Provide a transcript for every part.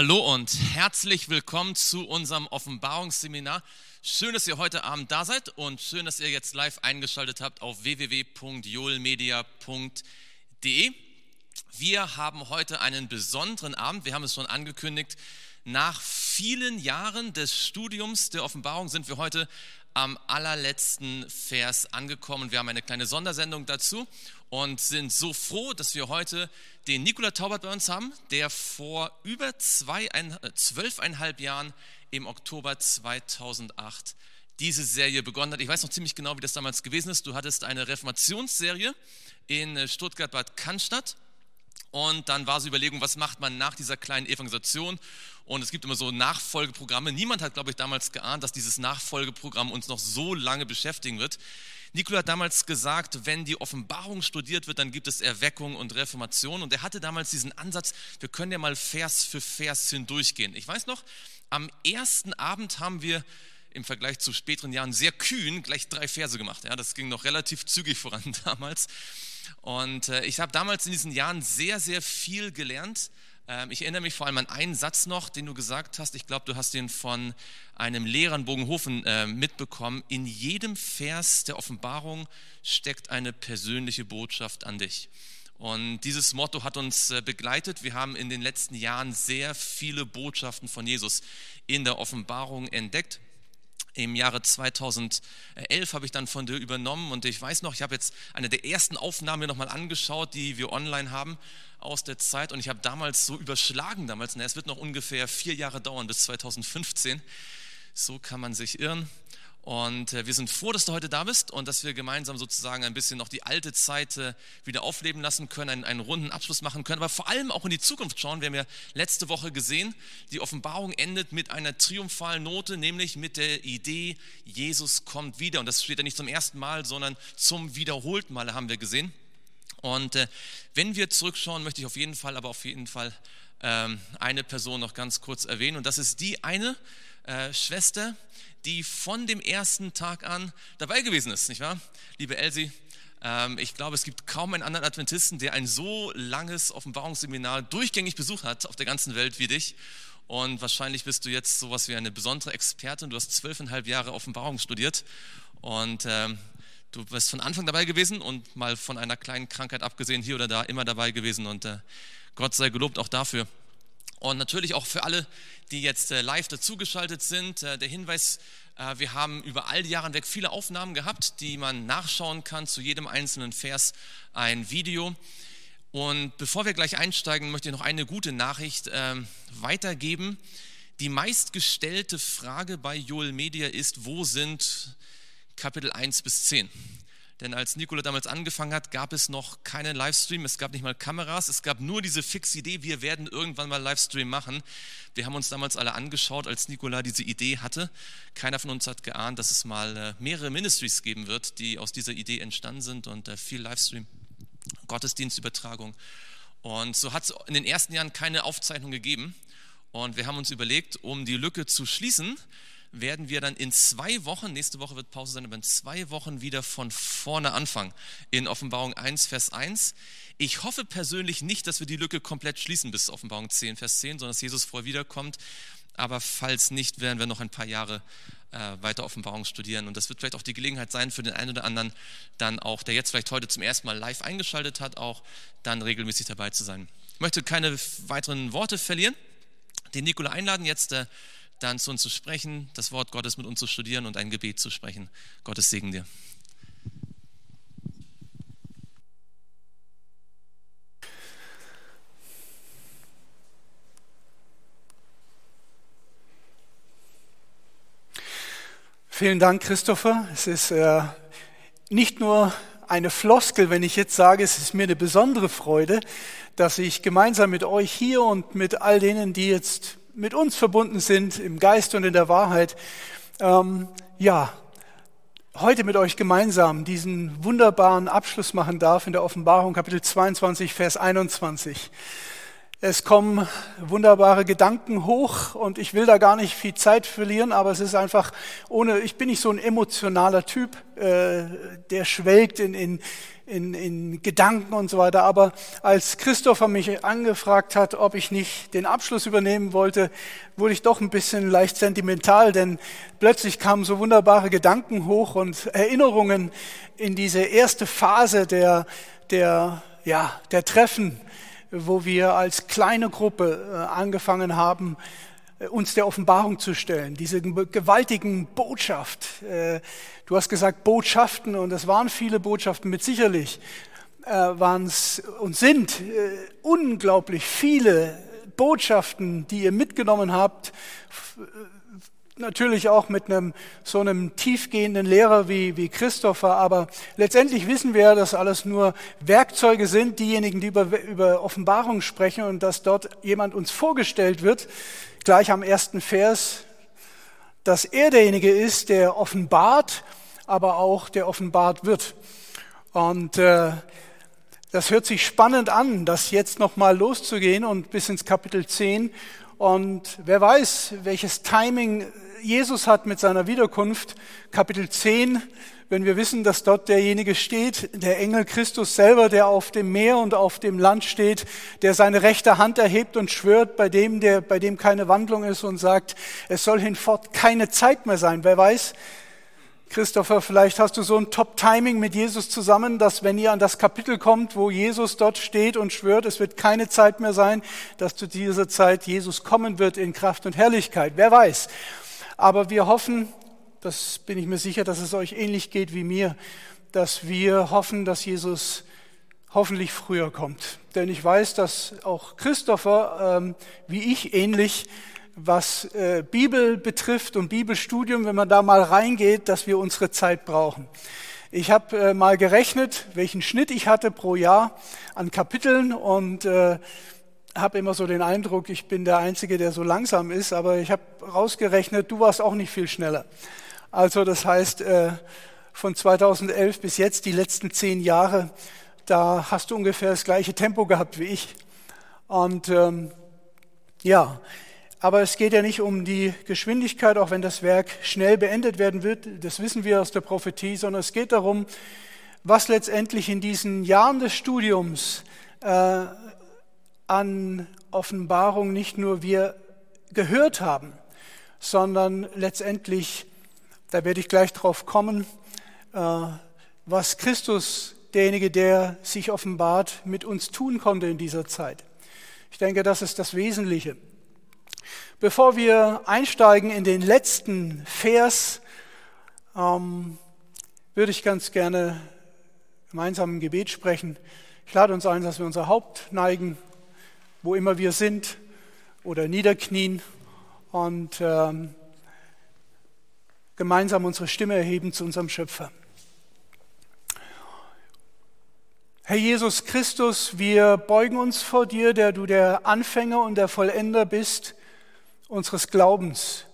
Hallo und herzlich willkommen zu unserem Offenbarungsseminar. Schön, dass ihr heute Abend da seid und schön, dass ihr jetzt live eingeschaltet habt auf www.joelmedia.de. Wir haben heute einen besonderen Abend. Wir haben es schon angekündigt. Nach vielen Jahren des Studiums der Offenbarung sind wir heute am allerletzten Vers angekommen. Wir haben eine kleine Sondersendung dazu und sind so froh, dass wir heute den Nikola Taubert bei uns haben, der vor über zwei, ein, zwölfeinhalb Jahren im Oktober 2008 diese Serie begonnen hat. Ich weiß noch ziemlich genau, wie das damals gewesen ist. Du hattest eine Reformationsserie in Stuttgart-Bad Cannstatt und dann war so Überlegung, was macht man nach dieser kleinen Evangelisation? Und es gibt immer so Nachfolgeprogramme. Niemand hat, glaube ich, damals geahnt, dass dieses Nachfolgeprogramm uns noch so lange beschäftigen wird. Nikola hat damals gesagt, wenn die Offenbarung studiert wird, dann gibt es Erweckung und Reformation. Und er hatte damals diesen Ansatz, wir können ja mal Vers für Vers hindurchgehen. Ich weiß noch, am ersten Abend haben wir im Vergleich zu späteren Jahren sehr kühn gleich drei Verse gemacht. Ja, das ging noch relativ zügig voran damals. Und äh, ich habe damals in diesen Jahren sehr, sehr viel gelernt. Ähm, ich erinnere mich vor allem an einen Satz noch, den du gesagt hast. Ich glaube, du hast den von einem Lehrer in Bogenhofen äh, mitbekommen. In jedem Vers der Offenbarung steckt eine persönliche Botschaft an dich. Und dieses Motto hat uns äh, begleitet. Wir haben in den letzten Jahren sehr viele Botschaften von Jesus in der Offenbarung entdeckt. Im Jahre 2011 habe ich dann von dir übernommen und ich weiß noch, ich habe jetzt eine der ersten Aufnahmen mir nochmal angeschaut, die wir online haben aus der Zeit und ich habe damals so überschlagen damals, na, es wird noch ungefähr vier Jahre dauern bis 2015. So kann man sich irren. Und äh, wir sind froh, dass du heute da bist und dass wir gemeinsam sozusagen ein bisschen noch die alte Zeit äh, wieder aufleben lassen können, einen, einen, runden Abschluss machen können, aber vor allem auch in die Zukunft schauen. Wir haben ja letzte Woche gesehen, die Offenbarung endet mit einer triumphalen Note, nämlich mit der Idee, Jesus kommt wieder. Und das steht ja nicht zum ersten Mal, sondern zum wiederholten Mal haben wir gesehen. Und äh, wenn wir zurückschauen, möchte ich auf jeden Fall, aber auf jeden Fall ähm, eine Person noch ganz kurz erwähnen. Und das ist die eine äh, Schwester, die von dem ersten Tag an dabei gewesen ist, nicht wahr? Liebe Elsie, ähm, ich glaube, es gibt kaum einen anderen Adventisten, der ein so langes Offenbarungsseminar durchgängig besucht hat auf der ganzen Welt wie dich. Und wahrscheinlich bist du jetzt sowas wie eine besondere Expertin. Du hast zwölfeinhalb Jahre Offenbarung studiert und ähm, du bist von Anfang dabei gewesen und mal von einer kleinen Krankheit abgesehen, hier oder da immer dabei gewesen. Und äh, Gott sei gelobt auch dafür. Und natürlich auch für alle, die jetzt äh, live dazugeschaltet sind, äh, der Hinweis, äh, wir haben über all die Jahre hinweg viele Aufnahmen gehabt, die man nachschauen kann, zu jedem einzelnen Vers ein Video. Und bevor wir gleich einsteigen, möchte ich noch eine gute Nachricht weitergeben. Die meistgestellte Frage bei Joel Media ist, wo sind Kapitel 1 bis 10? Denn als Nikola damals angefangen hat, gab es noch keinen Livestream, es gab nicht mal Kameras, es gab nur diese fixe Idee, wir werden irgendwann mal Livestream machen. Wir haben uns damals alle angeschaut, als Nikola diese Idee hatte. Keiner von uns hat geahnt, dass es mal äh, mehrere Ministries geben wird, die aus dieser Idee entstanden sind und äh, viel Livestream, Gottesdienstübertragung. Und so hat es in den ersten Jahren keine Aufzeichnung gegeben. Und wir haben uns überlegt, um die Lücke zu schließen, werden wir dann in zwei Wochen, nächste Woche wird Pause sein, aber in zwei Wochen wieder von vorne anfangen. In Offenbarung 1, Vers 1. Ich hoffe persönlich nicht, dass wir die Lücke komplett schließen bis Offenbarung 10, Vers 10, sondern dass Jesus vorher wiederkommt. Aber falls nicht, werden wir noch ein paar Jahre äh, weiter Offenbarung studieren. Und das wird vielleicht auch die Gelegenheit sein für den einen oder anderen, dann auch, der jetzt vielleicht heute zum ersten Mal live eingeschaltet hat, auch dann regelmäßig dabei zu sein. Ich möchte keine weiteren Worte verlieren. Den Nikola einladen, jetzt äh, dann zu uns zu sprechen, das Wort Gottes mit uns zu studieren und ein Gebet zu sprechen. Gottes Segen dir. Vielen Dank, Christopher. Es ist äh, nicht nur eine Floskel, wenn ich jetzt sage, es ist mir eine besondere Freude, dass ich gemeinsam mit euch hier und mit all denen, die jetzt mit uns verbunden sind im Geist und in der Wahrheit, ähm, ja, heute mit euch gemeinsam diesen wunderbaren Abschluss machen darf in der Offenbarung Kapitel 22, Vers 21. Es kommen wunderbare Gedanken hoch und ich will da gar nicht viel Zeit verlieren, aber es ist einfach ohne, ich bin nicht so ein emotionaler Typ, äh, der schwelgt in, in, in, in Gedanken und so weiter. Aber als Christopher mich angefragt hat, ob ich nicht den Abschluss übernehmen wollte, wurde ich doch ein bisschen leicht sentimental, denn plötzlich kamen so wunderbare Gedanken hoch und Erinnerungen in diese erste Phase der, der, ja, der Treffen wo wir als kleine Gruppe äh, angefangen haben, uns der Offenbarung zu stellen, diese gewaltigen Botschaft. Äh, du hast gesagt Botschaften und es waren viele Botschaften mit sicherlich waren es und sind unglaublich viele Botschaften, die ihr mitgenommen habt natürlich auch mit einem so einem tiefgehenden Lehrer wie, wie Christopher, aber letztendlich wissen wir, dass alles nur Werkzeuge sind, diejenigen, die über, über Offenbarung sprechen und dass dort jemand uns vorgestellt wird, gleich am ersten Vers, dass er derjenige ist, der offenbart, aber auch der offenbart wird. Und äh, das hört sich spannend an, das jetzt nochmal loszugehen und bis ins Kapitel 10 und wer weiß, welches Timing Jesus hat mit seiner Wiederkunft, Kapitel 10, wenn wir wissen, dass dort derjenige steht, der Engel Christus selber, der auf dem Meer und auf dem Land steht, der seine rechte Hand erhebt und schwört bei dem, der, bei dem keine Wandlung ist und sagt, es soll hinfort keine Zeit mehr sein. Wer weiß, Christopher, vielleicht hast du so ein Top-Timing mit Jesus zusammen, dass wenn ihr an das Kapitel kommt, wo Jesus dort steht und schwört, es wird keine Zeit mehr sein, dass zu dieser Zeit Jesus kommen wird in Kraft und Herrlichkeit. Wer weiß. Aber wir hoffen, das bin ich mir sicher, dass es euch ähnlich geht wie mir, dass wir hoffen, dass Jesus hoffentlich früher kommt. Denn ich weiß, dass auch Christopher, ähm, wie ich ähnlich, was äh, Bibel betrifft und Bibelstudium, wenn man da mal reingeht, dass wir unsere Zeit brauchen. Ich habe äh, mal gerechnet, welchen Schnitt ich hatte pro Jahr an Kapiteln und äh, habe immer so den Eindruck, ich bin der Einzige, der so langsam ist, aber ich habe rausgerechnet, du warst auch nicht viel schneller. Also das heißt, äh, von 2011 bis jetzt, die letzten zehn Jahre, da hast du ungefähr das gleiche Tempo gehabt wie ich. Und ähm, ja, aber es geht ja nicht um die Geschwindigkeit, auch wenn das Werk schnell beendet werden wird, das wissen wir aus der Prophetie, sondern es geht darum, was letztendlich in diesen Jahren des Studiums äh, an Offenbarung nicht nur wir gehört haben, sondern letztendlich, da werde ich gleich drauf kommen, äh, was Christus, derjenige, der sich offenbart, mit uns tun konnte in dieser Zeit. Ich denke, das ist das Wesentliche. Bevor wir einsteigen in den letzten Vers, ähm, würde ich ganz gerne gemeinsam ein Gebet sprechen. Ich lade uns ein, dass wir unser Haupt neigen wo immer wir sind oder niederknien und ähm, gemeinsam unsere Stimme erheben zu unserem Schöpfer. Herr Jesus Christus, wir beugen uns vor dir, der du der Anfänger und der Vollender bist unseres Glaubens.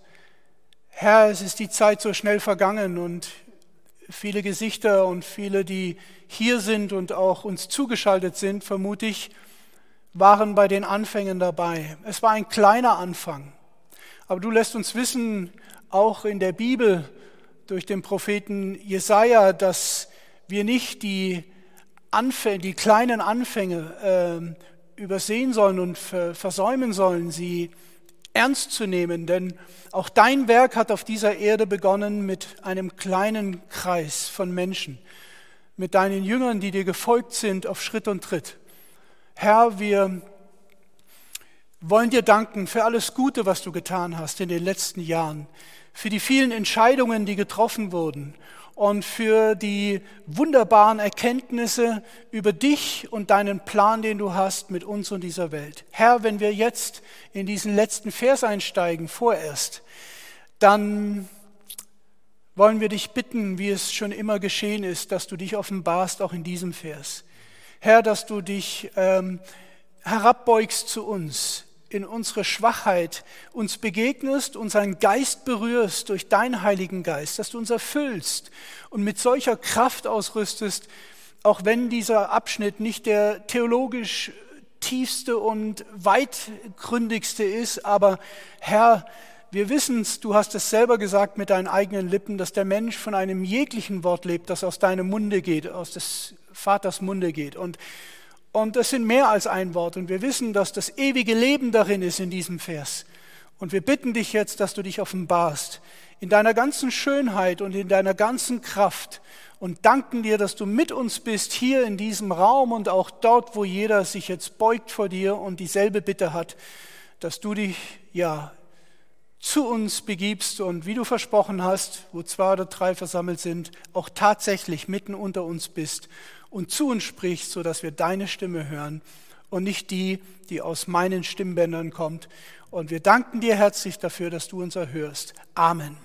Herr, es ist die Zeit so schnell vergangen und viele Gesichter und viele, die hier sind und auch uns zugeschaltet sind, vermute ich, waren bei den Anfängen dabei. Es war ein kleiner Anfang. Aber du lässt uns wissen, auch in der Bibel durch den Propheten Jesaja, dass wir nicht die, Anfänge, die kleinen Anfänge äh, übersehen sollen und versäumen sollen, sie ernst zu nehmen. Denn auch dein Werk hat auf dieser Erde begonnen mit einem kleinen Kreis von Menschen, mit deinen Jüngern, die dir gefolgt sind auf Schritt und Tritt. Herr, wir wollen dir danken für alles Gute, was du getan hast in den letzten Jahren, für die vielen Entscheidungen, die getroffen wurden und für die wunderbaren Erkenntnisse über dich und deinen Plan, den du hast mit uns und dieser Welt. Herr, wenn wir jetzt in diesen letzten Vers einsteigen, vorerst, dann wollen wir dich bitten, wie es schon immer geschehen ist, dass du dich offenbarst, auch in diesem Vers. Herr, dass du dich ähm, herabbeugst zu uns, in unsere Schwachheit uns begegnest, unseren Geist berührst durch deinen Heiligen Geist, dass du uns erfüllst und mit solcher Kraft ausrüstest, auch wenn dieser Abschnitt nicht der theologisch tiefste und weitgründigste ist. Aber Herr, wir wissen es, du hast es selber gesagt mit deinen eigenen Lippen, dass der Mensch von einem jeglichen Wort lebt, das aus deinem Munde geht, aus des Vaters Munde geht. Und, und das sind mehr als ein Wort. Und wir wissen, dass das ewige Leben darin ist in diesem Vers. Und wir bitten dich jetzt, dass du dich offenbarst in deiner ganzen Schönheit und in deiner ganzen Kraft und danken dir, dass du mit uns bist hier in diesem Raum und auch dort, wo jeder sich jetzt beugt vor dir und dieselbe Bitte hat, dass du dich ja zu uns begibst und wie du versprochen hast, wo zwei oder drei versammelt sind, auch tatsächlich mitten unter uns bist und zu uns sprichst, sodass wir deine Stimme hören und nicht die, die aus meinen Stimmbändern kommt. Und wir danken dir herzlich dafür, dass du uns erhörst. Amen.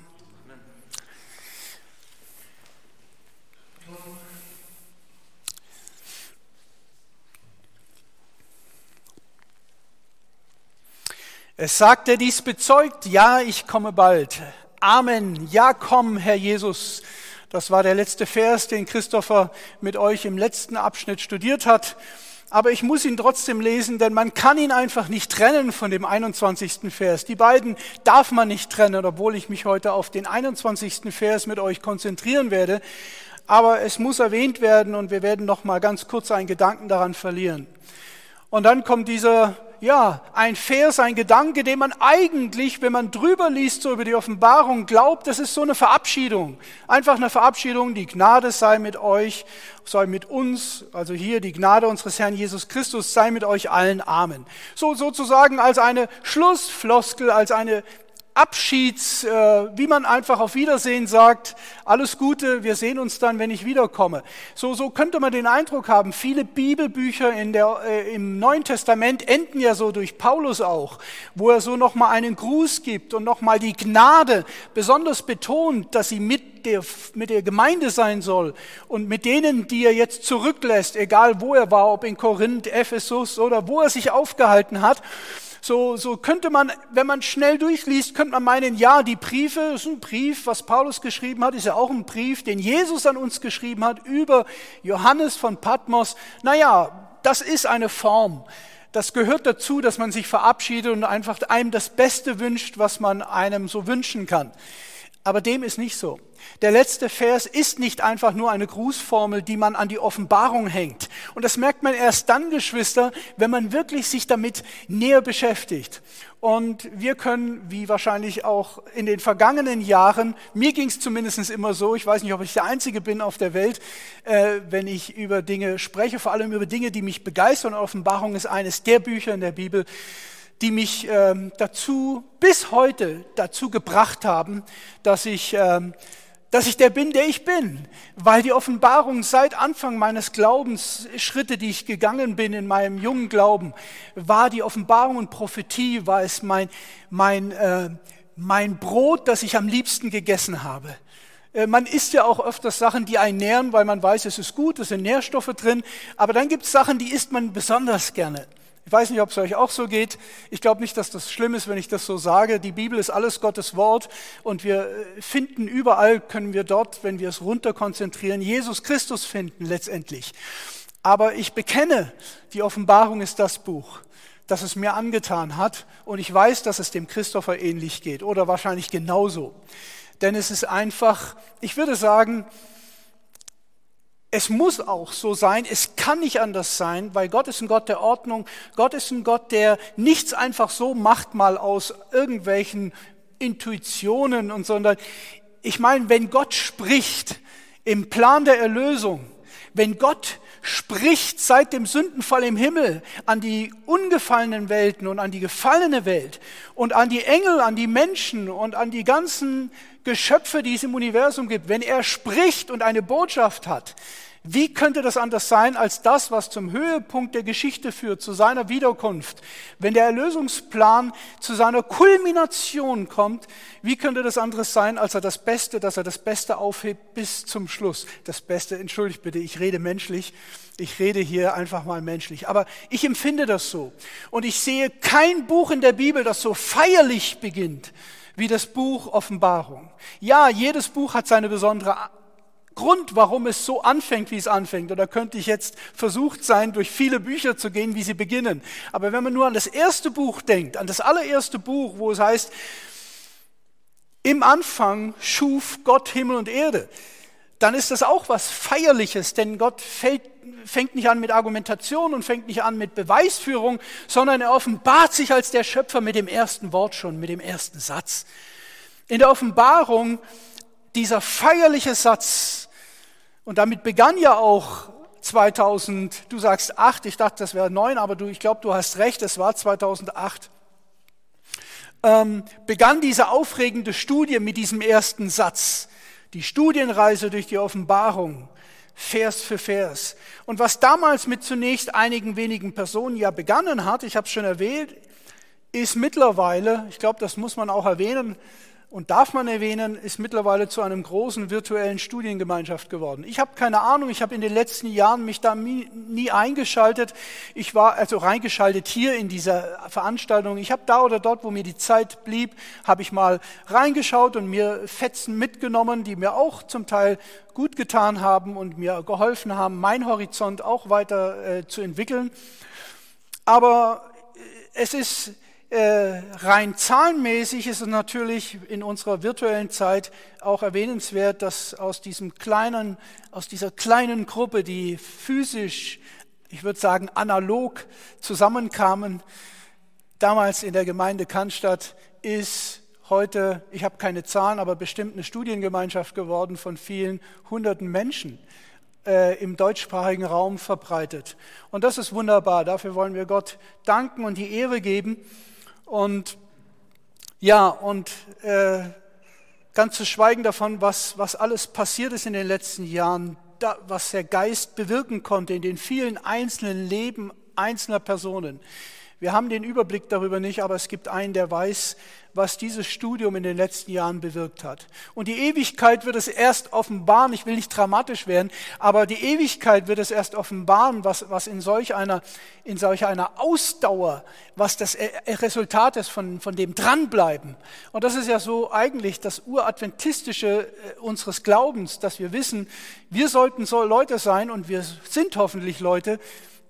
Es sagt, der dies bezeugt, ja, ich komme bald. Amen. Ja, komm, Herr Jesus. Das war der letzte Vers, den Christopher mit euch im letzten Abschnitt studiert hat. Aber ich muss ihn trotzdem lesen, denn man kann ihn einfach nicht trennen von dem 21. Vers. Die beiden darf man nicht trennen, obwohl ich mich heute auf den 21. Vers mit euch konzentrieren werde. Aber es muss erwähnt werden und wir werden noch mal ganz kurz einen Gedanken daran verlieren. Und dann kommt dieser ja, ein Vers, ein Gedanke, den man eigentlich, wenn man drüber liest, so über die Offenbarung, glaubt, das ist so eine Verabschiedung. Einfach eine Verabschiedung, die Gnade sei mit euch, sei mit uns, also hier die Gnade unseres Herrn Jesus Christus sei mit euch allen. Amen. So sozusagen als eine Schlussfloskel, als eine Abschieds, äh, wie man einfach auf Wiedersehen sagt, alles Gute, wir sehen uns dann, wenn ich wiederkomme. So, so könnte man den Eindruck haben, viele Bibelbücher in der, äh, im Neuen Testament enden ja so durch Paulus auch, wo er so nochmal einen Gruß gibt und nochmal die Gnade besonders betont, dass sie mit der, mit der Gemeinde sein soll und mit denen, die er jetzt zurücklässt, egal wo er war, ob in Korinth, Ephesus oder wo er sich aufgehalten hat. So, so könnte man, wenn man schnell durchliest, könnte man meinen, ja, die Briefe, ist ein Brief, was Paulus geschrieben hat, ist ja auch ein Brief, den Jesus an uns geschrieben hat über Johannes von Patmos. Naja, das ist eine Form. Das gehört dazu, dass man sich verabschiedet und einfach einem das Beste wünscht, was man einem so wünschen kann. Aber dem ist nicht so. Der letzte Vers ist nicht einfach nur eine Grußformel, die man an die Offenbarung hängt. Und das merkt man erst dann, Geschwister, wenn man wirklich sich damit näher beschäftigt. Und wir können, wie wahrscheinlich auch in den vergangenen Jahren, mir ging es zumindest immer so, ich weiß nicht, ob ich der Einzige bin auf der Welt, äh, wenn ich über Dinge spreche, vor allem über Dinge, die mich begeistern. Offenbarung ist eines der Bücher in der Bibel, die mich ähm, dazu, bis heute dazu gebracht haben, dass ich, ähm, dass ich der bin, der ich bin. Weil die Offenbarung seit Anfang meines Glaubensschritte, die ich gegangen bin in meinem jungen Glauben, war die Offenbarung und Prophetie, war es mein, mein, äh, mein Brot, das ich am liebsten gegessen habe. Äh, man isst ja auch öfters Sachen, die einen nähren, weil man weiß, es ist gut, es sind Nährstoffe drin. Aber dann gibt es Sachen, die isst man besonders gerne. Ich weiß nicht, ob es euch auch so geht. Ich glaube nicht, dass das schlimm ist, wenn ich das so sage. Die Bibel ist alles Gottes Wort und wir äh, finden überall, können wir dort, wenn wir es runter konzentrieren, Jesus Christus finden letztendlich. Aber ich bekenne, die Offenbarung ist das Buch, das es mir angetan hat und ich weiß, dass es dem Christopher ähnlich geht oder wahrscheinlich genauso. Denn es ist einfach, ich würde sagen, es muss auch so sein, es kann nicht anders sein, weil Gott ist ein Gott der Ordnung. Gott ist ein Gott, der nichts einfach so macht, mal aus irgendwelchen Intuitionen und sondern, ich meine, wenn Gott spricht im Plan der Erlösung, wenn Gott spricht seit dem Sündenfall im Himmel an die ungefallenen Welten und an die gefallene Welt und an die Engel, an die Menschen und an die ganzen Geschöpfe, die es im Universum gibt, wenn er spricht und eine Botschaft hat, wie könnte das anders sein als das, was zum Höhepunkt der Geschichte führt, zu seiner Wiederkunft? Wenn der Erlösungsplan zu seiner Kulmination kommt, wie könnte das anderes sein, als er das Beste, dass er das Beste aufhebt bis zum Schluss? Das Beste, entschuldigt bitte, ich rede menschlich, ich rede hier einfach mal menschlich, aber ich empfinde das so. Und ich sehe kein Buch in der Bibel, das so feierlich beginnt wie das Buch Offenbarung. Ja, jedes Buch hat seine besondere Grund, warum es so anfängt, wie es anfängt. Oder könnte ich jetzt versucht sein, durch viele Bücher zu gehen, wie sie beginnen. Aber wenn man nur an das erste Buch denkt, an das allererste Buch, wo es heißt, im Anfang schuf Gott Himmel und Erde, dann ist das auch was Feierliches, denn Gott fällt, fängt nicht an mit Argumentation und fängt nicht an mit Beweisführung, sondern er offenbart sich als der Schöpfer mit dem ersten Wort schon, mit dem ersten Satz. In der Offenbarung dieser feierliche Satz, und damit begann ja auch 2000, du sagst acht, ich dachte, das wäre neun, aber du, ich glaube, du hast recht, es war 2008, ähm, begann diese aufregende Studie mit diesem ersten Satz. Die Studienreise durch die Offenbarung, Vers für Vers. Und was damals mit zunächst einigen wenigen Personen ja begonnen hat, ich habe es schon erwähnt, ist mittlerweile, ich glaube, das muss man auch erwähnen, und darf man erwähnen, ist mittlerweile zu einem großen virtuellen Studiengemeinschaft geworden. Ich habe keine Ahnung, ich habe in den letzten Jahren mich da nie, eingeschaltet. Ich war also reingeschaltet hier in dieser Veranstaltung. Ich habe da oder dort, wo mir die Zeit blieb, habe ich mal reingeschaut und mir Fetzen mitgenommen, die mir auch zum Teil gut getan haben und mir geholfen haben, mein Horizont auch weiter äh, zu entwickeln. Aber äh, es ist äh, rein zahlenmäßig ist es natürlich in unserer virtuellen Zeit auch erwähnenswert, dass aus diesem kleinen, aus dieser kleinen Gruppe, die physisch, ich würde sagen analog zusammenkamen, damals in der Gemeinde Cannstatt, ist heute, ich habe keine Zahlen, aber bestimmt eine Studiengemeinschaft geworden von vielen hunderten Menschen äh, im deutschsprachigen Raum verbreitet. Und das ist wunderbar. Dafür wollen wir Gott danken und die Ehre geben. Und ja, und äh, ganz zu schweigen davon, was, was alles passiert ist in den letzten Jahren, da, was der Geist bewirken konnte in den vielen einzelnen Leben einzelner Personen. Wir haben den Überblick darüber nicht, aber es gibt einen, der weiß, was dieses Studium in den letzten Jahren bewirkt hat. Und die Ewigkeit wird es erst offenbaren, ich will nicht dramatisch werden, aber die Ewigkeit wird es erst offenbaren, was, was in, solch einer, in solch einer Ausdauer, was das Resultat ist von, von dem Dranbleiben. Und das ist ja so eigentlich das Uradventistische äh, unseres Glaubens, dass wir wissen, wir sollten so Leute sein und wir sind hoffentlich Leute,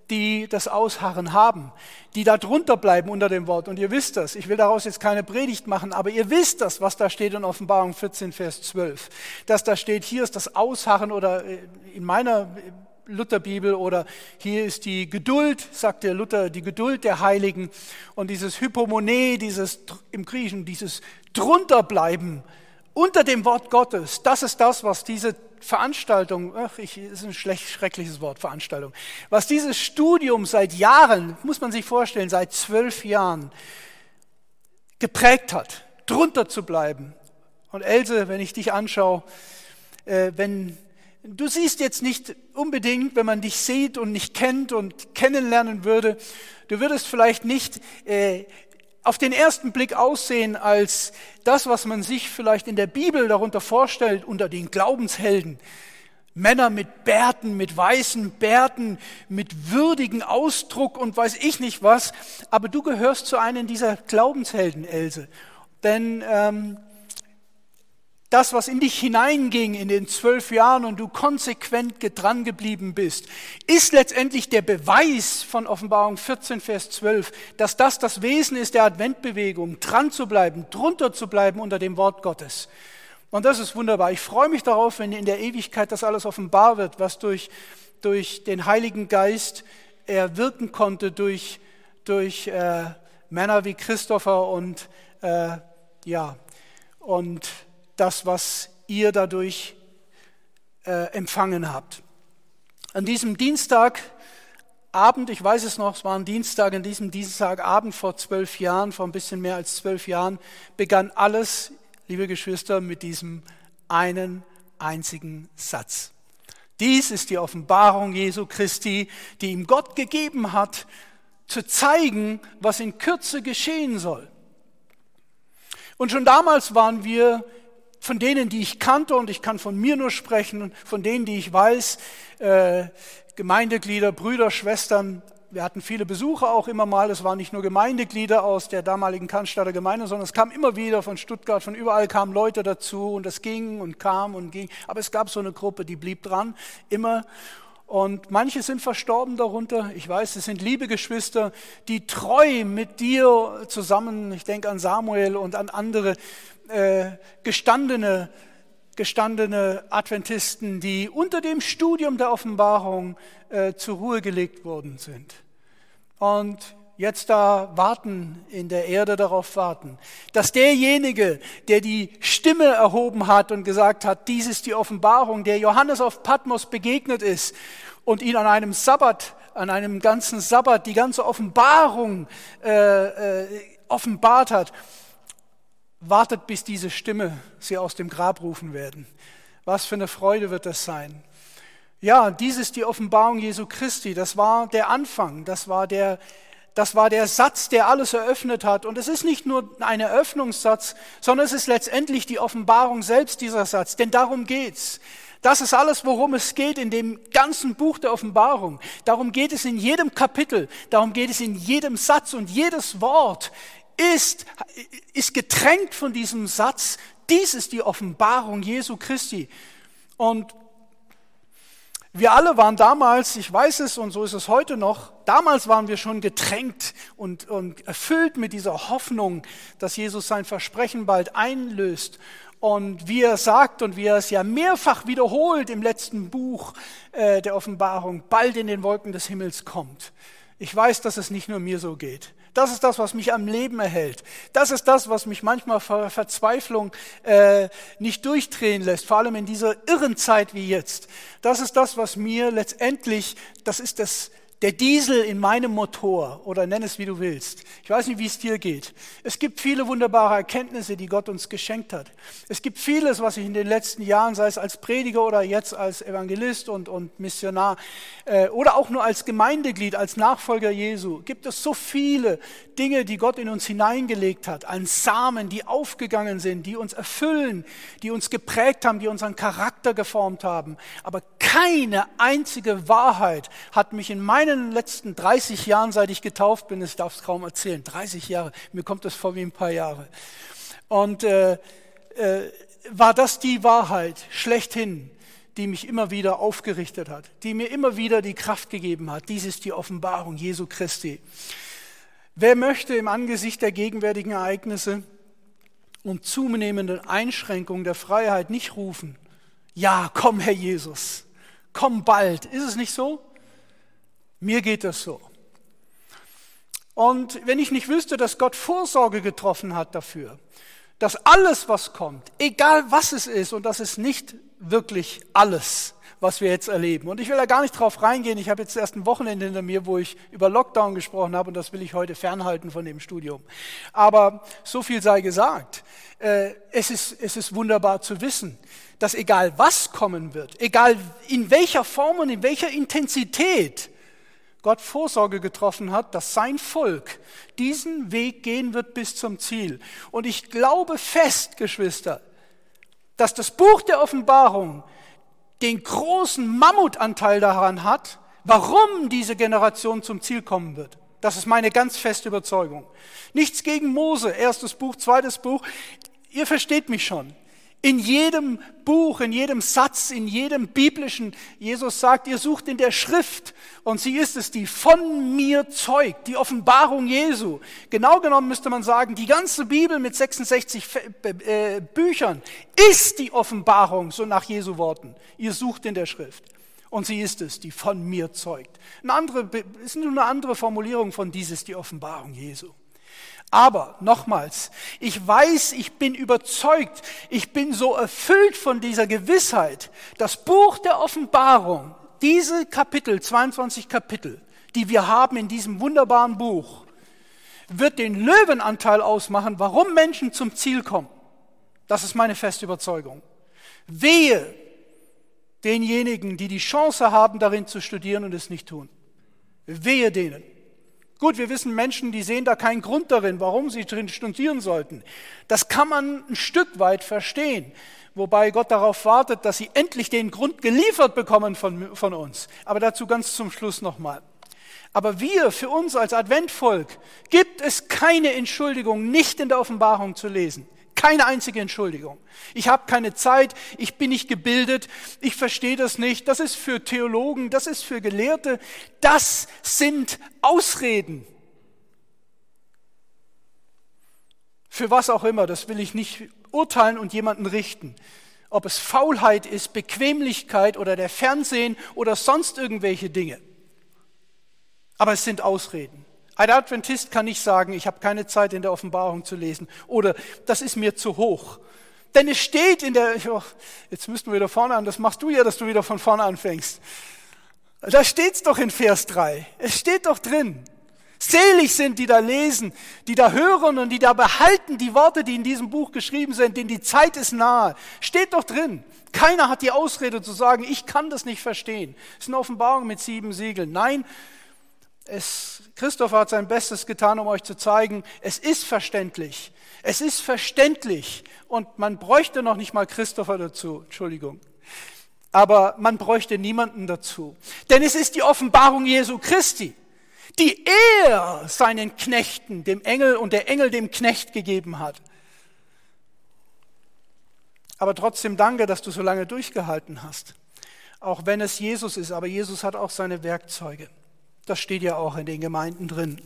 die das Ausharren haben, die da drunter bleiben unter dem Wort. Und ihr wisst das. Ich will daraus jetzt keine Predigt machen, aber ihr wisst das, was da steht in Offenbarung 14, Vers 12. Dass da steht, hier ist das Ausharren oder äh, in meiner äh, Lutherbibel oder hier ist die Geduld, sagt der Luther, die Geduld der Heiligen und dieses Hypomone, dieses im Griechischen, dieses drunterbleiben unter dem Wort Gottes. Das ist das, was diese Veranstaltung, ach, ich, ist ein schlecht, schreckliches Wort, Veranstaltung, was dieses Studium seit Jahren, muss man sich vorstellen, seit zwölf Jahren geprägt hat, drunter zu bleiben. Und Else, wenn ich dich anschaue, äh, wenn du siehst jetzt nicht unbedingt, wenn man dich sieht und nicht kennt und kennenlernen würde, du würdest vielleicht nicht äh, auf den ersten Blick aussehen als das, was man sich vielleicht in der Bibel darunter vorstellt, unter den Glaubenshelden. Männer mit Bärten, mit weißen Bärten, mit würdigen Ausdruck und weiß ich nicht was. Aber du gehörst zu einem dieser Glaubenshelden, Else. Denn ähm, das, was in dich hineinging in den zwölf Jahren und du konsequent dran geblieben bist, ist letztendlich der Beweis von Offenbarung 14, Vers 12, dass das das Wesen ist der Adventbewegung, dran zu bleiben, drunter zu bleiben unter dem Wort Gottes. Und das ist wunderbar. Ich freue mich darauf, wenn in der Ewigkeit das alles offenbar wird, was durch, durch den Heiligen Geist er wirken konnte, durch, durch äh, Männer wie Christopher und äh, ja, und das, was ihr dadurch äh, empfangen habt. An diesem Dienstagabend, ich weiß es noch, es war ein Dienstag, an diesem Dienstagabend vor zwölf Jahren, vor ein bisschen mehr als zwölf Jahren, begann alles, liebe Geschwister, mit diesem einen einzigen Satz. Dies ist die Offenbarung Jesu Christi, die ihm Gott gegeben hat, zu zeigen, was in Kürze geschehen soll. Und schon damals waren wir von denen, die ich kannte, und ich kann von mir nur sprechen, von denen, die ich weiß, äh, Gemeindeglieder, Brüder, Schwestern, wir hatten viele Besucher auch immer mal. Es waren nicht nur Gemeindeglieder aus der damaligen Cannstatter Gemeinde, sondern es kam immer wieder von Stuttgart, von überall kamen Leute dazu und es ging und kam und ging. Aber es gab so eine Gruppe, die blieb dran, immer. Und manche sind verstorben darunter. Ich weiß, es sind liebe Geschwister, die treu mit dir zusammen, ich denke an Samuel und an andere äh, gestandene, gestandene Adventisten, die unter dem Studium der Offenbarung äh, zur Ruhe gelegt worden sind. Und jetzt da warten, in der Erde darauf warten, dass derjenige, der die Stimme erhoben hat und gesagt hat, dies ist die Offenbarung, der Johannes auf Patmos begegnet ist und ihn an einem Sabbat, an einem ganzen Sabbat die ganze Offenbarung äh, äh, offenbart hat, wartet, bis diese Stimme sie aus dem Grab rufen werden. Was für eine Freude wird das sein? Ja, dies ist die Offenbarung Jesu Christi. Das war der Anfang. Das war der, das war der Satz, der alles eröffnet hat. Und es ist nicht nur ein Eröffnungssatz, sondern es ist letztendlich die Offenbarung selbst dieser Satz. Denn darum geht's. Das ist alles, worum es geht in dem ganzen Buch der Offenbarung. Darum geht es in jedem Kapitel. Darum geht es in jedem Satz und jedes Wort ist, ist getränkt von diesem Satz. Dies ist die Offenbarung Jesu Christi. Und wir alle waren damals, ich weiß es und so ist es heute noch, damals waren wir schon getränkt und, und erfüllt mit dieser Hoffnung, dass Jesus sein Versprechen bald einlöst. Und wie er sagt und wie er es ja mehrfach wiederholt im letzten Buch äh, der Offenbarung, bald in den Wolken des Himmels kommt. Ich weiß, dass es nicht nur mir so geht. Das ist das, was mich am Leben erhält. Das ist das, was mich manchmal vor Verzweiflung äh, nicht durchdrehen lässt, vor allem in dieser irren Zeit wie jetzt. Das ist das, was mir letztendlich, das ist das, der Diesel in meinem Motor oder nenn es wie du willst. Ich weiß nicht, wie es dir geht. Es gibt viele wunderbare Erkenntnisse, die Gott uns geschenkt hat. Es gibt vieles, was ich in den letzten Jahren, sei es als Prediger oder jetzt als Evangelist und, und Missionar äh, oder auch nur als Gemeindeglied, als Nachfolger Jesu, gibt es so viele Dinge, die Gott in uns hineingelegt hat, an Samen, die aufgegangen sind, die uns erfüllen, die uns geprägt haben, die unseren Charakter geformt haben. Aber keine einzige Wahrheit hat mich in meinem meinen letzten 30 Jahren, seit ich getauft bin, ich darf es kaum erzählen, 30 Jahre, mir kommt das vor wie ein paar Jahre. Und äh, äh, war das die Wahrheit schlechthin, die mich immer wieder aufgerichtet hat, die mir immer wieder die Kraft gegeben hat. Dies ist die Offenbarung Jesu Christi. Wer möchte im Angesicht der gegenwärtigen Ereignisse und zunehmenden Einschränkungen der Freiheit nicht rufen, ja, komm, Herr Jesus, komm bald. Ist es nicht so? Mir geht das so. Und wenn ich nicht wüsste, dass Gott Vorsorge getroffen hat dafür, dass alles, was kommt, egal was es ist, und das ist nicht wirklich alles, was wir jetzt erleben. Und ich will da gar nicht drauf reingehen. Ich habe jetzt erst ein Wochenende hinter mir, wo ich über Lockdown gesprochen habe und das will ich heute fernhalten von dem Studium. Aber so viel sei gesagt. Äh, es ist, es ist wunderbar zu wissen, dass egal was kommen wird, egal in welcher Form und in welcher Intensität, Gott Vorsorge getroffen hat, dass sein Volk diesen Weg gehen wird bis zum Ziel. Und ich glaube fest, Geschwister, dass das Buch der Offenbarung den großen Mammutanteil daran hat, warum diese Generation zum Ziel kommen wird. Das ist meine ganz feste Überzeugung. Nichts gegen Mose, erstes Buch, zweites Buch. Ihr versteht mich schon. In jedem Buch, in jedem Satz, in jedem biblischen, Jesus sagt, ihr sucht in der Schrift und sie ist es, die von mir zeugt, die Offenbarung Jesu. Genau genommen müsste man sagen, die ganze Bibel mit 66 äh, Büchern ist die Offenbarung, so nach Jesu Worten. Ihr sucht in der Schrift. Und sie ist es, die von mir zeugt. Eine andere, ist nur eine andere Formulierung von dieses, die Offenbarung Jesu. Aber nochmals, ich weiß, ich bin überzeugt, ich bin so erfüllt von dieser Gewissheit, das Buch der Offenbarung, diese Kapitel, 22 Kapitel, die wir haben in diesem wunderbaren Buch, wird den Löwenanteil ausmachen, warum Menschen zum Ziel kommen. Das ist meine feste Überzeugung. Wehe denjenigen, die die Chance haben, darin zu studieren und es nicht tun. Wehe denen. Gut, wir wissen Menschen, die sehen da keinen Grund darin, warum sie drin studieren sollten. Das kann man ein Stück weit verstehen, wobei Gott darauf wartet, dass sie endlich den Grund geliefert bekommen von, von uns. Aber dazu ganz zum Schluss nochmal. Aber wir, für uns als Adventvolk, gibt es keine Entschuldigung, nicht in der Offenbarung zu lesen. Keine einzige Entschuldigung. Ich habe keine Zeit, ich bin nicht gebildet, ich verstehe das nicht. Das ist für Theologen, das ist für Gelehrte. Das sind Ausreden. Für was auch immer, das will ich nicht urteilen und jemanden richten. Ob es Faulheit ist, Bequemlichkeit oder der Fernsehen oder sonst irgendwelche Dinge. Aber es sind Ausreden. Ein Adventist kann nicht sagen, ich habe keine Zeit in der Offenbarung zu lesen oder das ist mir zu hoch. Denn es steht in der, oh, jetzt müssten wir wieder vorne an, das machst du ja, dass du wieder von vorne anfängst. Da steht's doch in Vers 3. Es steht doch drin. Selig sind, die da lesen, die da hören und die da behalten die Worte, die in diesem Buch geschrieben sind, denn die Zeit ist nahe. Steht doch drin. Keiner hat die Ausrede zu sagen, ich kann das nicht verstehen. Es ist eine Offenbarung mit sieben Siegeln. Nein, es, Christoph hat sein Bestes getan, um euch zu zeigen, es ist verständlich. Es ist verständlich und man bräuchte noch nicht mal Christopher dazu. Entschuldigung. Aber man bräuchte niemanden dazu. Denn es ist die Offenbarung Jesu Christi die er seinen Knechten, dem Engel und der Engel dem Knecht gegeben hat. Aber trotzdem danke, dass du so lange durchgehalten hast. Auch wenn es Jesus ist, aber Jesus hat auch seine Werkzeuge. Das steht ja auch in den Gemeinden drin.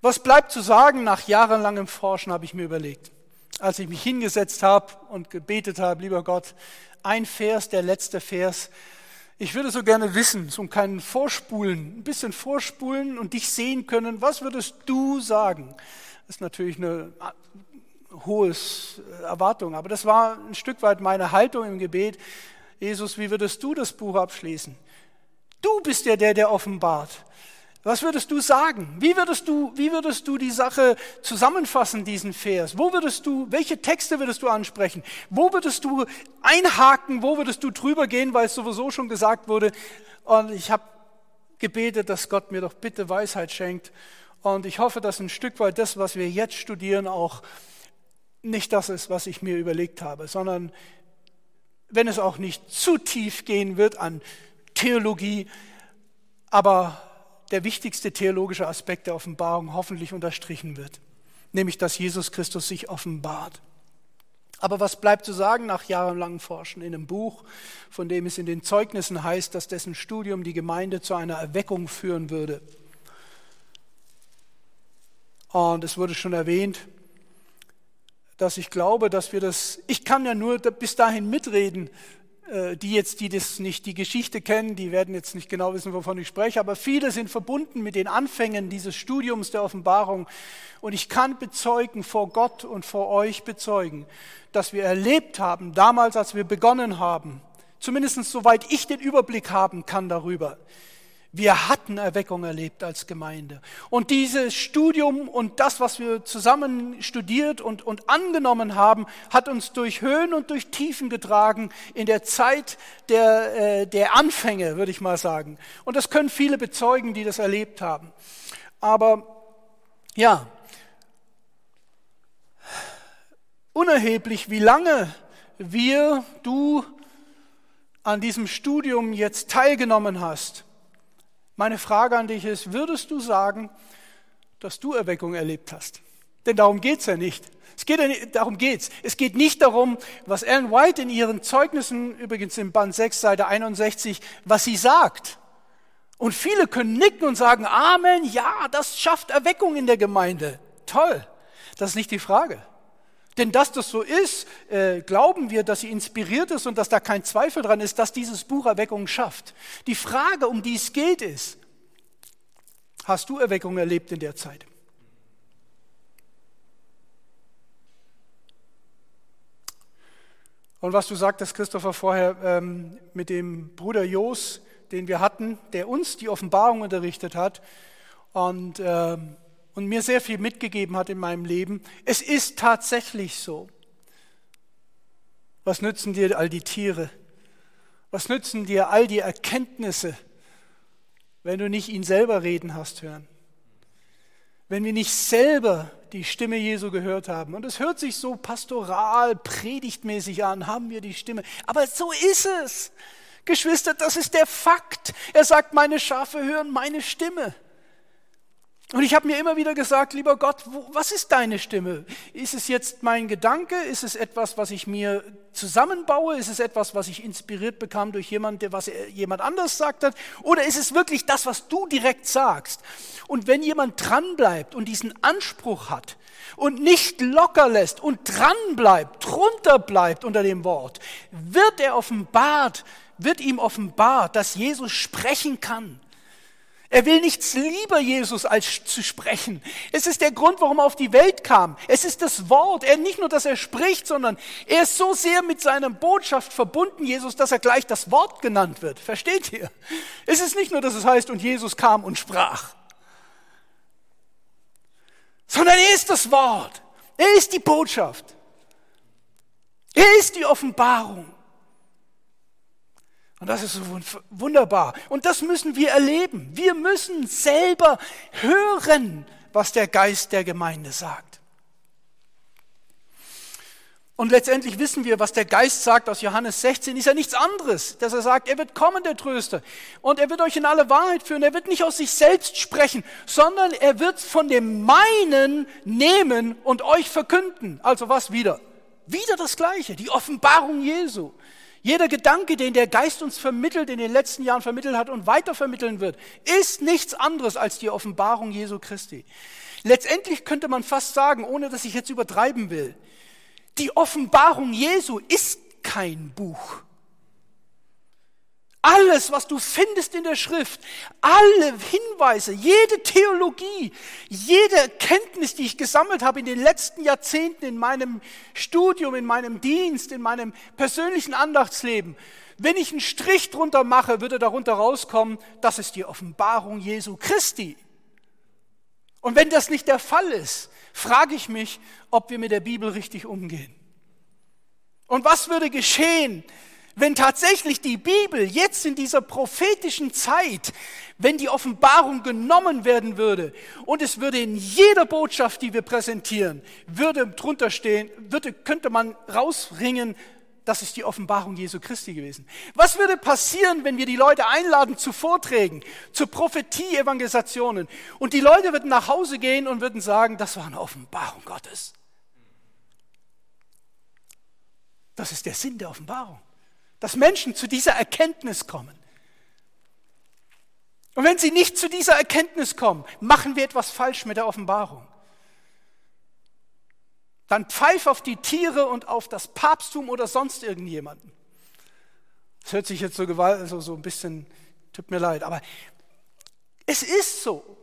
Was bleibt zu sagen nach jahrelangem Forschen, habe ich mir überlegt. Als ich mich hingesetzt habe und gebetet habe, lieber Gott, ein Vers, der letzte Vers, ich würde so gerne wissen, so kein Vorspulen, ein bisschen vorspulen und dich sehen können. Was würdest du sagen? Das ist natürlich eine hohe Erwartung, aber das war ein Stück weit meine Haltung im Gebet. Jesus, wie würdest du das Buch abschließen? Du bist ja der, der offenbart. Was würdest du sagen? Wie würdest du, wie würdest du die Sache zusammenfassen, diesen Vers? Wo würdest du, welche Texte würdest du ansprechen? Wo würdest du einhaken? Wo würdest du drüber gehen, weil es sowieso schon gesagt wurde? Und ich habe gebetet, dass Gott mir doch bitte Weisheit schenkt. Und ich hoffe, dass ein Stück weit das, was wir jetzt studieren, auch nicht das ist, was ich mir überlegt habe, sondern wenn es auch nicht zu tief gehen wird an Theologie, aber der wichtigste theologische Aspekt der Offenbarung hoffentlich unterstrichen wird, nämlich dass Jesus Christus sich offenbart. Aber was bleibt zu sagen nach jahrelangem Forschen in einem Buch, von dem es in den Zeugnissen heißt, dass dessen Studium die Gemeinde zu einer Erweckung führen würde? Und es wurde schon erwähnt, dass ich glaube, dass wir das, ich kann ja nur bis dahin mitreden, die jetzt, die das nicht die Geschichte kennen, die werden jetzt nicht genau wissen, wovon ich spreche, aber viele sind verbunden mit den Anfängen dieses Studiums der Offenbarung. Und ich kann bezeugen vor Gott und vor euch bezeugen, dass wir erlebt haben, damals, als wir begonnen haben, zumindest soweit ich den Überblick haben kann darüber, wir hatten Erweckung erlebt als Gemeinde. Und dieses Studium und das, was wir zusammen studiert und, und angenommen haben, hat uns durch Höhen und durch Tiefen getragen in der Zeit der, äh, der Anfänge, würde ich mal sagen. Und das können viele bezeugen, die das erlebt haben. Aber ja, unerheblich, wie lange wir, du an diesem Studium jetzt teilgenommen hast, meine Frage an dich ist, würdest du sagen, dass du Erweckung erlebt hast? Denn darum geht's ja nicht. Es geht ja nicht, darum geht's. Es geht nicht darum, was Ellen White in ihren Zeugnissen, übrigens im Band 6, Seite 61, was sie sagt. Und viele können nicken und sagen, Amen, ja, das schafft Erweckung in der Gemeinde. Toll. Das ist nicht die Frage. Denn dass das so ist, äh, glauben wir, dass sie inspiriert ist und dass da kein Zweifel dran ist, dass dieses Buch Erweckung schafft. Die Frage, um die es geht, ist, hast du Erweckung erlebt in der Zeit? Und was du sagtest, Christopher, vorher ähm, mit dem Bruder Jos, den wir hatten, der uns die Offenbarung unterrichtet hat und ähm, und mir sehr viel mitgegeben hat in meinem Leben. Es ist tatsächlich so. Was nützen dir all die Tiere? Was nützen dir all die Erkenntnisse, wenn du nicht ihn selber reden hast hören? Wenn wir nicht selber die Stimme Jesu gehört haben. Und es hört sich so pastoral, predigtmäßig an, haben wir die Stimme. Aber so ist es. Geschwister, das ist der Fakt. Er sagt, meine Schafe hören meine Stimme. Und ich habe mir immer wieder gesagt, lieber Gott, wo, was ist deine Stimme? Ist es jetzt mein Gedanke? Ist es etwas, was ich mir zusammenbaue? Ist es etwas, was ich inspiriert bekam durch jemand, der was jemand anders sagt hat? Oder ist es wirklich das, was du direkt sagst? Und wenn jemand dranbleibt und diesen Anspruch hat und nicht locker lässt und dranbleibt, drunter bleibt unter dem Wort, wird er offenbart, wird ihm offenbart, dass Jesus sprechen kann er will nichts lieber, Jesus, als zu sprechen. Es ist der Grund, warum er auf die Welt kam. Es ist das Wort. Er nicht nur, dass er spricht, sondern er ist so sehr mit seiner Botschaft verbunden, Jesus, dass er gleich das Wort genannt wird. Versteht ihr? Es ist nicht nur, dass es heißt, und Jesus kam und sprach, sondern er ist das Wort. Er ist die Botschaft. Er ist die Offenbarung. Und das ist so wunderbar. Und das müssen wir erleben. Wir müssen selber hören, was der Geist der Gemeinde sagt. Und letztendlich wissen wir, was der Geist sagt aus Johannes 16, ist ja nichts anderes, dass er sagt, er wird kommen, der Tröster, und er wird euch in alle Wahrheit führen. Er wird nicht aus sich selbst sprechen, sondern er wird von dem meinen nehmen und euch verkünden. Also was wieder? Wieder das Gleiche, die Offenbarung Jesu. Jeder Gedanke, den der Geist uns vermittelt, in den letzten Jahren vermittelt hat und weiter vermitteln wird, ist nichts anderes als die Offenbarung Jesu Christi. Letztendlich könnte man fast sagen, ohne dass ich jetzt übertreiben will, die Offenbarung Jesu ist kein Buch. Alles, was du findest in der Schrift, alle Hinweise, jede Theologie, jede Erkenntnis, die ich gesammelt habe in den letzten Jahrzehnten in meinem Studium, in meinem Dienst, in meinem persönlichen Andachtsleben, wenn ich einen Strich drunter mache, würde darunter rauskommen, das ist die Offenbarung Jesu Christi. Und wenn das nicht der Fall ist, frage ich mich, ob wir mit der Bibel richtig umgehen. Und was würde geschehen, wenn tatsächlich die Bibel jetzt in dieser prophetischen Zeit, wenn die Offenbarung genommen werden würde und es würde in jeder Botschaft, die wir präsentieren, würde drunter stehen, würde, könnte man rausringen, das ist die Offenbarung Jesu Christi gewesen. Was würde passieren, wenn wir die Leute einladen zu Vorträgen, zu Prophetie-Evangelisationen und die Leute würden nach Hause gehen und würden sagen, das war eine Offenbarung Gottes. Das ist der Sinn der Offenbarung dass Menschen zu dieser Erkenntnis kommen. Und wenn sie nicht zu dieser Erkenntnis kommen, machen wir etwas falsch mit der Offenbarung. Dann pfeif auf die Tiere und auf das Papsttum oder sonst irgendjemanden. Das hört sich jetzt so, gewalt, so, so ein bisschen, tut mir leid, aber es ist so.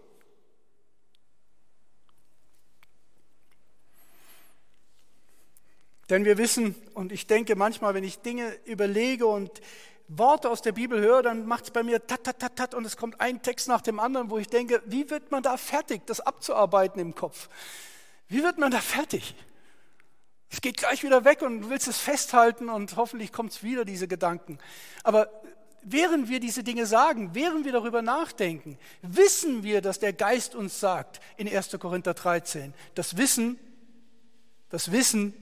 Denn wir wissen, und ich denke manchmal, wenn ich Dinge überlege und Worte aus der Bibel höre, dann macht es bei mir tat, tat, tat, tat und es kommt ein Text nach dem anderen, wo ich denke, wie wird man da fertig, das abzuarbeiten im Kopf? Wie wird man da fertig? Es geht gleich wieder weg und du willst es festhalten und hoffentlich kommt es wieder, diese Gedanken. Aber während wir diese Dinge sagen, während wir darüber nachdenken, wissen wir, dass der Geist uns sagt in 1. Korinther 13, das Wissen, das Wissen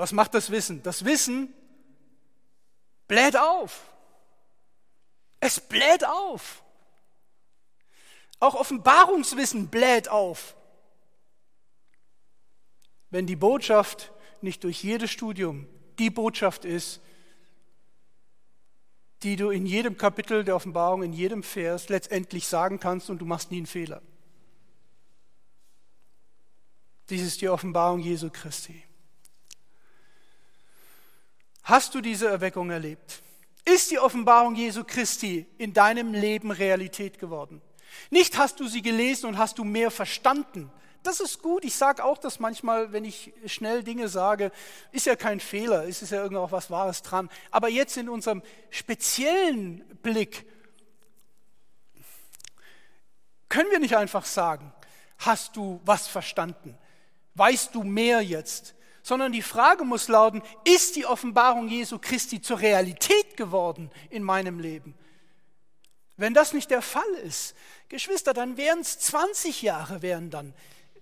was macht das Wissen? Das Wissen bläht auf. Es bläht auf. Auch Offenbarungswissen bläht auf. Wenn die Botschaft nicht durch jedes Studium die Botschaft ist, die du in jedem Kapitel der Offenbarung, in jedem Vers letztendlich sagen kannst und du machst nie einen Fehler. Dies ist die Offenbarung Jesu Christi. Hast du diese Erweckung erlebt? Ist die Offenbarung Jesu Christi in deinem Leben Realität geworden? Nicht hast du sie gelesen und hast du mehr verstanden. Das ist gut. Ich sage auch das manchmal, wenn ich schnell Dinge sage, ist ja kein Fehler, ist es ja irgendwo auch was Wahres dran. Aber jetzt in unserem speziellen Blick können wir nicht einfach sagen, hast du was verstanden? Weißt du mehr jetzt? Sondern die Frage muss lauten, ist die Offenbarung Jesu Christi zur Realität geworden in meinem Leben? Wenn das nicht der Fall ist, Geschwister, dann wären es 20 Jahre wären dann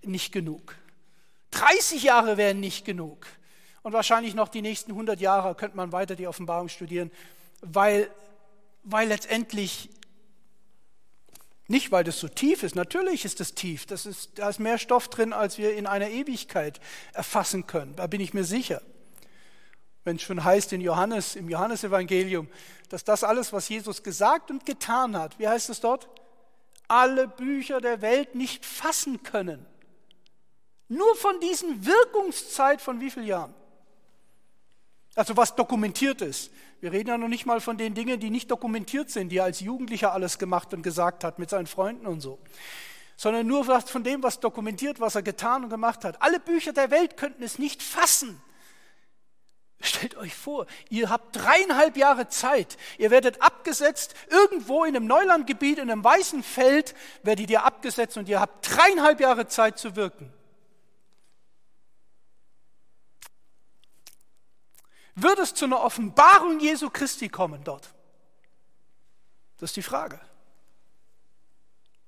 nicht genug. 30 Jahre wären nicht genug. Und wahrscheinlich noch die nächsten 100 Jahre könnte man weiter die Offenbarung studieren. weil, weil letztendlich nicht, weil das so tief ist. Natürlich ist es tief. Das ist, da ist mehr Stoff drin, als wir in einer Ewigkeit erfassen können. Da bin ich mir sicher. Wenn es schon heißt in Johannes, im Johannesevangelium, dass das alles, was Jesus gesagt und getan hat, wie heißt es dort? Alle Bücher der Welt nicht fassen können. Nur von diesen Wirkungszeit von wie vielen Jahren? Also was dokumentiert ist. Wir reden ja noch nicht mal von den Dingen, die nicht dokumentiert sind, die er als Jugendlicher alles gemacht und gesagt hat mit seinen Freunden und so. Sondern nur von dem, was dokumentiert, was er getan und gemacht hat. Alle Bücher der Welt könnten es nicht fassen. Stellt euch vor, ihr habt dreieinhalb Jahre Zeit. Ihr werdet abgesetzt, irgendwo in einem Neulandgebiet, in einem weißen Feld werdet ihr abgesetzt und ihr habt dreieinhalb Jahre Zeit zu wirken. Wird es zu einer Offenbarung Jesu Christi kommen dort? Das ist die Frage.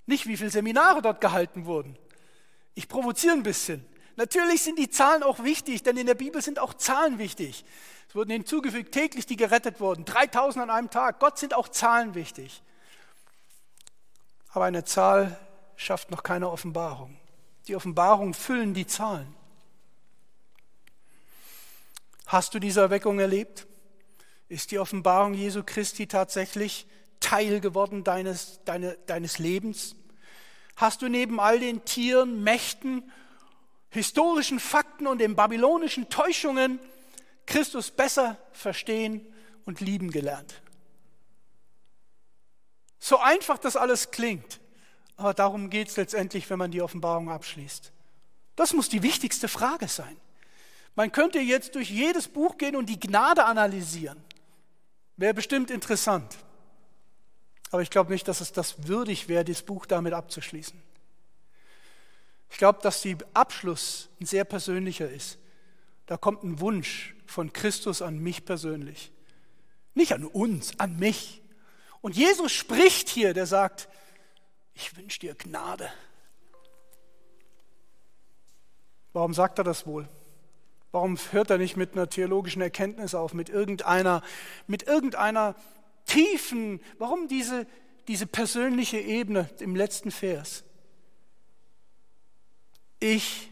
Nicht, wie viele Seminare dort gehalten wurden. Ich provoziere ein bisschen. Natürlich sind die Zahlen auch wichtig, denn in der Bibel sind auch Zahlen wichtig. Es wurden hinzugefügt täglich, die gerettet wurden. 3000 an einem Tag. Gott sind auch Zahlen wichtig. Aber eine Zahl schafft noch keine Offenbarung. Die Offenbarungen füllen die Zahlen. Hast du diese Erweckung erlebt? Ist die Offenbarung Jesu Christi tatsächlich Teil geworden deines, deine, deines Lebens? Hast du neben all den Tieren, Mächten, historischen Fakten und den babylonischen Täuschungen Christus besser verstehen und lieben gelernt? So einfach das alles klingt, aber darum geht es letztendlich, wenn man die Offenbarung abschließt. Das muss die wichtigste Frage sein. Man könnte jetzt durch jedes Buch gehen und die Gnade analysieren. Wäre bestimmt interessant. Aber ich glaube nicht, dass es das würdig wäre, dieses Buch damit abzuschließen. Ich glaube, dass der Abschluss ein sehr persönlicher ist. Da kommt ein Wunsch von Christus an mich persönlich. Nicht an uns, an mich. Und Jesus spricht hier, der sagt, ich wünsche dir Gnade. Warum sagt er das wohl? Warum hört er nicht mit einer theologischen Erkenntnis auf, mit irgendeiner, mit irgendeiner tiefen, warum diese, diese persönliche Ebene im letzten Vers? Ich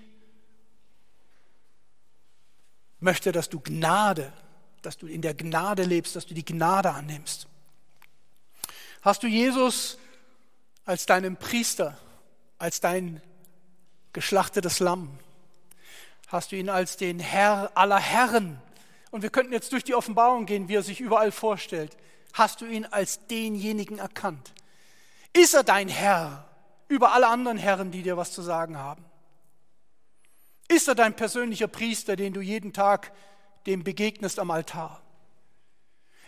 möchte, dass du Gnade, dass du in der Gnade lebst, dass du die Gnade annimmst. Hast du Jesus als deinen Priester, als dein geschlachtetes Lamm? Hast du ihn als den Herr aller Herren. Und wir könnten jetzt durch die Offenbarung gehen, wie er sich überall vorstellt. Hast du ihn als denjenigen erkannt? Ist er dein Herr über alle anderen Herren, die dir was zu sagen haben? Ist er dein persönlicher Priester, den du jeden Tag dem begegnest am Altar?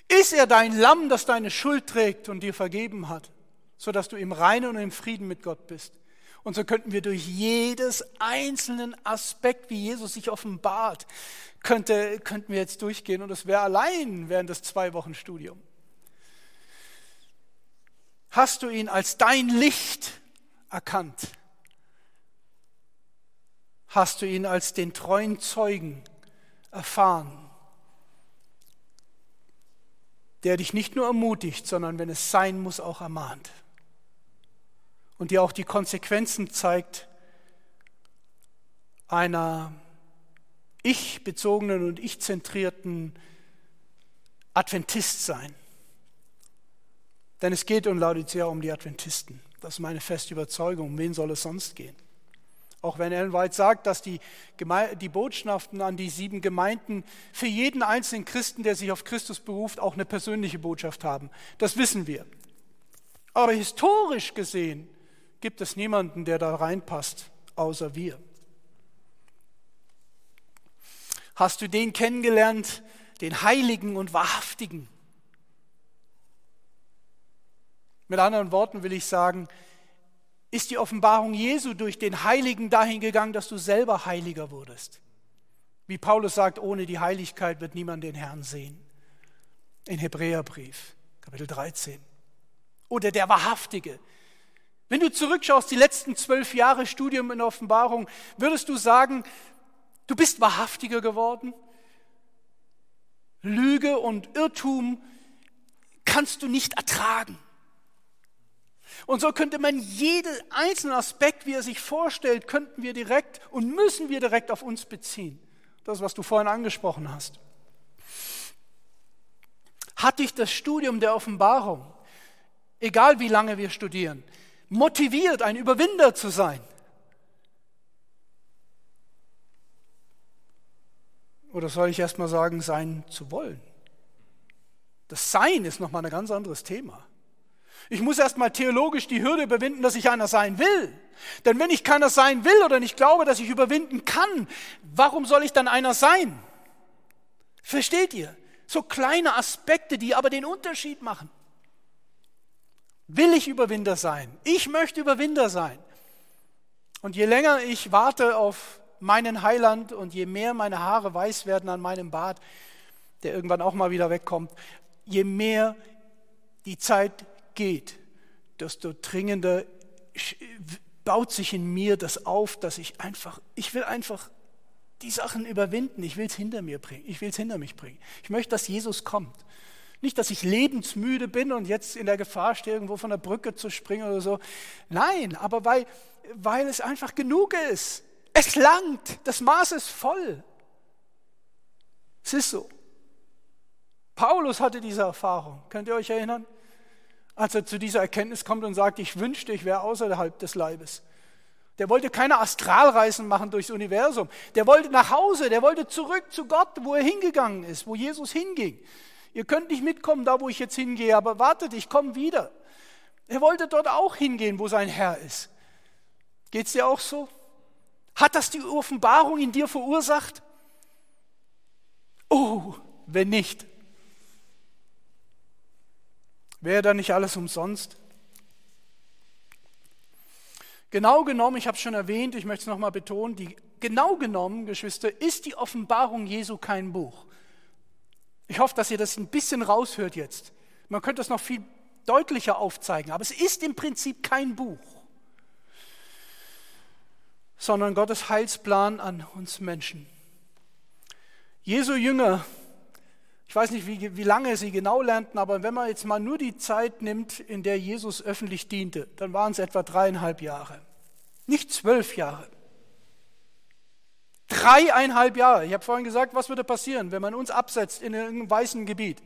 Ist er dein Lamm, das deine Schuld trägt und dir vergeben hat, sodass du im Reinen und im Frieden mit Gott bist? Und so könnten wir durch jedes einzelnen Aspekt, wie Jesus sich offenbart, könnte, könnten wir jetzt durchgehen und es wäre allein während des zwei Wochen Studium. Hast du ihn als dein Licht erkannt? Hast du ihn als den treuen Zeugen erfahren, der dich nicht nur ermutigt, sondern wenn es sein muss, auch ermahnt? Und die auch die Konsequenzen zeigt einer ich-bezogenen und ich-zentrierten Adventist sein. Denn es geht um Laodicea um die Adventisten. Das ist meine feste Überzeugung. Um wen soll es sonst gehen? Auch wenn Ellen White sagt, dass die, die Botschaften an die sieben Gemeinden für jeden einzelnen Christen, der sich auf Christus beruft, auch eine persönliche Botschaft haben. Das wissen wir. Aber historisch gesehen gibt es niemanden, der da reinpasst, außer wir. Hast du den kennengelernt, den Heiligen und Wahrhaftigen? Mit anderen Worten will ich sagen, ist die Offenbarung Jesu durch den Heiligen dahin gegangen, dass du selber heiliger wurdest. Wie Paulus sagt, ohne die Heiligkeit wird niemand den Herrn sehen. In Hebräerbrief, Kapitel 13. Oder der Wahrhaftige, wenn du zurückschaust, die letzten zwölf Jahre Studium in Offenbarung, würdest du sagen, du bist wahrhaftiger geworden? Lüge und Irrtum kannst du nicht ertragen. Und so könnte man jeden einzelnen Aspekt, wie er sich vorstellt, könnten wir direkt und müssen wir direkt auf uns beziehen. Das, was du vorhin angesprochen hast. Hat dich das Studium der Offenbarung, egal wie lange wir studieren, motiviert, ein Überwinder zu sein? Oder soll ich erst mal sagen, sein zu wollen? Das Sein ist nochmal ein ganz anderes Thema. Ich muss erst mal theologisch die Hürde überwinden, dass ich einer sein will. Denn wenn ich keiner sein will oder nicht glaube, dass ich überwinden kann, warum soll ich dann einer sein? Versteht ihr? So kleine Aspekte, die aber den Unterschied machen. Will ich Überwinder sein? Ich möchte Überwinder sein. Und je länger ich warte auf meinen Heiland und je mehr meine Haare weiß werden an meinem Bart, der irgendwann auch mal wieder wegkommt, je mehr die Zeit geht, desto dringender baut sich in mir das auf, dass ich einfach, ich will einfach die Sachen überwinden, ich will es hinter mir bringen, ich will es hinter mich bringen. Ich möchte, dass Jesus kommt. Nicht, dass ich lebensmüde bin und jetzt in der Gefahr stehe, irgendwo von der Brücke zu springen oder so. Nein, aber weil, weil es einfach genug ist. Es langt, das Maß ist voll. Es ist so. Paulus hatte diese Erfahrung. Könnt ihr euch erinnern? Als er zu dieser Erkenntnis kommt und sagt, ich wünschte, ich wäre außerhalb des Leibes. Der wollte keine Astralreisen machen durchs Universum. Der wollte nach Hause, der wollte zurück zu Gott, wo er hingegangen ist, wo Jesus hinging. Ihr könnt nicht mitkommen, da wo ich jetzt hingehe, aber wartet, ich komme wieder. Er wollte dort auch hingehen, wo sein Herr ist. Geht es dir auch so? Hat das die Offenbarung in dir verursacht? Oh, wenn nicht. Wäre da nicht alles umsonst? Genau genommen, ich habe es schon erwähnt, ich möchte es nochmal betonen, die, genau genommen, Geschwister, ist die Offenbarung Jesu kein Buch. Ich hoffe, dass ihr das ein bisschen raushört jetzt. Man könnte es noch viel deutlicher aufzeigen, aber es ist im Prinzip kein Buch sondern Gottes Heilsplan an uns Menschen. Jesu Jünger, ich weiß nicht, wie, wie lange sie genau lernten, aber wenn man jetzt mal nur die Zeit nimmt, in der Jesus öffentlich diente, dann waren es etwa dreieinhalb Jahre. Nicht zwölf Jahre. Dreieinhalb Jahre. Ich habe vorhin gesagt, was würde passieren, wenn man uns absetzt in einem weißen Gebiet?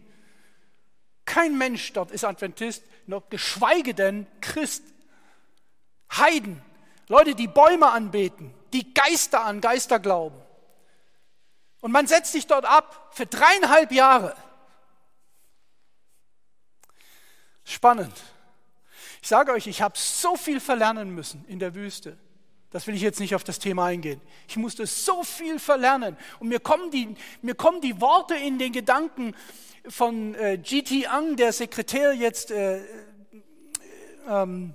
Kein Mensch dort ist Adventist, noch geschweige denn Christ. Heiden, Leute, die Bäume anbeten, die Geister an Geister glauben. Und man setzt sich dort ab für dreieinhalb Jahre. Spannend. Ich sage euch, ich habe so viel verlernen müssen in der Wüste. Das will ich jetzt nicht auf das Thema eingehen. Ich musste so viel verlernen. Und mir kommen die, mir kommen die Worte in den Gedanken von äh, G.T. Ang, der Sekretär jetzt äh, äh, ähm,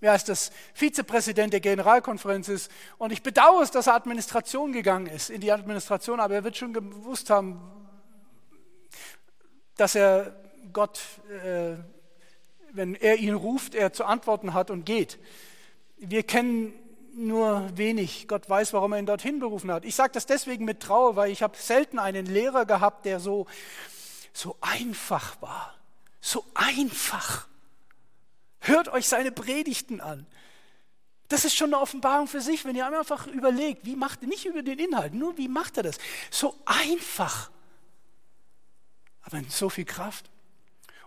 wie heißt das, Vizepräsident der Generalkonferenz ist. Und ich bedauere es, dass er Administration gegangen ist, in die Administration, aber er wird schon gewusst haben, dass er Gott, äh, wenn er ihn ruft, er zu antworten hat und geht. Wir kennen nur wenig. Gott weiß, warum er ihn dorthin berufen hat. Ich sage das deswegen mit Trauer, weil ich habe selten einen Lehrer gehabt, der so, so einfach war. So einfach. Hört euch seine Predigten an. Das ist schon eine Offenbarung für sich, wenn ihr einfach überlegt, wie macht er, nicht über den Inhalt, nur wie macht er das? So einfach, aber mit so viel Kraft.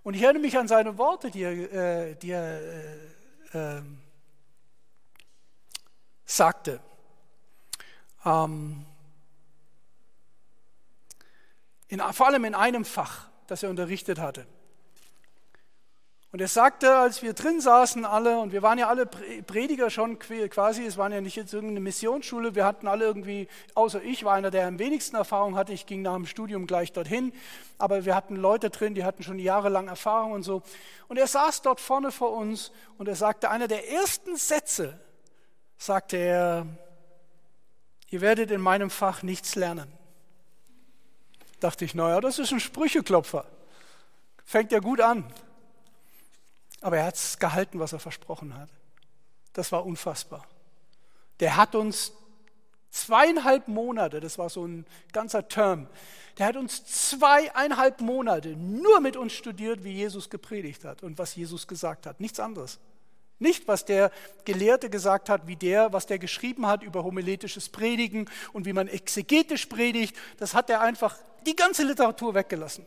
Und ich erinnere mich an seine Worte, die er, äh, die er äh, äh, sagte. Ähm, in, vor allem in einem Fach, das er unterrichtet hatte. Und er sagte, als wir drin saßen alle, und wir waren ja alle Prediger schon quasi, es waren ja nicht jetzt irgendeine Missionsschule, wir hatten alle irgendwie, außer ich war einer, der am wenigsten Erfahrung hatte, ich ging nach dem Studium gleich dorthin, aber wir hatten Leute drin, die hatten schon jahrelang Erfahrung und so. Und er saß dort vorne vor uns und er sagte, einer der ersten Sätze, sagte er, ihr werdet in meinem Fach nichts lernen. Dachte ich, naja, das ist ein Sprücheklopfer. Fängt ja gut an. Aber er hat es gehalten, was er versprochen hat. Das war unfassbar. Der hat uns zweieinhalb Monate, das war so ein ganzer Term, der hat uns zweieinhalb Monate nur mit uns studiert, wie Jesus gepredigt hat und was Jesus gesagt hat. Nichts anderes. Nicht, was der Gelehrte gesagt hat, wie der, was der geschrieben hat über homiletisches Predigen und wie man exegetisch predigt. Das hat er einfach die ganze Literatur weggelassen.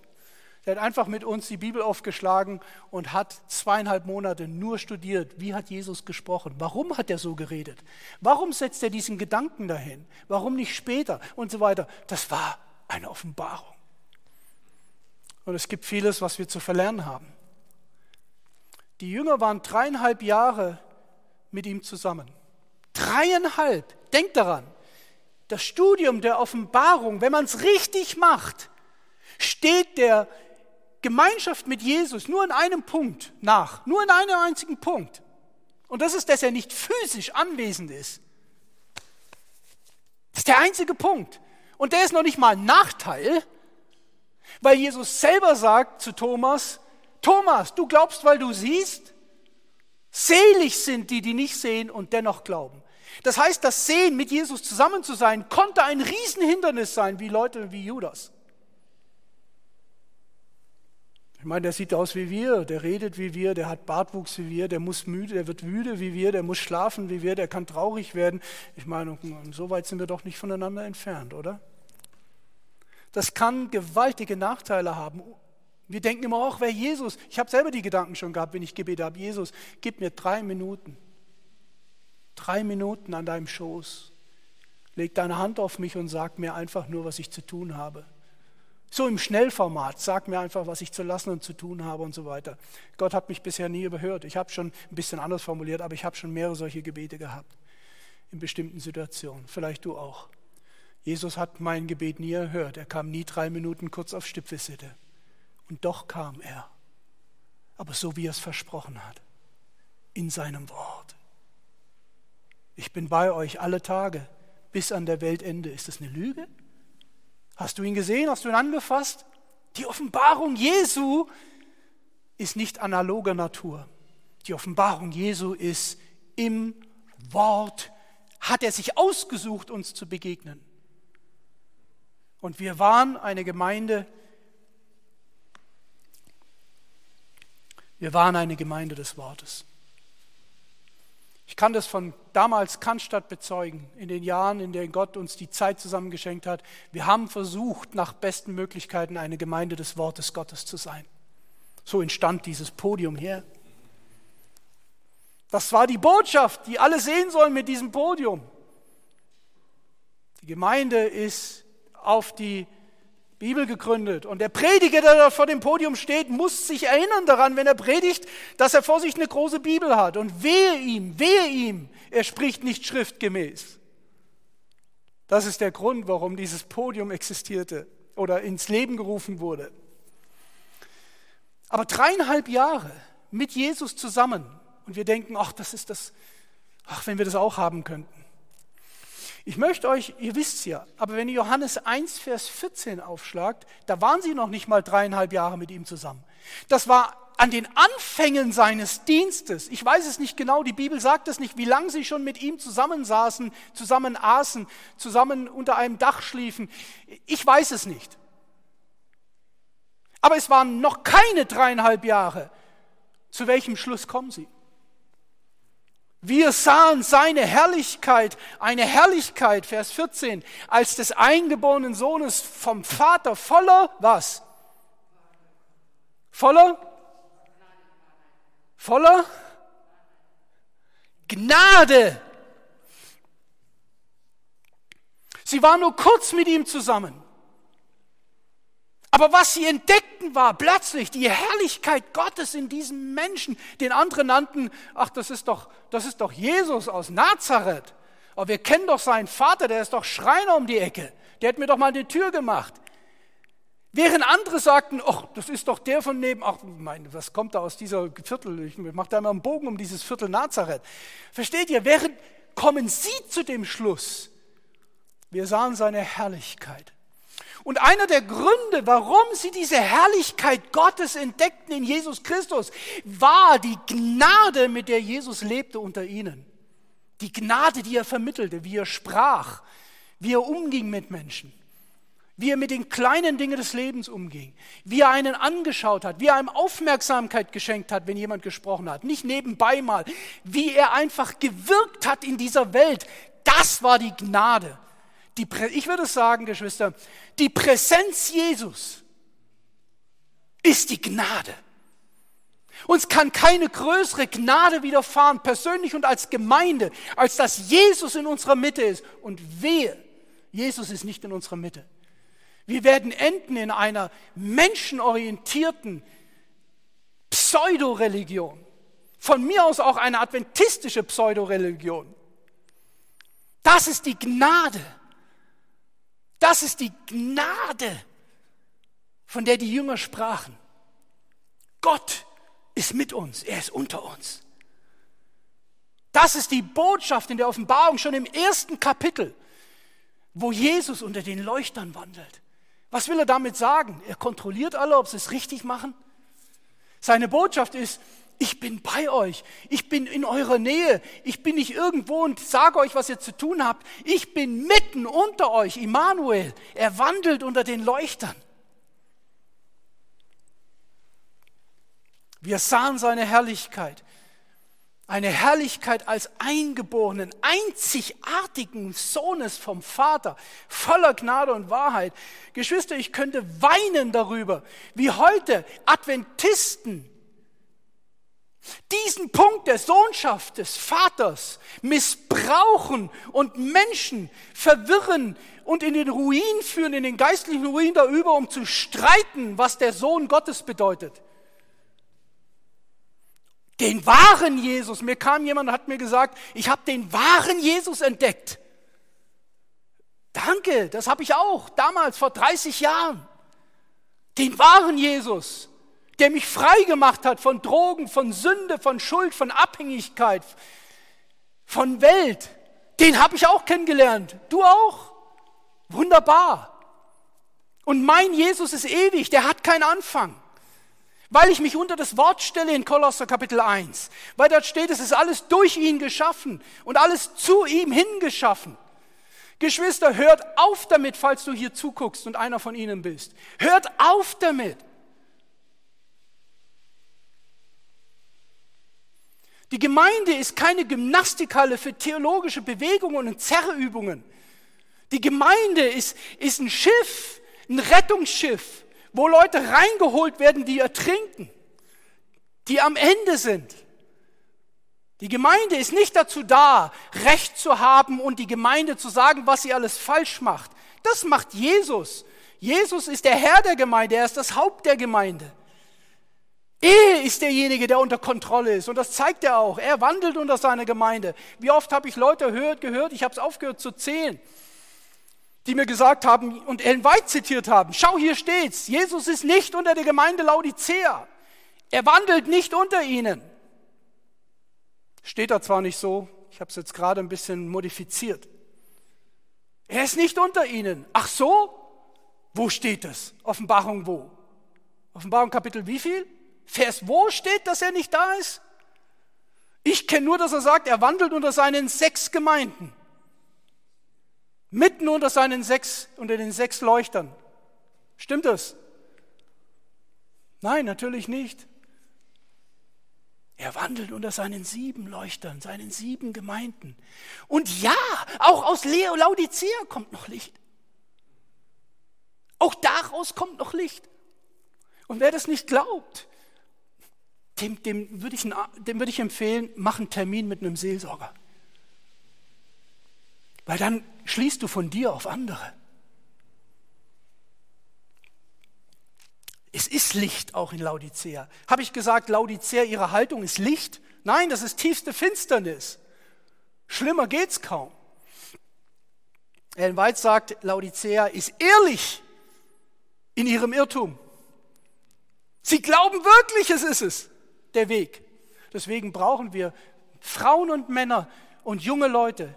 Der hat einfach mit uns die Bibel aufgeschlagen und hat zweieinhalb Monate nur studiert, wie hat Jesus gesprochen, warum hat er so geredet, warum setzt er diesen Gedanken dahin, warum nicht später und so weiter. Das war eine Offenbarung. Und es gibt vieles, was wir zu verlernen haben. Die Jünger waren dreieinhalb Jahre mit ihm zusammen. Dreieinhalb. Denkt daran, das Studium der Offenbarung, wenn man es richtig macht, steht der Gemeinschaft mit Jesus nur in einem Punkt nach, nur in einem einzigen Punkt. Und das ist, dass er nicht physisch anwesend ist. Das ist der einzige Punkt. Und der ist noch nicht mal ein Nachteil, weil Jesus selber sagt zu Thomas, Thomas, du glaubst, weil du siehst? Selig sind die, die nicht sehen und dennoch glauben. Das heißt, das Sehen mit Jesus zusammen zu sein, konnte ein Riesenhindernis sein, wie Leute wie Judas. Ich meine, der sieht aus wie wir, der redet wie wir, der hat Bartwuchs wie wir, der muss müde, der wird müde wie wir, der muss schlafen wie wir, der kann traurig werden. Ich meine, so weit sind wir doch nicht voneinander entfernt, oder? Das kann gewaltige Nachteile haben. Wir denken immer, ach, wer Jesus? Ich habe selber die Gedanken schon gehabt, wenn ich gebetet habe, Jesus, gib mir drei Minuten. Drei Minuten an deinem Schoß. Leg deine Hand auf mich und sag mir einfach nur, was ich zu tun habe. So im Schnellformat, sag mir einfach, was ich zu lassen und zu tun habe und so weiter. Gott hat mich bisher nie überhört. Ich habe schon ein bisschen anders formuliert, aber ich habe schon mehrere solche Gebete gehabt in bestimmten Situationen. Vielleicht du auch. Jesus hat mein Gebet nie erhört. Er kam nie drei Minuten kurz auf Stippvisite. Und doch kam er. Aber so wie er es versprochen hat. In seinem Wort. Ich bin bei euch alle Tage bis an der Weltende. Ist das eine Lüge? Hast du ihn gesehen? Hast du ihn angefasst? Die Offenbarung Jesu ist nicht analoger Natur. Die Offenbarung Jesu ist im Wort, hat er sich ausgesucht, uns zu begegnen. Und wir waren eine Gemeinde, wir waren eine Gemeinde des Wortes. Ich kann das von damals Cannstatt bezeugen, in den Jahren, in denen Gott uns die Zeit zusammengeschenkt hat. Wir haben versucht, nach besten Möglichkeiten eine Gemeinde des Wortes Gottes zu sein. So entstand dieses Podium hier. Das war die Botschaft, die alle sehen sollen mit diesem Podium. Die Gemeinde ist auf die Bibel gegründet. Und der Prediger, der da vor dem Podium steht, muss sich erinnern daran, wenn er predigt, dass er vor sich eine große Bibel hat. Und wehe ihm, wehe ihm, er spricht nicht schriftgemäß. Das ist der Grund, warum dieses Podium existierte oder ins Leben gerufen wurde. Aber dreieinhalb Jahre mit Jesus zusammen und wir denken, ach, das ist das, ach, wenn wir das auch haben könnten. Ich möchte euch, ihr wisst ja, aber wenn ihr Johannes 1, Vers 14 aufschlagt, da waren sie noch nicht mal dreieinhalb Jahre mit ihm zusammen. Das war an den Anfängen seines Dienstes. Ich weiß es nicht genau, die Bibel sagt es nicht, wie lange sie schon mit ihm zusammensaßen, zusammen aßen, zusammen unter einem Dach schliefen. Ich weiß es nicht. Aber es waren noch keine dreieinhalb Jahre. Zu welchem Schluss kommen sie? Wir sahen seine Herrlichkeit, eine Herrlichkeit, Vers 14, als des eingeborenen Sohnes vom Vater voller was? Voller? Voller? Gnade. Sie war nur kurz mit ihm zusammen. Aber was sie entdeckten war plötzlich die Herrlichkeit Gottes in diesem Menschen, den andere nannten, ach, das ist doch, das ist doch Jesus aus Nazareth. Aber wir kennen doch seinen Vater, der ist doch Schreiner um die Ecke. Der hat mir doch mal die Tür gemacht. Während andere sagten, ach, das ist doch der von neben, ach, mein, was kommt da aus dieser Viertel? Ich mache da immer einen Bogen um dieses Viertel Nazareth. Versteht ihr? Während kommen sie zu dem Schluss, wir sahen seine Herrlichkeit. Und einer der Gründe, warum sie diese Herrlichkeit Gottes entdeckten in Jesus Christus, war die Gnade, mit der Jesus lebte unter ihnen. Die Gnade, die er vermittelte, wie er sprach, wie er umging mit Menschen, wie er mit den kleinen Dingen des Lebens umging, wie er einen angeschaut hat, wie er einem Aufmerksamkeit geschenkt hat, wenn jemand gesprochen hat, nicht nebenbei mal, wie er einfach gewirkt hat in dieser Welt. Das war die Gnade. Die, ich würde sagen, Geschwister, die Präsenz Jesus ist die Gnade. Uns kann keine größere Gnade widerfahren, persönlich und als Gemeinde, als dass Jesus in unserer Mitte ist. Und wehe, Jesus ist nicht in unserer Mitte. Wir werden enden in einer menschenorientierten Pseudoreligion. Von mir aus auch eine adventistische Pseudoreligion. Das ist die Gnade. Das ist die Gnade, von der die Jünger sprachen. Gott ist mit uns, er ist unter uns. Das ist die Botschaft in der Offenbarung schon im ersten Kapitel, wo Jesus unter den Leuchtern wandelt. Was will er damit sagen? Er kontrolliert alle, ob sie es richtig machen. Seine Botschaft ist, ich bin bei euch, ich bin in eurer Nähe, ich bin nicht irgendwo und sage euch, was ihr zu tun habt. Ich bin mitten unter euch, Immanuel. Er wandelt unter den Leuchtern. Wir sahen seine Herrlichkeit. Eine Herrlichkeit als eingeborenen, einzigartigen Sohnes vom Vater, voller Gnade und Wahrheit. Geschwister, ich könnte weinen darüber, wie heute Adventisten diesen Punkt der Sohnschaft des Vaters missbrauchen und Menschen verwirren und in den Ruin führen, in den geistlichen Ruin darüber, um zu streiten, was der Sohn Gottes bedeutet den wahren Jesus. Mir kam jemand und hat mir gesagt, ich habe den wahren Jesus entdeckt. Danke, das habe ich auch damals vor 30 Jahren. Den wahren Jesus, der mich frei gemacht hat von Drogen, von Sünde, von Schuld, von Abhängigkeit, von Welt. Den habe ich auch kennengelernt. Du auch? Wunderbar. Und mein Jesus ist ewig, der hat keinen Anfang weil ich mich unter das Wort stelle in Kolosser Kapitel 1, weil dort steht, es ist alles durch ihn geschaffen und alles zu ihm hingeschaffen. Geschwister, hört auf damit, falls du hier zuguckst und einer von ihnen bist. Hört auf damit. Die Gemeinde ist keine Gymnastikhalle für theologische Bewegungen und Zerrübungen. Die Gemeinde ist, ist ein Schiff, ein Rettungsschiff, wo Leute reingeholt werden, die ertrinken, die am Ende sind. Die Gemeinde ist nicht dazu da, Recht zu haben und die Gemeinde zu sagen, was sie alles falsch macht. Das macht Jesus. Jesus ist der Herr der Gemeinde, er ist das Haupt der Gemeinde. Er ist derjenige, der unter Kontrolle ist und das zeigt er auch. Er wandelt unter seiner Gemeinde. Wie oft habe ich Leute gehört, gehört ich habe es aufgehört zu zählen die mir gesagt haben und Ellen White zitiert haben, schau, hier steht's, Jesus ist nicht unter der Gemeinde Laodicea. Er wandelt nicht unter ihnen. Steht da zwar nicht so, ich habe es jetzt gerade ein bisschen modifiziert. Er ist nicht unter ihnen. Ach so? Wo steht es? Offenbarung wo? Offenbarung Kapitel wie viel? Vers wo steht, dass er nicht da ist? Ich kenne nur, dass er sagt, er wandelt unter seinen sechs Gemeinden. Mitten unter seinen sechs, unter den sechs Leuchtern. Stimmt das? Nein, natürlich nicht. Er wandelt unter seinen sieben Leuchtern, seinen sieben Gemeinden. Und ja, auch aus Laodicea kommt noch Licht. Auch daraus kommt noch Licht. Und wer das nicht glaubt, dem, dem würde ich, dem würde ich empfehlen, mach einen Termin mit einem Seelsorger. Weil dann schließt du von dir auf andere. Es ist Licht auch in Laodicea. Habe ich gesagt, Laodicea, ihre Haltung ist Licht? Nein, das ist tiefste Finsternis. Schlimmer geht's kaum. Ellen White sagt, Laodicea ist ehrlich in ihrem Irrtum. Sie glauben wirklich, es ist es, der Weg. Deswegen brauchen wir Frauen und Männer und junge Leute,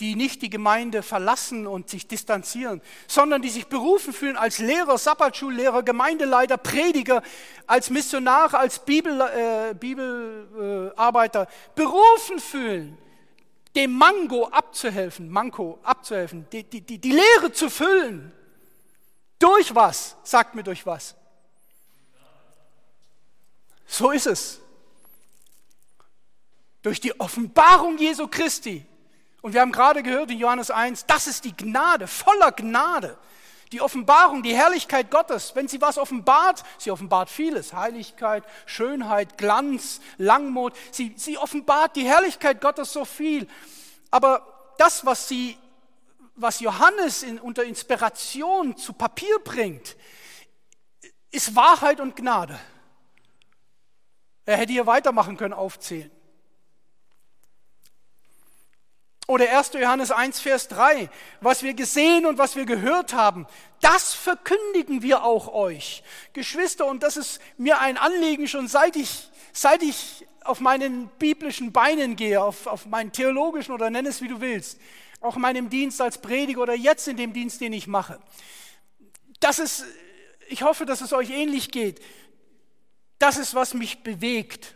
die nicht die Gemeinde verlassen und sich distanzieren, sondern die sich berufen fühlen als Lehrer, Sabbatschullehrer, Gemeindeleiter, Prediger, als Missionare, als Bibel, äh, Bibelarbeiter, berufen fühlen, dem Mango abzuhelfen, Manko abzuhelfen, die, die, die, die Leere zu füllen. Durch was? Sagt mir durch was. So ist es. Durch die Offenbarung Jesu Christi. Und wir haben gerade gehört in Johannes 1, das ist die Gnade, voller Gnade. Die Offenbarung, die Herrlichkeit Gottes, wenn sie was offenbart, sie offenbart vieles, Heiligkeit, Schönheit, Glanz, Langmut, sie, sie offenbart die Herrlichkeit Gottes so viel. Aber das, was sie, was Johannes in, unter Inspiration zu Papier bringt, ist Wahrheit und Gnade. Er hätte hier weitermachen können, aufzählen. Oder 1. Johannes 1, Vers 3, was wir gesehen und was wir gehört haben, das verkündigen wir auch euch. Geschwister, und das ist mir ein Anliegen schon seit ich, seit ich auf meinen biblischen Beinen gehe, auf, auf meinen theologischen oder nenn es wie du willst, auch in meinem Dienst als Prediger oder jetzt in dem Dienst, den ich mache. Das ist, ich hoffe, dass es euch ähnlich geht. Das ist, was mich bewegt,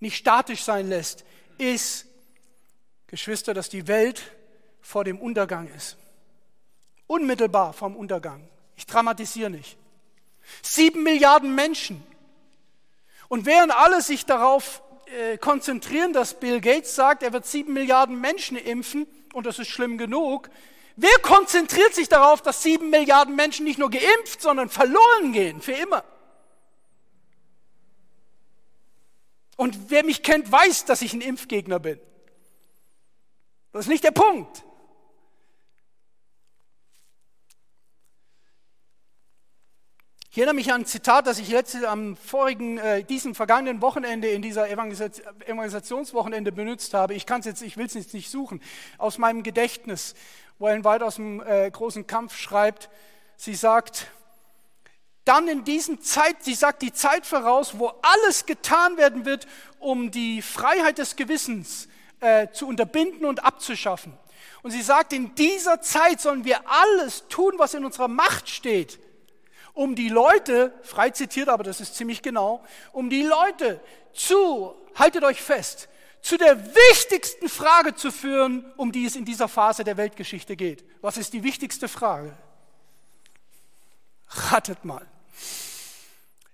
nicht statisch sein lässt, ist, Geschwister, dass die Welt vor dem Untergang ist. Unmittelbar vom Untergang. Ich dramatisiere nicht. Sieben Milliarden Menschen. Und während alle sich darauf äh, konzentrieren, dass Bill Gates sagt, er wird sieben Milliarden Menschen impfen, und das ist schlimm genug, wer konzentriert sich darauf, dass sieben Milliarden Menschen nicht nur geimpft, sondern verloren gehen, für immer? Und wer mich kennt, weiß, dass ich ein Impfgegner bin. Das ist nicht der Punkt. Ich erinnere mich an ein Zitat, das ich letzte, am vorigen, äh, diesem vergangenen Wochenende in dieser Evangelisationswochenende benutzt habe. Ich kann es jetzt, ich will es jetzt nicht suchen, aus meinem Gedächtnis, wo Ellen White aus dem äh, großen Kampf schreibt. Sie sagt, dann in diesem Zeit, sie sagt die Zeit voraus, wo alles getan werden wird, um die Freiheit des Gewissens äh, zu unterbinden und abzuschaffen. Und sie sagt, in dieser Zeit sollen wir alles tun, was in unserer Macht steht, um die Leute, frei zitiert, aber das ist ziemlich genau, um die Leute zu, haltet euch fest, zu der wichtigsten Frage zu führen, um die es in dieser Phase der Weltgeschichte geht. Was ist die wichtigste Frage? Ratet mal.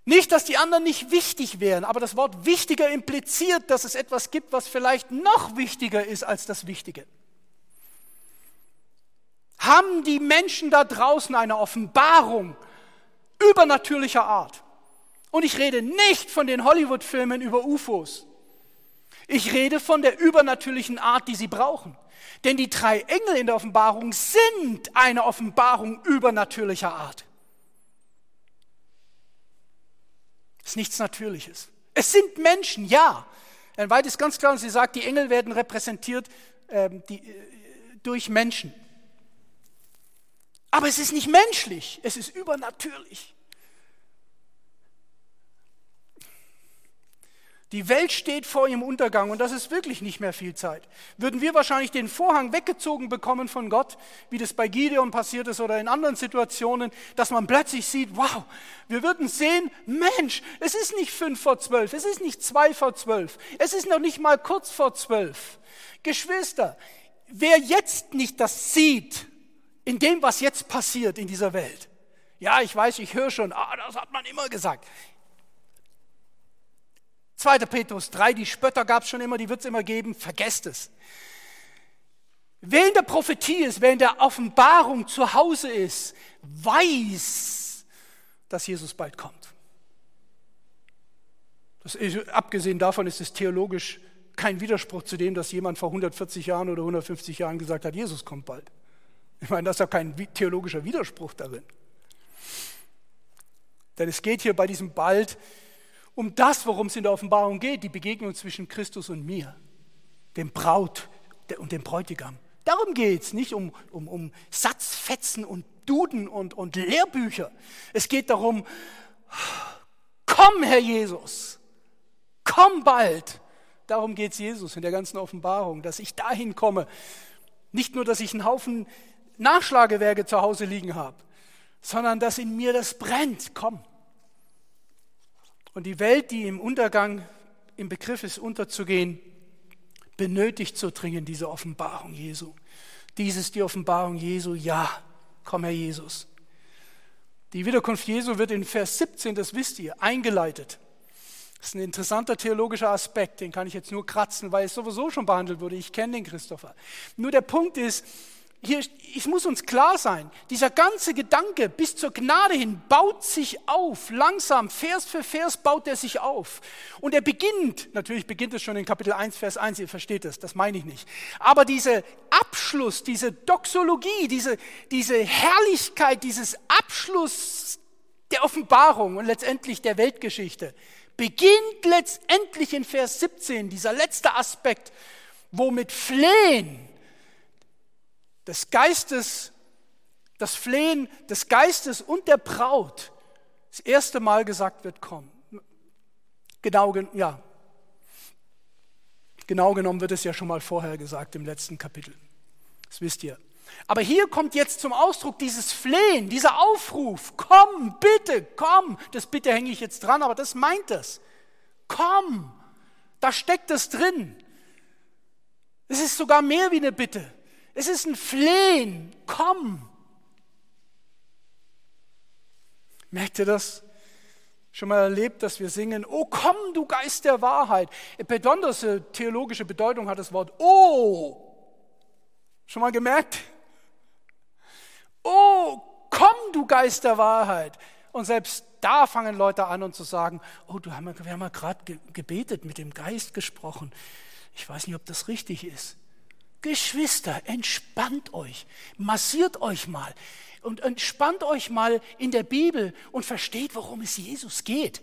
Nicht, dass die anderen nicht wichtig wären, aber das Wort wichtiger impliziert, dass es etwas gibt, was vielleicht noch wichtiger ist als das Wichtige. Haben die Menschen da draußen eine Offenbarung übernatürlicher Art? Und ich rede nicht von den Hollywood-Filmen über UFOs. Ich rede von der übernatürlichen Art, die sie brauchen. Denn die drei Engel in der Offenbarung sind eine Offenbarung übernatürlicher Art. Das ist nichts Natürliches. Es sind Menschen, ja. Ein Weit ist ganz klar und sie sagt, die Engel werden repräsentiert ähm, die, äh, durch Menschen. Aber es ist nicht menschlich, es ist übernatürlich. Die Welt steht vor ihrem Untergang und das ist wirklich nicht mehr viel Zeit. Würden wir wahrscheinlich den Vorhang weggezogen bekommen von Gott, wie das bei Gideon passiert ist oder in anderen Situationen, dass man plötzlich sieht, wow, wir würden sehen, Mensch, es ist nicht fünf vor zwölf, es ist nicht zwei vor zwölf, es ist noch nicht mal kurz vor zwölf. Geschwister, wer jetzt nicht das sieht, in dem, was jetzt passiert in dieser Welt, ja, ich weiß, ich höre schon, ah, das hat man immer gesagt. 2. Petrus 3, die Spötter gab es schon immer, die wird es immer geben, vergesst es. Wer in der Prophetie ist, wer in der Offenbarung zu Hause ist, weiß, dass Jesus bald kommt. Das, abgesehen davon ist es theologisch kein Widerspruch zu dem, dass jemand vor 140 Jahren oder 150 Jahren gesagt hat, Jesus kommt bald. Ich meine, das ist ja kein theologischer Widerspruch darin. Denn es geht hier bei diesem bald um das, worum es in der Offenbarung geht, die Begegnung zwischen Christus und mir, dem Braut und dem Bräutigam. Darum geht es, nicht um, um, um Satzfetzen und Duden und, und Lehrbücher. Es geht darum, komm, Herr Jesus, komm bald. Darum geht es Jesus in der ganzen Offenbarung, dass ich dahin komme. Nicht nur, dass ich einen Haufen Nachschlagewerke zu Hause liegen habe, sondern dass in mir das brennt. Komm. Und die Welt, die im Untergang im Begriff ist, unterzugehen, benötigt so dringend diese Offenbarung Jesu. Dies ist die Offenbarung Jesu. Ja, komm Herr Jesus. Die Wiederkunft Jesu wird in Vers 17, das wisst ihr, eingeleitet. Das ist ein interessanter theologischer Aspekt, den kann ich jetzt nur kratzen, weil es sowieso schon behandelt wurde. Ich kenne den Christopher. Nur der Punkt ist, hier, es muss uns klar sein, dieser ganze Gedanke bis zur Gnade hin baut sich auf, langsam, Vers für Vers baut er sich auf. Und er beginnt, natürlich beginnt es schon in Kapitel 1, Vers 1, ihr versteht es, das meine ich nicht. Aber dieser Abschluss, diese Doxologie, diese, diese Herrlichkeit, dieses Abschluss der Offenbarung und letztendlich der Weltgeschichte, beginnt letztendlich in Vers 17, dieser letzte Aspekt, wo mit Flehen des Geistes, das Flehen des Geistes und der Braut das erste Mal gesagt wird, komm. Genau, ja. Genau genommen wird es ja schon mal vorher gesagt im letzten Kapitel. Das wisst ihr. Aber hier kommt jetzt zum Ausdruck dieses Flehen, dieser Aufruf, komm, bitte, komm. Das bitte hänge ich jetzt dran, aber das meint es. Komm, da steckt es drin. Es ist sogar mehr wie eine Bitte. Es ist ein Flehen. Komm. Merkt ihr das? Schon mal erlebt, dass wir singen, oh komm, du Geist der Wahrheit. Besondere theologische Bedeutung hat das Wort oh. Schon mal gemerkt? Oh, komm, du Geist der Wahrheit. Und selbst da fangen Leute an und zu sagen, oh, du, wir haben ja gerade gebetet, mit dem Geist gesprochen. Ich weiß nicht, ob das richtig ist. Geschwister, entspannt euch, massiert euch mal und entspannt euch mal in der Bibel und versteht, worum es Jesus geht.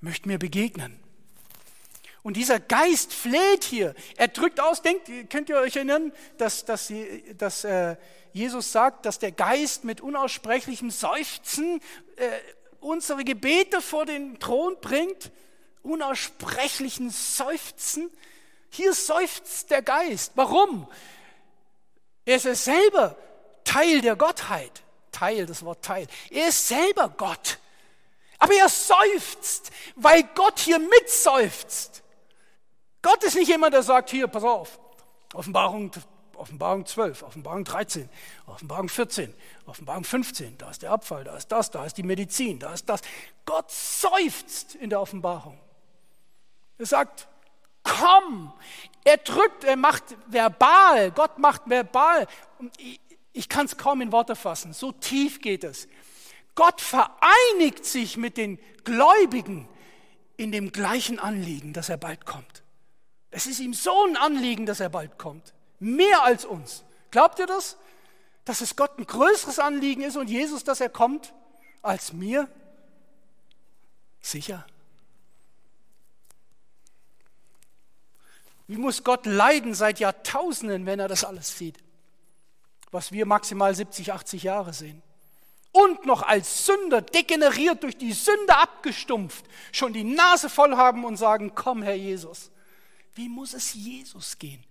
Möcht mir begegnen. Und dieser Geist fleht hier. Er drückt aus, denkt, könnt ihr euch erinnern, dass, dass, dass äh, Jesus sagt, dass der Geist mit unaussprechlichem Seufzen äh, unsere Gebete vor den Thron bringt? Unaussprechlichen Seufzen. Hier seufzt der Geist. Warum? Er ist selber Teil der Gottheit. Teil, das Wort Teil. Er ist selber Gott. Aber er seufzt, weil Gott hier mitseufzt. Gott ist nicht jemand, der sagt, hier, pass auf, Offenbarung, Offenbarung 12, Offenbarung 13, Offenbarung 14, Offenbarung 15, da ist der Abfall, da ist das, da ist die Medizin, da ist das. Gott seufzt in der Offenbarung. Er sagt, komm. Er drückt, er macht verbal, Gott macht verbal. Ich, ich kann es kaum in Worte fassen, so tief geht es. Gott vereinigt sich mit den Gläubigen in dem gleichen Anliegen, dass er bald kommt. Es ist ihm so ein Anliegen, dass er bald kommt. Mehr als uns. Glaubt ihr das? Dass es Gott ein größeres Anliegen ist und Jesus, dass er kommt, als mir? Sicher. Wie muss Gott leiden seit Jahrtausenden, wenn er das alles sieht? Was wir maximal 70, 80 Jahre sehen. Und noch als Sünder, degeneriert durch die Sünde abgestumpft, schon die Nase voll haben und sagen, komm Herr Jesus. Wie muss es Jesus gehen?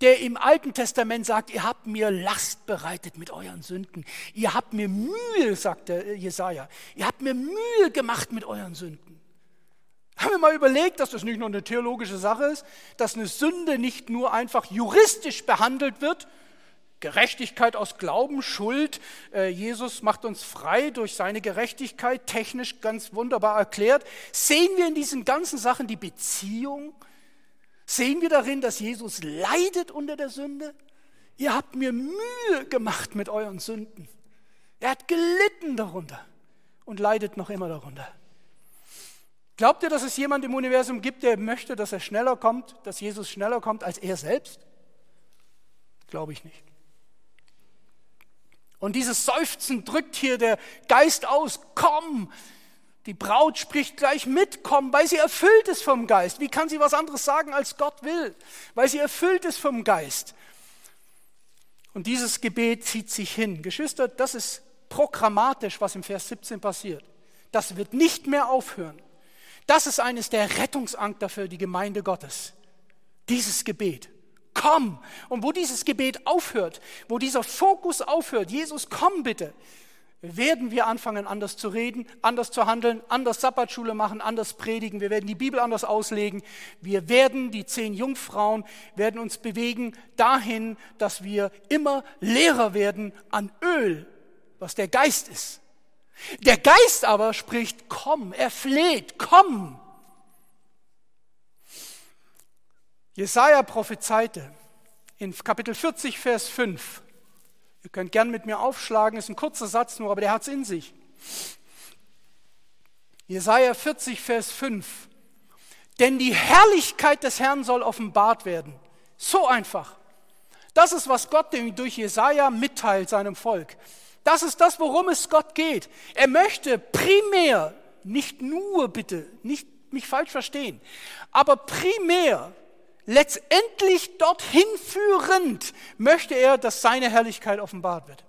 der im Alten Testament sagt, ihr habt mir Last bereitet mit euren Sünden. Ihr habt mir Mühe, sagt der Jesaja. Ihr habt mir Mühe gemacht mit euren Sünden. Haben wir mal überlegt, dass das nicht nur eine theologische Sache ist, dass eine Sünde nicht nur einfach juristisch behandelt wird, Gerechtigkeit aus Glauben, Schuld. Äh, Jesus macht uns frei durch seine Gerechtigkeit, technisch ganz wunderbar erklärt. Sehen wir in diesen ganzen Sachen die Beziehung? Sehen wir darin, dass Jesus leidet unter der Sünde? Ihr habt mir Mühe gemacht mit euren Sünden. Er hat gelitten darunter und leidet noch immer darunter. Glaubt ihr, dass es jemand im Universum gibt, der möchte, dass er schneller kommt, dass Jesus schneller kommt als er selbst? Glaube ich nicht. Und dieses Seufzen drückt hier der Geist aus, komm. Die Braut spricht gleich mit, komm, weil sie erfüllt ist vom Geist. Wie kann sie was anderes sagen, als Gott will? Weil sie erfüllt ist vom Geist. Und dieses Gebet zieht sich hin. Geschwister, das ist programmatisch, was im Vers 17 passiert. Das wird nicht mehr aufhören. Das ist eines der Rettungsanker für die Gemeinde Gottes. Dieses Gebet. Komm. Und wo dieses Gebet aufhört, wo dieser Fokus aufhört, Jesus, komm bitte. werden wir anfangen, anders zu reden, anders zu handeln, anders Sabbatschule machen, anders predigen. Wir werden die Bibel anders auslegen. Wir werden, die zehn Jungfrauen, werden uns bewegen dahin, dass wir immer leerer werden an Öl, was der Geist ist. Der Geist aber spricht, komm, er fleht, komm. Jesaja prophezeite in Kapitel 40, Vers 5. Ihr könnt gern mit mir aufschlagen, ist ein kurzer Satz nur, aber der hat es in sich. Jesaja 40, Vers 5. Denn die Herrlichkeit des Herrn soll offenbart werden. So einfach. Das ist, was Gott durch Jesaja mitteilt seinem Volk. Das ist das, worum es Gott geht. Er möchte primär, nicht nur bitte, nicht mich falsch verstehen, aber primär letztendlich dorthin führend möchte er, dass seine Herrlichkeit offenbart wird.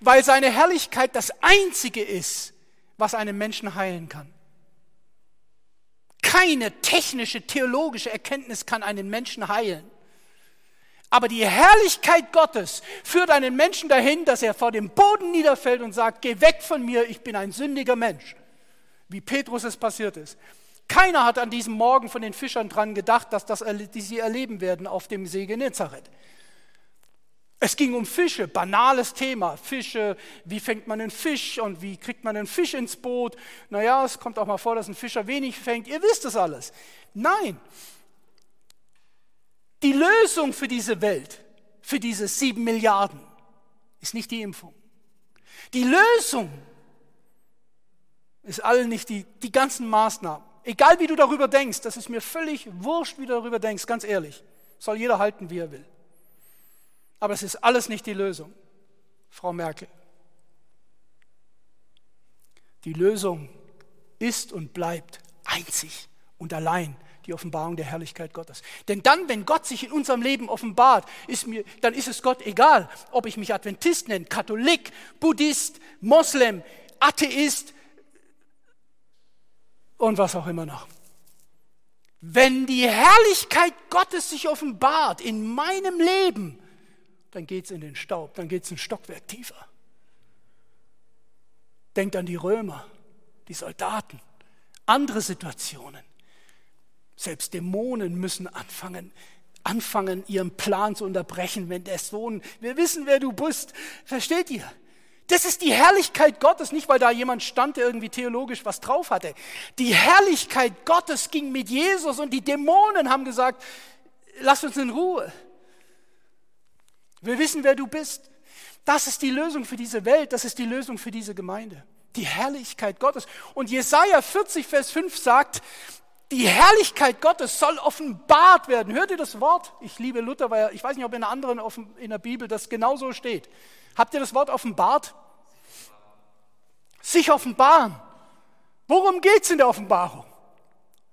Weil seine Herrlichkeit das Einzige ist, was einen Menschen heilen kann. Keine technische, theologische Erkenntnis kann einen Menschen heilen. Aber die Herrlichkeit Gottes führt einen Menschen dahin, dass er vor dem Boden niederfällt und sagt, geh weg von mir, ich bin ein sündiger Mensch. Wie Petrus es passiert ist. Keiner hat an diesem Morgen von den Fischern dran gedacht, dass das, die sie erleben werden auf dem See Genezareth. Es ging um Fische, banales Thema. Fische, wie fängt man einen Fisch und wie kriegt man einen Fisch ins Boot? Naja, es kommt auch mal vor, dass ein Fischer wenig fängt. Ihr wisst das alles. Nein. Die Lösung für diese Welt, für diese sieben Milliarden, ist nicht die Impfung. Die Lösung ist allen nicht die, die ganzen Maßnahmen. Egal wie du darüber denkst, das ist mir völlig wurscht, wie du darüber denkst, ganz ehrlich. Soll jeder halten, wie er will. Aber es ist alles nicht die Lösung, Frau Merkel. Die Lösung ist und bleibt einzig und allein die Offenbarung der Herrlichkeit Gottes. Denn dann, wenn Gott sich in unserem Leben offenbart, ist mir, dann ist es Gott egal, ob ich mich Adventist nenne, Katholik, Buddhist, Moslem, Atheist, und was auch immer noch. Wenn die Herrlichkeit Gottes sich offenbart in meinem Leben, dann geht es in den Staub, dann geht es ein Stockwerk tiefer. Denkt an die Römer, die Soldaten, andere Situationen. Selbst Dämonen müssen anfangen, anfangen, ihren Plan zu unterbrechen, wenn der Sohn, wir wissen, wer du bist. Versteht ihr? Das ist die Herrlichkeit Gottes, nicht weil da jemand stand, der irgendwie theologisch was drauf hatte. Die Herrlichkeit Gottes ging mit Jesus und die Dämonen haben gesagt, lass uns in Ruhe. Wir wissen, wer du bist. Das ist die Lösung für diese Welt, das ist die Lösung für diese Gemeinde. Die Herrlichkeit Gottes. Und Jesaja 40, Vers 5 sagt, die Herrlichkeit Gottes soll offenbart werden. Hört ihr das Wort? Ich liebe Luther, weil ich weiß nicht, ob in einer anderen in der Bibel das genauso steht. Habt ihr das Wort offenbart? Sich offenbaren. Worum geht es in der Offenbarung?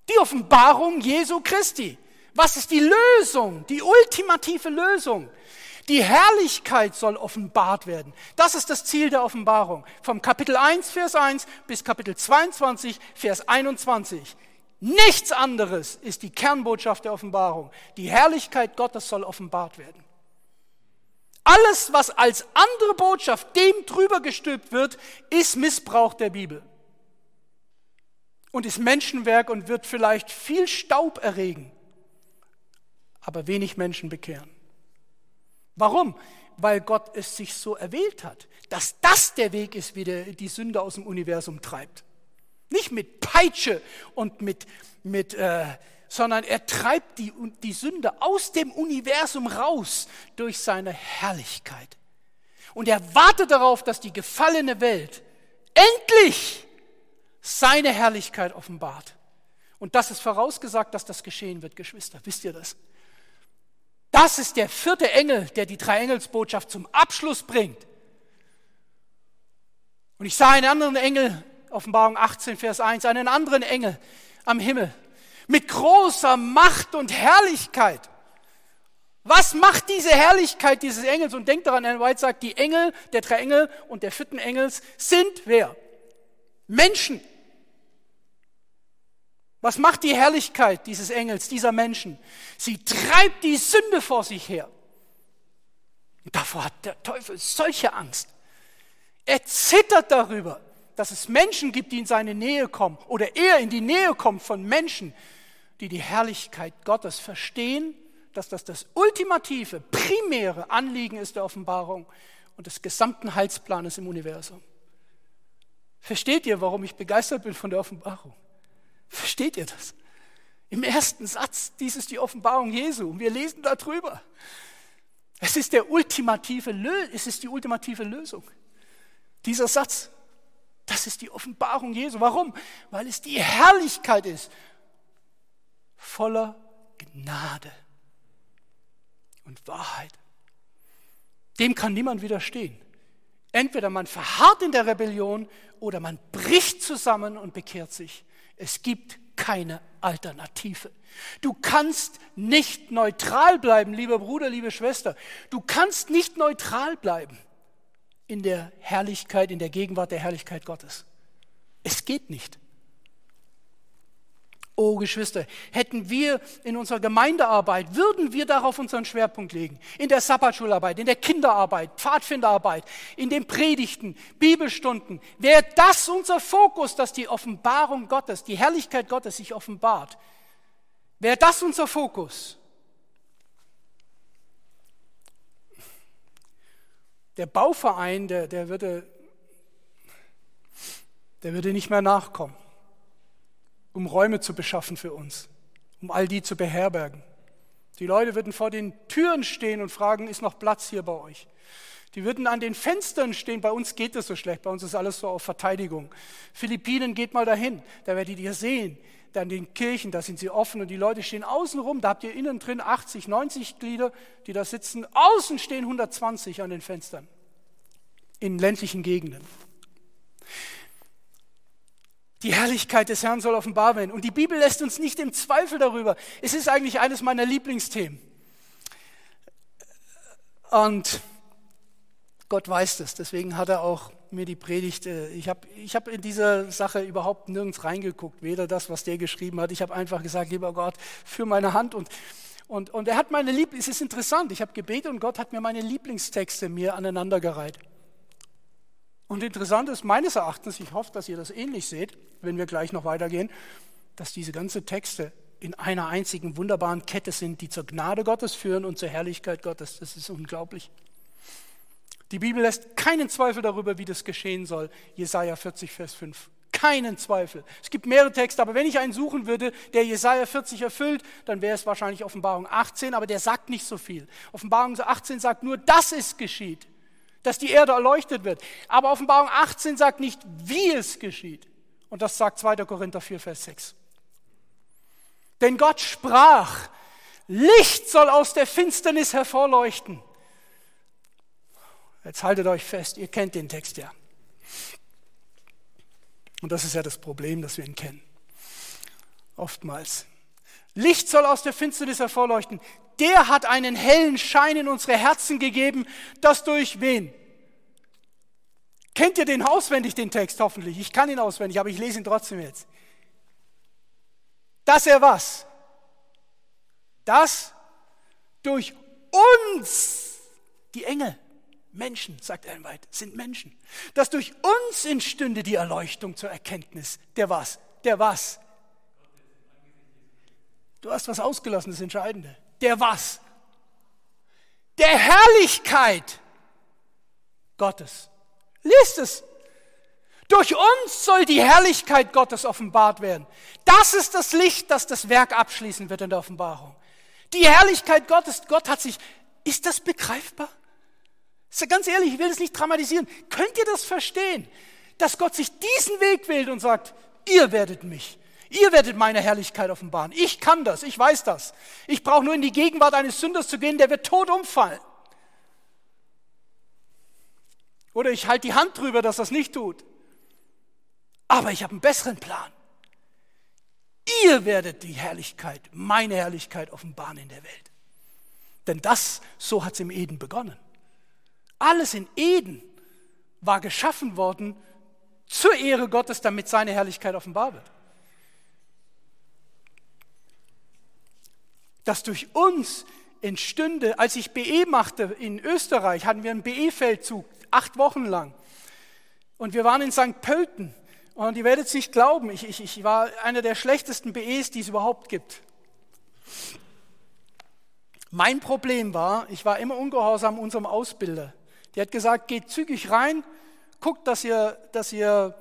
Die Offenbarung Jesu Christi. Was ist die Lösung, die ultimative Lösung? Die Herrlichkeit soll offenbart werden. Das ist das Ziel der Offenbarung. Vom Kapitel 1, Vers 1 bis Kapitel 22, Vers 21. Nichts anderes ist die Kernbotschaft der Offenbarung. Die Herrlichkeit Gottes soll offenbart werden. Alles, was als andere Botschaft dem drüber gestülpt wird, ist Missbrauch der Bibel. Und ist Menschenwerk und wird vielleicht viel Staub erregen, aber wenig Menschen bekehren. Warum? Weil Gott es sich so erwählt hat, dass das der Weg ist, wie der die Sünde aus dem Universum treibt. Nicht mit Peitsche und mit, mit äh, sondern er treibt die, die Sünde aus dem Universum raus durch seine Herrlichkeit. Und er wartet darauf, dass die gefallene Welt endlich seine Herrlichkeit offenbart. Und das ist vorausgesagt, dass das geschehen wird, Geschwister. Wisst ihr das? Das ist der vierte Engel, der die Dreiengelsbotschaft zum Abschluss bringt. Und ich sah einen anderen Engel, Offenbarung 18, Vers 1, einen anderen Engel am Himmel mit großer Macht und Herrlichkeit. Was macht diese Herrlichkeit dieses Engels? Und denkt daran, Ellen White sagt, die Engel, der drei Engel und der vierten Engels sind wer? Menschen. Was macht die Herrlichkeit dieses Engels, dieser Menschen? Sie treibt die Sünde vor sich her. Davor hat der Teufel solche Angst. Er zittert darüber, dass es Menschen gibt, die in seine Nähe kommen oder er in die Nähe kommt von Menschen, die die Herrlichkeit Gottes verstehen, dass das das ultimative, primäre Anliegen ist der Offenbarung und des gesamten Heilsplanes im Universum. Versteht ihr, warum ich begeistert bin von der Offenbarung? Versteht ihr das? Im ersten Satz, dies ist die Offenbarung Jesu und wir lesen darüber. Es ist, der ultimative, es ist die ultimative Lösung. Dieser Satz, das ist die Offenbarung Jesu. Warum? Weil es die Herrlichkeit ist, voller Gnade und Wahrheit. Dem kann niemand widerstehen. Entweder man verharrt in der Rebellion oder man bricht zusammen und bekehrt sich. Es gibt keine Alternative. Du kannst nicht neutral bleiben, lieber Bruder, liebe Schwester. Du kannst nicht neutral bleiben in der Herrlichkeit, in der Gegenwart der Herrlichkeit Gottes. Es geht nicht. Oh Geschwister, hätten wir in unserer Gemeindearbeit, würden wir darauf unseren Schwerpunkt legen, in der Sabbatschularbeit, in der Kinderarbeit, Pfadfinderarbeit, in den Predigten, Bibelstunden, wäre das unser Fokus, dass die Offenbarung Gottes, die Herrlichkeit Gottes sich offenbart, wäre das unser Fokus. Der Bauverein, der, der, würde, der würde nicht mehr nachkommen um Räume zu beschaffen für uns, um all die zu beherbergen. Die Leute würden vor den Türen stehen und fragen, ist noch Platz hier bei euch? Die würden an den Fenstern stehen. Bei uns geht es so schlecht. Bei uns ist alles so auf Verteidigung. Philippinen geht mal dahin. Da werdet ihr sehen. Da in den Kirchen, da sind sie offen und die Leute stehen außen rum. Da habt ihr innen drin 80, 90 Glieder, die da sitzen. Außen stehen 120 an den Fenstern. In ländlichen Gegenden. Die Herrlichkeit des Herrn soll offenbar werden. Und die Bibel lässt uns nicht im Zweifel darüber. Es ist eigentlich eines meiner Lieblingsthemen. Und Gott weiß das. Deswegen hat er auch mir die Predigt, äh, ich habe ich hab in dieser Sache überhaupt nirgends reingeguckt, weder das, was der geschrieben hat. Ich habe einfach gesagt, lieber Gott, für meine Hand. Und, und, und er hat meine Lieblings, es ist interessant, ich habe gebetet und Gott hat mir meine Lieblingstexte mir aneinandergereiht. Und interessant ist meines Erachtens, ich hoffe, dass ihr das ähnlich seht, wenn wir gleich noch weitergehen, dass diese ganzen Texte in einer einzigen wunderbaren Kette sind, die zur Gnade Gottes führen und zur Herrlichkeit Gottes. Das ist unglaublich. Die Bibel lässt keinen Zweifel darüber, wie das geschehen soll. Jesaja 40, Vers 5. Keinen Zweifel. Es gibt mehrere Texte, aber wenn ich einen suchen würde, der Jesaja 40 erfüllt, dann wäre es wahrscheinlich Offenbarung 18, aber der sagt nicht so viel. Offenbarung 18 sagt nur, dass es geschieht dass die Erde erleuchtet wird. Aber Offenbarung 18 sagt nicht, wie es geschieht. Und das sagt 2. Korinther 4, Vers 6. Denn Gott sprach, Licht soll aus der Finsternis hervorleuchten. Jetzt haltet euch fest, ihr kennt den Text ja. Und das ist ja das Problem, dass wir ihn kennen. Oftmals. Licht soll aus der Finsternis hervorleuchten der hat einen hellen Schein in unsere Herzen gegeben, das durch wen? Kennt ihr den auswendig, den Text hoffentlich? Ich kann ihn auswendig, aber ich lese ihn trotzdem jetzt. Dass er was? Das durch uns, die Engel, Menschen, sagt Ellen White, sind Menschen, dass durch uns entstünde die Erleuchtung zur Erkenntnis. Der was? Der was? Du hast was ausgelassen, das Entscheidende der was? Der Herrlichkeit Gottes. Liest es. Durch uns soll die Herrlichkeit Gottes offenbart werden. Das ist das Licht, das das Werk abschließen wird in der Offenbarung. Die Herrlichkeit Gottes, Gott hat sich, ist das begreifbar? Ganz ehrlich, ich will das nicht dramatisieren. Könnt ihr das verstehen? Dass Gott sich diesen Weg wählt und sagt, ihr werdet mich Ihr werdet meine Herrlichkeit offenbaren. Ich kann das, ich weiß das. Ich brauche nur in die Gegenwart eines Sünders zu gehen, der wird tot umfallen. Oder ich halte die Hand drüber, dass das nicht tut. Aber ich habe einen besseren Plan. Ihr werdet die Herrlichkeit, meine Herrlichkeit offenbaren in der Welt. Denn das, so hat es im Eden begonnen. Alles in Eden war geschaffen worden zur Ehre Gottes, damit seine Herrlichkeit offenbar wird. dass durch uns entstünde, als ich BE machte in Österreich, hatten wir einen BE-Feldzug, acht Wochen lang. Und wir waren in St. Pölten. Und ihr werdet es nicht glauben, ich, ich, ich war einer der schlechtesten BEs, die es überhaupt gibt. Mein Problem war, ich war immer ungehorsam unserem Ausbilder. Der hat gesagt, geht zügig rein, guckt, dass ihr, dass ihr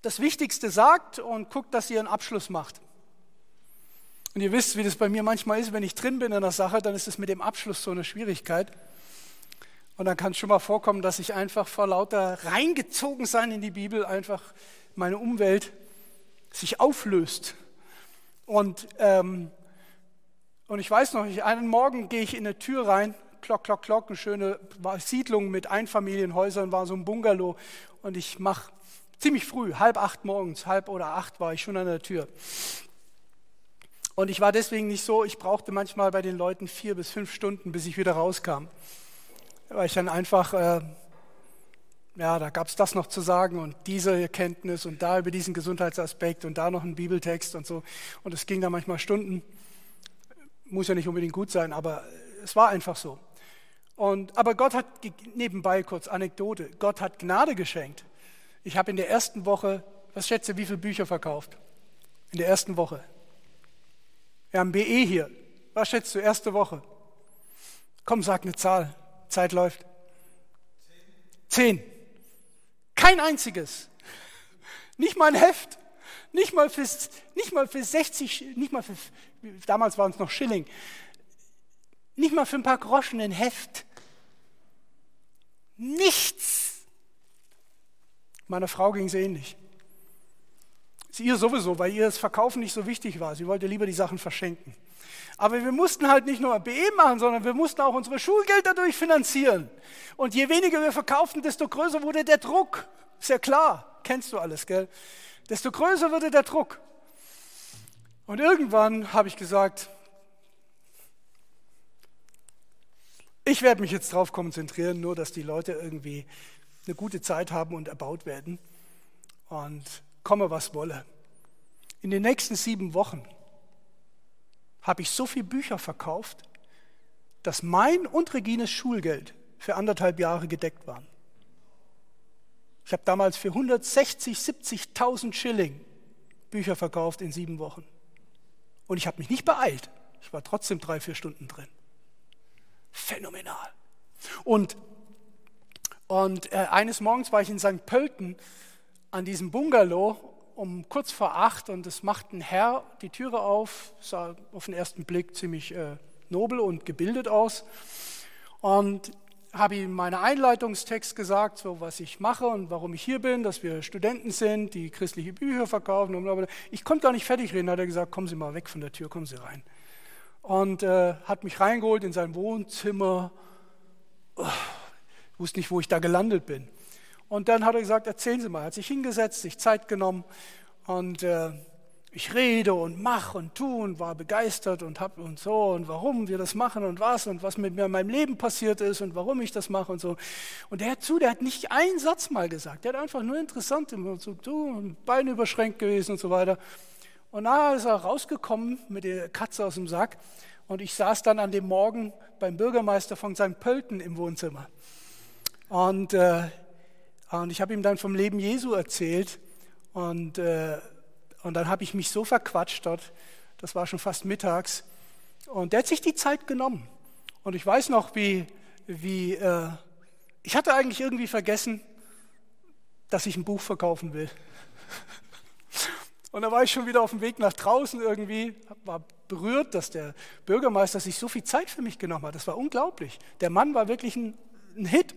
das Wichtigste sagt und guckt, dass ihr einen Abschluss macht. Und ihr wisst, wie das bei mir manchmal ist, wenn ich drin bin in der Sache, dann ist es mit dem Abschluss so eine Schwierigkeit. Und dann kann es schon mal vorkommen, dass ich einfach vor lauter reingezogen sein in die Bibel einfach meine Umwelt sich auflöst. Und, ähm, und ich weiß noch, ich, einen Morgen gehe ich in eine Tür rein, klock, klock, klock, eine schöne Siedlung mit Einfamilienhäusern, war so ein Bungalow. Und ich mache ziemlich früh, halb acht morgens, halb oder acht war ich schon an der Tür. Und ich war deswegen nicht so, ich brauchte manchmal bei den Leuten vier bis fünf Stunden, bis ich wieder rauskam. Weil ich dann einfach, äh, ja, da gab es das noch zu sagen und diese Erkenntnis und da über diesen Gesundheitsaspekt und da noch ein Bibeltext und so. Und es ging da manchmal Stunden. Muss ja nicht unbedingt gut sein, aber es war einfach so. Und, aber Gott hat, nebenbei kurz Anekdote, Gott hat Gnade geschenkt. Ich habe in der ersten Woche, was schätze, wie viele Bücher verkauft? In der ersten Woche. Wir haben BE hier. Was schätzt du, erste Woche? Komm, sag eine Zahl. Zeit läuft. Zehn. Kein einziges. Nicht mal ein Heft. Nicht mal für, nicht mal für 60, nicht mal für, damals waren es noch Schilling. Nicht mal für ein paar Groschen ein Heft. Nichts. Meiner Frau ging es ähnlich. Sie ihr sowieso, weil ihr das Verkaufen nicht so wichtig war. Sie wollte lieber die Sachen verschenken. Aber wir mussten halt nicht nur BE machen, sondern wir mussten auch unsere Schulgelder dadurch finanzieren. Und je weniger wir verkauften, desto größer wurde der Druck. Ist ja klar, kennst du alles, gell? Desto größer wurde der Druck. Und irgendwann habe ich gesagt, ich werde mich jetzt darauf konzentrieren, nur dass die Leute irgendwie eine gute Zeit haben und erbaut werden. Und komme was wolle. In den nächsten sieben Wochen habe ich so viele Bücher verkauft, dass mein und Regines Schulgeld für anderthalb Jahre gedeckt waren. Ich habe damals für 160, 70.000 Schilling Bücher verkauft in sieben Wochen. Und ich habe mich nicht beeilt. Ich war trotzdem drei, vier Stunden drin. Phänomenal. Und, und äh, eines Morgens war ich in St. Pölten an diesem Bungalow um kurz vor acht und es macht ein Herr die Türe auf, sah auf den ersten Blick ziemlich äh, nobel und gebildet aus und habe ihm meinen Einleitungstext gesagt, so was ich mache und warum ich hier bin, dass wir Studenten sind, die christliche Bücher verkaufen. Und Ich konnte gar nicht fertig reden, hat er gesagt, kommen Sie mal weg von der Tür, kommen Sie rein. Und äh, hat mich reingeholt in sein Wohnzimmer. Oh, wusste nicht, wo ich da gelandet bin. Und dann hat er gesagt, erzählen Sie mal. Er hat sich hingesetzt, sich Zeit genommen und äh, ich rede und mache und tue und war begeistert und hab und so und warum wir das machen und was und was mit mir in meinem Leben passiert ist und warum ich das mache und so. Und der hat zu, der hat nicht einen Satz mal gesagt. Der hat einfach nur interessant immer so, du, Bein überschränkt gewesen und so weiter. Und da ist er rausgekommen mit der Katze aus dem Sack und ich saß dann an dem Morgen beim Bürgermeister von St. Pölten im Wohnzimmer. Und äh, und ich habe ihm dann vom Leben Jesu erzählt. Und, äh, und dann habe ich mich so verquatscht dort, das war schon fast mittags. Und der hat sich die Zeit genommen. Und ich weiß noch, wie, wie äh, ich hatte eigentlich irgendwie vergessen, dass ich ein Buch verkaufen will. Und da war ich schon wieder auf dem Weg nach draußen irgendwie, war berührt, dass der Bürgermeister sich so viel Zeit für mich genommen hat. Das war unglaublich. Der Mann war wirklich ein, ein Hit.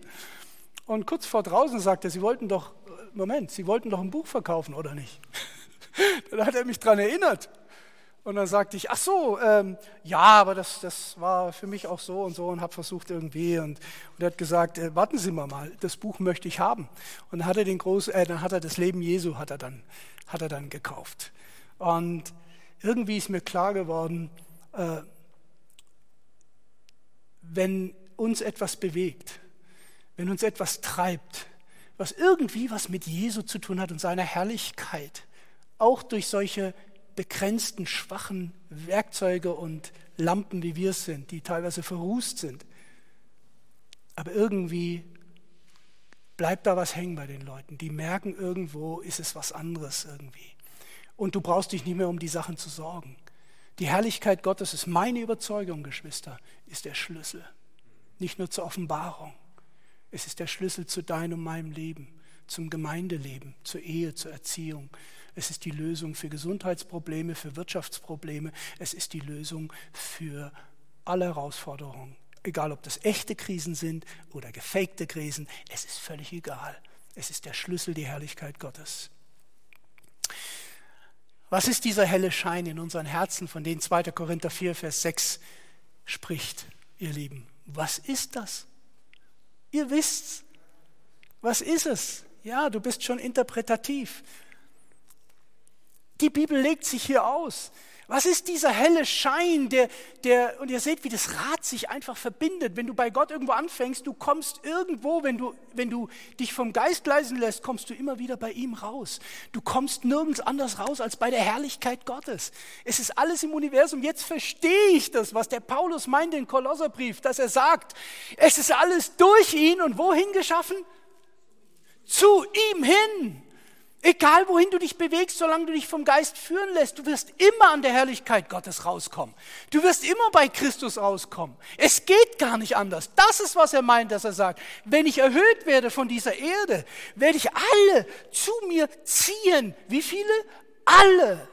Und kurz vor draußen sagt er, Sie wollten doch, Moment, Sie wollten doch ein Buch verkaufen, oder nicht? dann hat er mich daran erinnert. Und dann sagte ich, ach so, ähm, ja, aber das, das war für mich auch so und so und habe versucht irgendwie. Und, und er hat gesagt, äh, warten Sie mal mal, das Buch möchte ich haben. Und dann hat er, den groß, äh, dann hat er das Leben Jesu hat er, dann, hat er dann gekauft. Und irgendwie ist mir klar geworden, äh, wenn uns etwas bewegt, wenn uns etwas treibt, was irgendwie was mit Jesu zu tun hat und seiner Herrlichkeit, auch durch solche begrenzten, schwachen Werkzeuge und Lampen, wie wir es sind, die teilweise verrußt sind. Aber irgendwie bleibt da was hängen bei den Leuten. Die merken irgendwo, ist es was anderes irgendwie. Und du brauchst dich nicht mehr um die Sachen zu sorgen. Die Herrlichkeit Gottes ist meine Überzeugung, Geschwister, ist der Schlüssel. Nicht nur zur Offenbarung. Es ist der Schlüssel zu deinem und meinem Leben, zum Gemeindeleben, zur Ehe, zur Erziehung. Es ist die Lösung für Gesundheitsprobleme, für Wirtschaftsprobleme. Es ist die Lösung für alle Herausforderungen. Egal, ob das echte Krisen sind oder gefakte Krisen, es ist völlig egal. Es ist der Schlüssel, die Herrlichkeit Gottes. Was ist dieser helle Schein in unseren Herzen, von dem 2. Korinther 4, Vers 6 spricht, ihr Lieben? Was ist das? Ihr wisst's. Was ist es? Ja, du bist schon interpretativ. Die Bibel legt sich hier aus. Was ist dieser helle Schein, der, der, und ihr seht, wie das Rad sich einfach verbindet. Wenn du bei Gott irgendwo anfängst, du kommst irgendwo, wenn du, wenn du dich vom Geist leisen lässt, kommst du immer wieder bei ihm raus. Du kommst nirgends anders raus als bei der Herrlichkeit Gottes. Es ist alles im Universum. Jetzt verstehe ich das, was der Paulus meint in Kolosserbrief, dass er sagt, es ist alles durch ihn und wohin geschaffen? Zu ihm hin. Egal wohin du dich bewegst, solange du dich vom Geist führen lässt, du wirst immer an der Herrlichkeit Gottes rauskommen. Du wirst immer bei Christus rauskommen. Es geht gar nicht anders. Das ist, was er meint, dass er sagt. Wenn ich erhöht werde von dieser Erde, werde ich alle zu mir ziehen. Wie viele? Alle.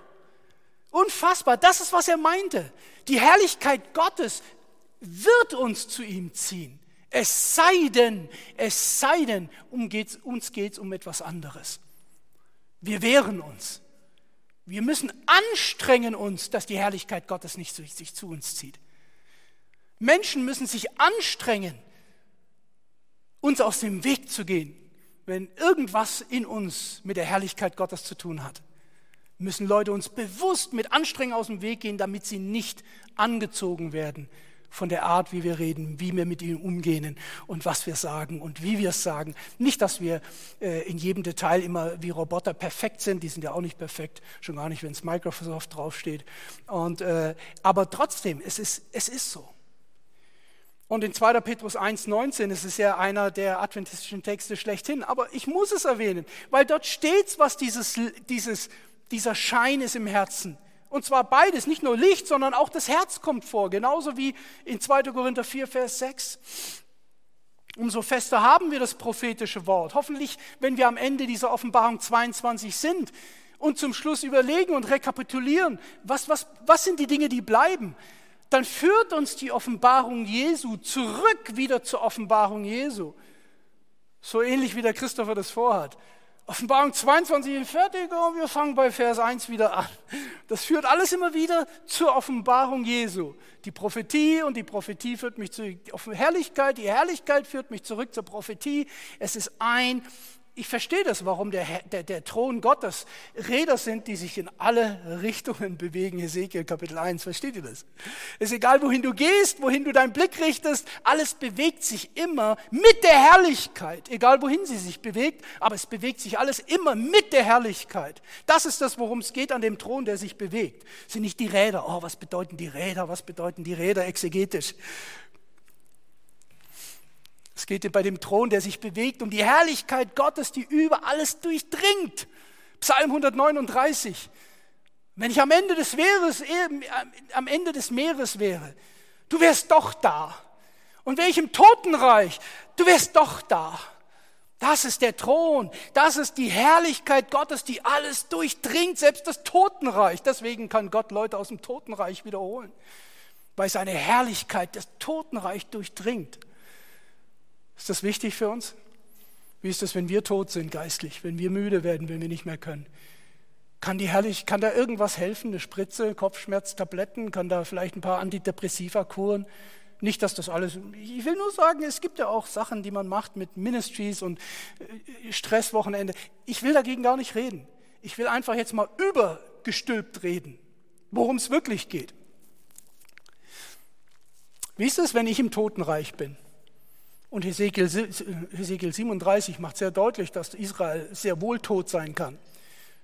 Unfassbar. Das ist, was er meinte. Die Herrlichkeit Gottes wird uns zu ihm ziehen. Es sei denn, es sei denn, um geht's, uns geht es um etwas anderes. Wir wehren uns. Wir müssen anstrengen uns, dass die Herrlichkeit Gottes nicht sich zu uns zieht. Menschen müssen sich anstrengen, uns aus dem Weg zu gehen, wenn irgendwas in uns mit der Herrlichkeit Gottes zu tun hat. Müssen Leute uns bewusst mit Anstrengung aus dem Weg gehen, damit sie nicht angezogen werden von der Art, wie wir reden, wie wir mit ihnen umgehen und was wir sagen und wie wir es sagen. Nicht, dass wir äh, in jedem Detail immer wie Roboter perfekt sind, die sind ja auch nicht perfekt, schon gar nicht, wenn es Microsoft draufsteht. Und, äh, aber trotzdem, es ist, es ist so. Und in 2. Petrus 1,19 ist es ja einer der adventistischen Texte schlechthin, aber ich muss es erwähnen, weil dort steht, was dieses, dieses, dieser Schein ist im Herzen. Und zwar beides, nicht nur Licht, sondern auch das Herz kommt vor, genauso wie in 2. Korinther 4, Vers 6. Umso fester haben wir das prophetische Wort. Hoffentlich, wenn wir am Ende dieser Offenbarung 22 sind und zum Schluss überlegen und rekapitulieren, was, was, was sind die Dinge, die bleiben, dann führt uns die Offenbarung Jesu zurück wieder zur Offenbarung Jesu. So ähnlich wie der Christopher das vorhat. Offenbarung 22 ist fertig und wir fangen bei Vers 1 wieder an. Das führt alles immer wieder zur Offenbarung Jesu. Die Prophetie und die Prophetie führt mich zur Herrlichkeit, die Herrlichkeit führt mich zurück zur Prophetie. Es ist ein ich verstehe das, warum der, der, der, Thron Gottes Räder sind, die sich in alle Richtungen bewegen. Ezekiel Kapitel 1, versteht ihr das? Es ist egal, wohin du gehst, wohin du deinen Blick richtest, alles bewegt sich immer mit der Herrlichkeit. Egal, wohin sie sich bewegt, aber es bewegt sich alles immer mit der Herrlichkeit. Das ist das, worum es geht an dem Thron, der sich bewegt. Es sind nicht die Räder. Oh, was bedeuten die Räder? Was bedeuten die Räder exegetisch? Es geht bei dem Thron, der sich bewegt, um die Herrlichkeit Gottes, die über alles durchdringt. Psalm 139. Wenn ich am Ende des Meeres, am Ende des Meeres wäre, du wärst doch da. Und wäre ich im Totenreich, du wärst doch da. Das ist der Thron, das ist die Herrlichkeit Gottes, die alles durchdringt, selbst das Totenreich. Deswegen kann Gott Leute aus dem Totenreich wiederholen, weil seine Herrlichkeit das Totenreich durchdringt. Ist das wichtig für uns? Wie ist das, wenn wir tot sind geistlich, wenn wir müde werden, wenn wir nicht mehr können? Kann, die herrlich, kann da irgendwas helfen? Eine Spritze, Kopfschmerztabletten, kann da vielleicht ein paar Antidepressiva-Kuren? Nicht, dass das alles. Ich will nur sagen, es gibt ja auch Sachen, die man macht mit Ministries und äh, Stresswochenende. Ich will dagegen gar nicht reden. Ich will einfach jetzt mal übergestülpt reden, worum es wirklich geht. Wie ist es, wenn ich im Totenreich bin? Und Hesekiel, 37 macht sehr deutlich, dass Israel sehr wohl tot sein kann.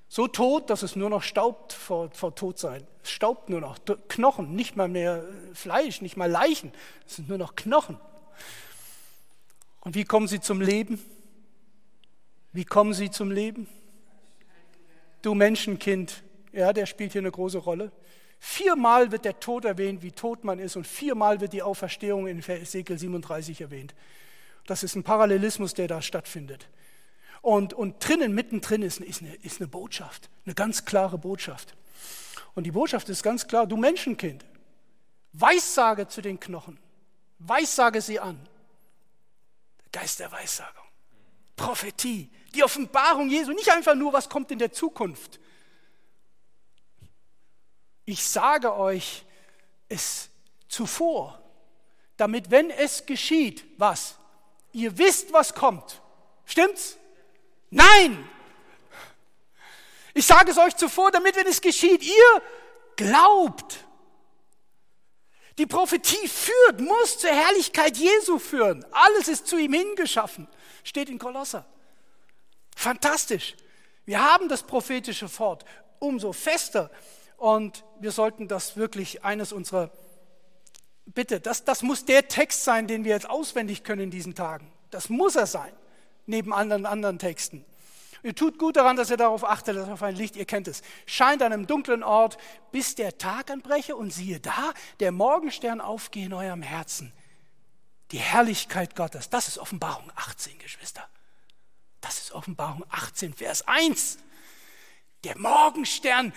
So tot, dass es nur noch staubt vor, vor Todsein. Es staubt nur noch. Knochen, nicht mal mehr Fleisch, nicht mal Leichen. Es sind nur noch Knochen. Und wie kommen sie zum Leben? Wie kommen sie zum Leben? Du Menschenkind, ja, der spielt hier eine große Rolle. Viermal wird der Tod erwähnt, wie tot man ist, und viermal wird die Auferstehung in Ezekiel 37 erwähnt. Das ist ein Parallelismus, der da stattfindet. Und, und drinnen, mittendrin ist, ist, eine, ist eine Botschaft, eine ganz klare Botschaft. Und die Botschaft ist ganz klar, du Menschenkind, Weissage zu den Knochen, Weissage sie an. Der Geist der Weissagung, Prophetie, die Offenbarung Jesu, nicht einfach nur, was kommt in der Zukunft. Ich sage euch es zuvor, damit, wenn es geschieht, was? Ihr wisst, was kommt. Stimmt's? Nein! Ich sage es euch zuvor, damit, wenn es geschieht, ihr glaubt. Die Prophetie führt, muss zur Herrlichkeit Jesu führen. Alles ist zu ihm hingeschaffen. Steht in Kolosser. Fantastisch. Wir haben das prophetische Fort umso fester und wir sollten das wirklich eines unserer, bitte, das, das muss der Text sein, den wir jetzt auswendig können in diesen Tagen. Das muss er sein, neben anderen, anderen Texten. Ihr tut gut daran, dass ihr darauf achtet, dass auf ein Licht, ihr kennt es, scheint an einem dunklen Ort, bis der Tag anbreche und siehe da, der Morgenstern aufgehe in eurem Herzen. Die Herrlichkeit Gottes, das ist Offenbarung 18, Geschwister. Das ist Offenbarung 18, Vers 1. Der Morgenstern,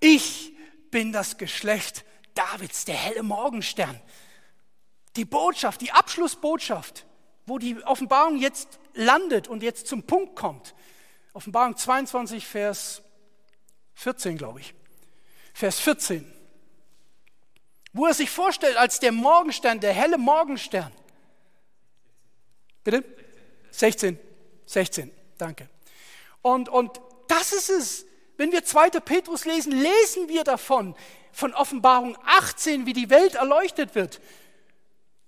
ich bin das Geschlecht Davids, der helle Morgenstern. Die Botschaft, die Abschlussbotschaft, wo die Offenbarung jetzt landet und jetzt zum Punkt kommt. Offenbarung 22, Vers 14, glaube ich. Vers 14. Wo er sich vorstellt als der Morgenstern, der helle Morgenstern. Bitte? 16. 16, danke. Und, und das ist es. Wenn wir 2. Petrus lesen, lesen wir davon, von Offenbarung 18, wie die Welt erleuchtet wird.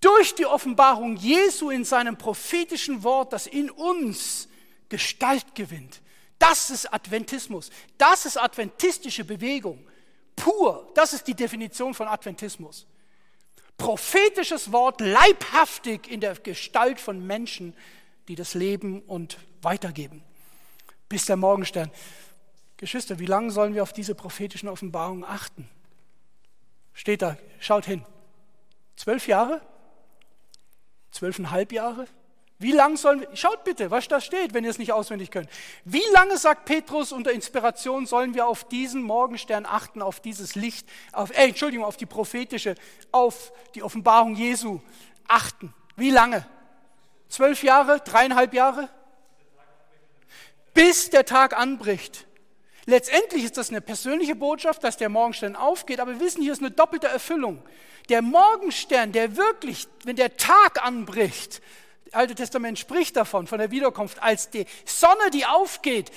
Durch die Offenbarung Jesu in seinem prophetischen Wort, das in uns Gestalt gewinnt. Das ist Adventismus. Das ist adventistische Bewegung. Pur. Das ist die Definition von Adventismus. Prophetisches Wort leibhaftig in der Gestalt von Menschen, die das leben und weitergeben. Bis der Morgenstern. Geschwister, wie lange sollen wir auf diese prophetischen Offenbarungen achten? Steht da, schaut hin. Zwölf Jahre? Zwölfeinhalb Jahre? Wie lange sollen wir, schaut bitte, was da steht, wenn ihr es nicht auswendig könnt. Wie lange, sagt Petrus unter Inspiration, sollen wir auf diesen Morgenstern achten, auf dieses Licht, auf, äh, Entschuldigung, auf die prophetische, auf die Offenbarung Jesu achten? Wie lange? Zwölf Jahre, dreieinhalb Jahre? Bis der Tag anbricht. Letztendlich ist das eine persönliche Botschaft, dass der Morgenstern aufgeht, aber wir wissen, hier ist eine doppelte Erfüllung. Der Morgenstern, der wirklich, wenn der Tag anbricht, das Alte Testament spricht davon, von der Wiederkunft, als die Sonne, die aufgeht,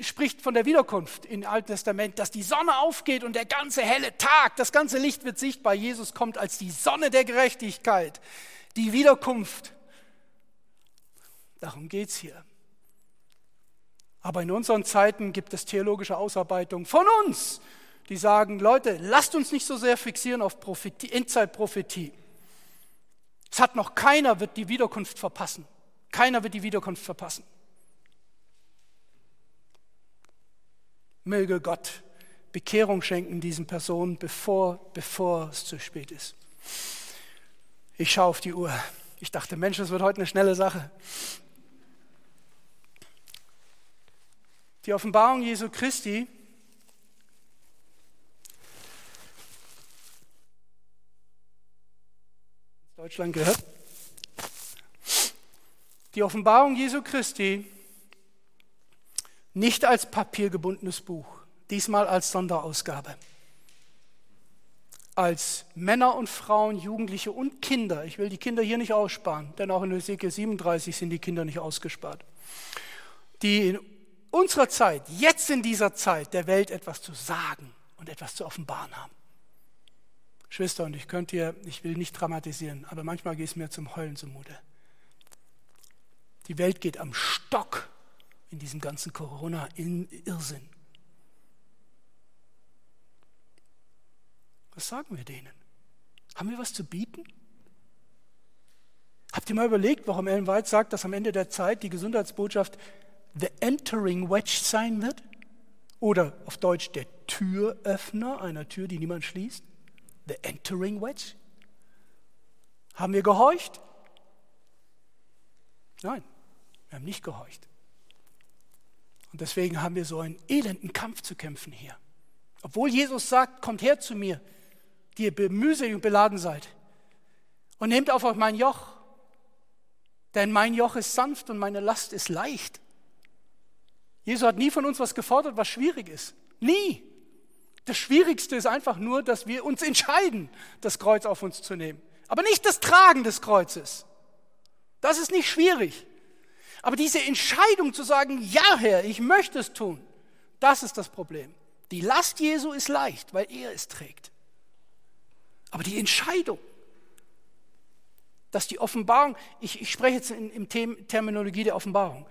spricht von der Wiederkunft im Alten Testament, dass die Sonne aufgeht und der ganze helle Tag, das ganze Licht wird sichtbar. Jesus kommt als die Sonne der Gerechtigkeit, die Wiederkunft. Darum geht es hier. Aber in unseren Zeiten gibt es theologische Ausarbeitungen von uns, die sagen, Leute, lasst uns nicht so sehr fixieren auf Prophetie, Endzeitprophetie. Es hat noch keiner wird die Wiederkunft verpassen. Keiner wird die Wiederkunft verpassen. Möge Gott Bekehrung schenken diesen Personen, bevor, bevor es zu spät ist. Ich schaue auf die Uhr. Ich dachte, Mensch, das wird heute eine schnelle Sache. Die Offenbarung Jesu Christi Deutschland gehört. Die Offenbarung Jesu Christi nicht als papiergebundenes Buch, diesmal als Sonderausgabe. Als Männer und Frauen, Jugendliche und Kinder. Ich will die Kinder hier nicht aussparen, denn auch in Ezekiel 37 sind die Kinder nicht ausgespart. Die in unserer Zeit, jetzt in dieser Zeit der Welt etwas zu sagen und etwas zu offenbaren haben. Schwester, und ich könnte hier, ich will nicht dramatisieren, aber manchmal geht es mir zum Heulen zumute. Die Welt geht am Stock in diesem ganzen Corona-Irrsinn. Was sagen wir denen? Haben wir was zu bieten? Habt ihr mal überlegt, warum Ellen White sagt, dass am Ende der Zeit die Gesundheitsbotschaft the entering wedge sein wird? Oder auf Deutsch der Türöffner einer Tür, die niemand schließt? The entering wedge? Haben wir gehorcht? Nein, wir haben nicht gehorcht. Und deswegen haben wir so einen elenden Kampf zu kämpfen hier. Obwohl Jesus sagt, kommt her zu mir, die ihr mühselig und beladen seid, und nehmt auf euch mein Joch, denn mein Joch ist sanft und meine Last ist leicht. Jesus hat nie von uns was gefordert, was schwierig ist. Nie. Das Schwierigste ist einfach nur, dass wir uns entscheiden, das Kreuz auf uns zu nehmen. Aber nicht das Tragen des Kreuzes. Das ist nicht schwierig. Aber diese Entscheidung zu sagen, ja Herr, ich möchte es tun, das ist das Problem. Die Last Jesu ist leicht, weil er es trägt. Aber die Entscheidung, dass die Offenbarung, ich, ich spreche jetzt in, in Terminologie der Offenbarung,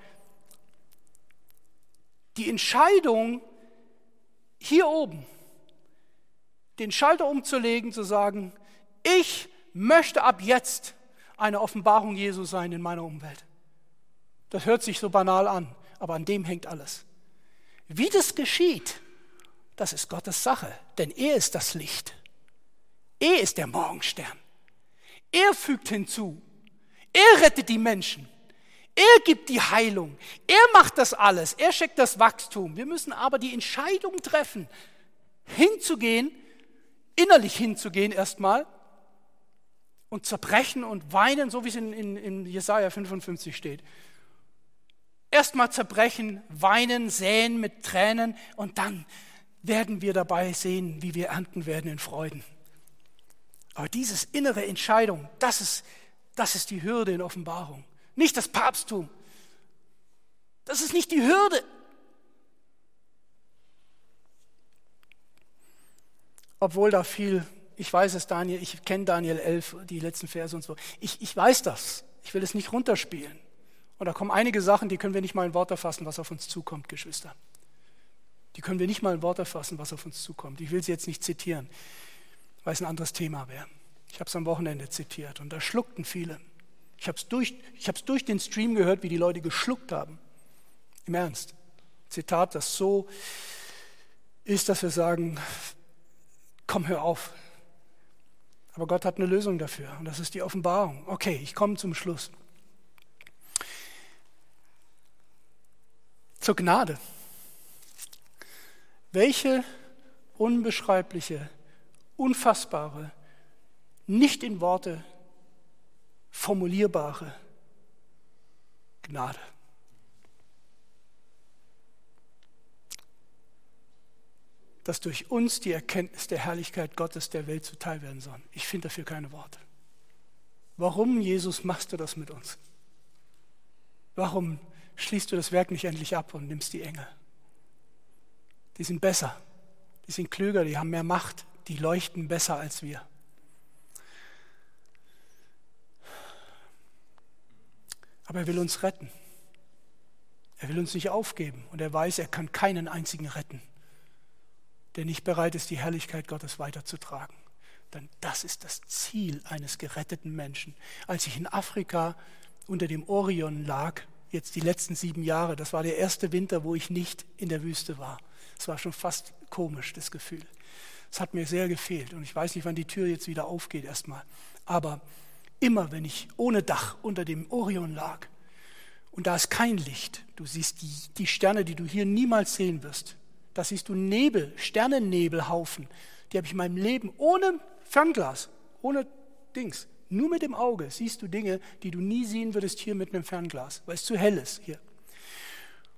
die Entscheidung hier oben, den Schalter umzulegen, zu sagen, ich möchte ab jetzt eine Offenbarung Jesu sein in meiner Umwelt. Das hört sich so banal an, aber an dem hängt alles. Wie das geschieht, das ist Gottes Sache, denn er ist das Licht. Er ist der Morgenstern. Er fügt hinzu. Er rettet die Menschen. Er gibt die Heilung. Er macht das alles. Er schickt das Wachstum. Wir müssen aber die Entscheidung treffen, hinzugehen, innerlich hinzugehen erstmal und zerbrechen und weinen, so wie es in, in, in Jesaja 55 steht. Erstmal zerbrechen, weinen, säen mit Tränen und dann werden wir dabei sehen, wie wir ernten werden in Freuden. Aber dieses innere Entscheidung, das ist, das ist die Hürde in Offenbarung. Nicht das Papsttum. Das ist nicht die Hürde. Obwohl da viel, ich weiß es, Daniel, ich kenne Daniel 11, die letzten Verse und so. Ich, ich weiß das. Ich will es nicht runterspielen. Und da kommen einige Sachen, die können wir nicht mal in Worte fassen, was auf uns zukommt, Geschwister. Die können wir nicht mal in Worte fassen, was auf uns zukommt. Ich will sie jetzt nicht zitieren weil es ein anderes Thema wäre. Ich habe es am Wochenende zitiert und da schluckten viele. Ich habe es durch, durch den Stream gehört, wie die Leute geschluckt haben. Im Ernst. Zitat, das so ist, dass wir sagen, komm, hör auf. Aber Gott hat eine Lösung dafür und das ist die Offenbarung. Okay, ich komme zum Schluss. Zur Gnade. Welche unbeschreibliche unfassbare, nicht in Worte formulierbare Gnade. Dass durch uns die Erkenntnis der Herrlichkeit Gottes der Welt zuteil werden soll. Ich finde dafür keine Worte. Warum, Jesus, machst du das mit uns? Warum schließt du das Werk nicht endlich ab und nimmst die Engel? Die sind besser, die sind klüger, die haben mehr Macht, die leuchten besser als wir. Aber er will uns retten. Er will uns nicht aufgeben und er weiß, er kann keinen einzigen retten, der nicht bereit ist, die Herrlichkeit Gottes weiterzutragen. Denn das ist das Ziel eines geretteten Menschen. Als ich in Afrika unter dem Orion lag, jetzt die letzten sieben Jahre, das war der erste Winter, wo ich nicht in der Wüste war. Es war schon fast komisch, das Gefühl. Es hat mir sehr gefehlt und ich weiß nicht, wann die Tür jetzt wieder aufgeht erstmal. Aber immer, wenn ich ohne Dach unter dem Orion lag und da ist kein Licht, du siehst die, die Sterne, die du hier niemals sehen wirst. Da siehst du Nebel, Sternennebelhaufen. Die habe ich in meinem Leben ohne Fernglas, ohne Dings, nur mit dem Auge siehst du Dinge, die du nie sehen würdest hier mit einem Fernglas, weil es zu hell ist hier.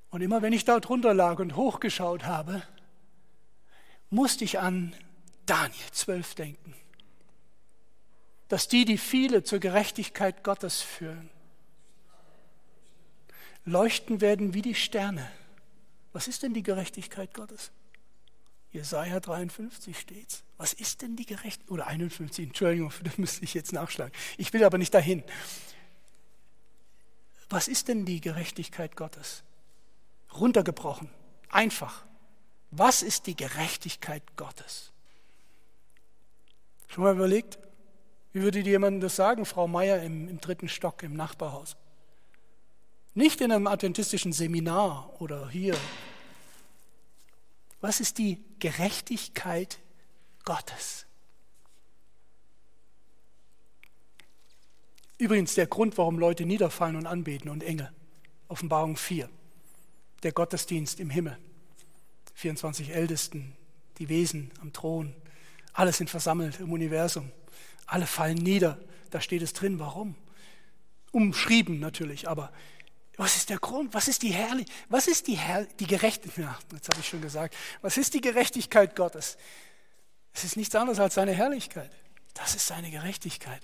Und immer wenn ich da drunter lag und hochgeschaut habe, musste ich an Daniel 12 denken. Dass die, die viele zur Gerechtigkeit Gottes führen, leuchten werden wie die Sterne. Was ist denn die Gerechtigkeit Gottes? Jesaja 53 steht's. Was ist denn die Gerechtigkeit? Oder 51, Entschuldigung, das müsste ich jetzt nachschlagen. Ich will aber nicht dahin. Was ist denn die Gerechtigkeit Gottes? Runtergebrochen, einfach. Was ist die Gerechtigkeit Gottes? Schon mal überlegt, wie würde dir jemand das sagen, Frau Meier im, im dritten Stock im Nachbarhaus? Nicht in einem adventistischen Seminar oder hier. Was ist die Gerechtigkeit Gottes? Übrigens der Grund, warum Leute niederfallen und anbeten und Engel. Offenbarung 4. Der Gottesdienst im Himmel. 24 Ältesten, die Wesen am Thron. Alle sind versammelt im Universum. Alle fallen nieder. Da steht es drin. Warum? Umschrieben natürlich, aber was ist der Grund? Was ist die Herrlich? Was ist die, Herr die Gerechtigkeit? Ja, jetzt habe ich schon gesagt. Was ist die Gerechtigkeit Gottes? Es ist nichts anderes als seine Herrlichkeit. Das ist seine Gerechtigkeit.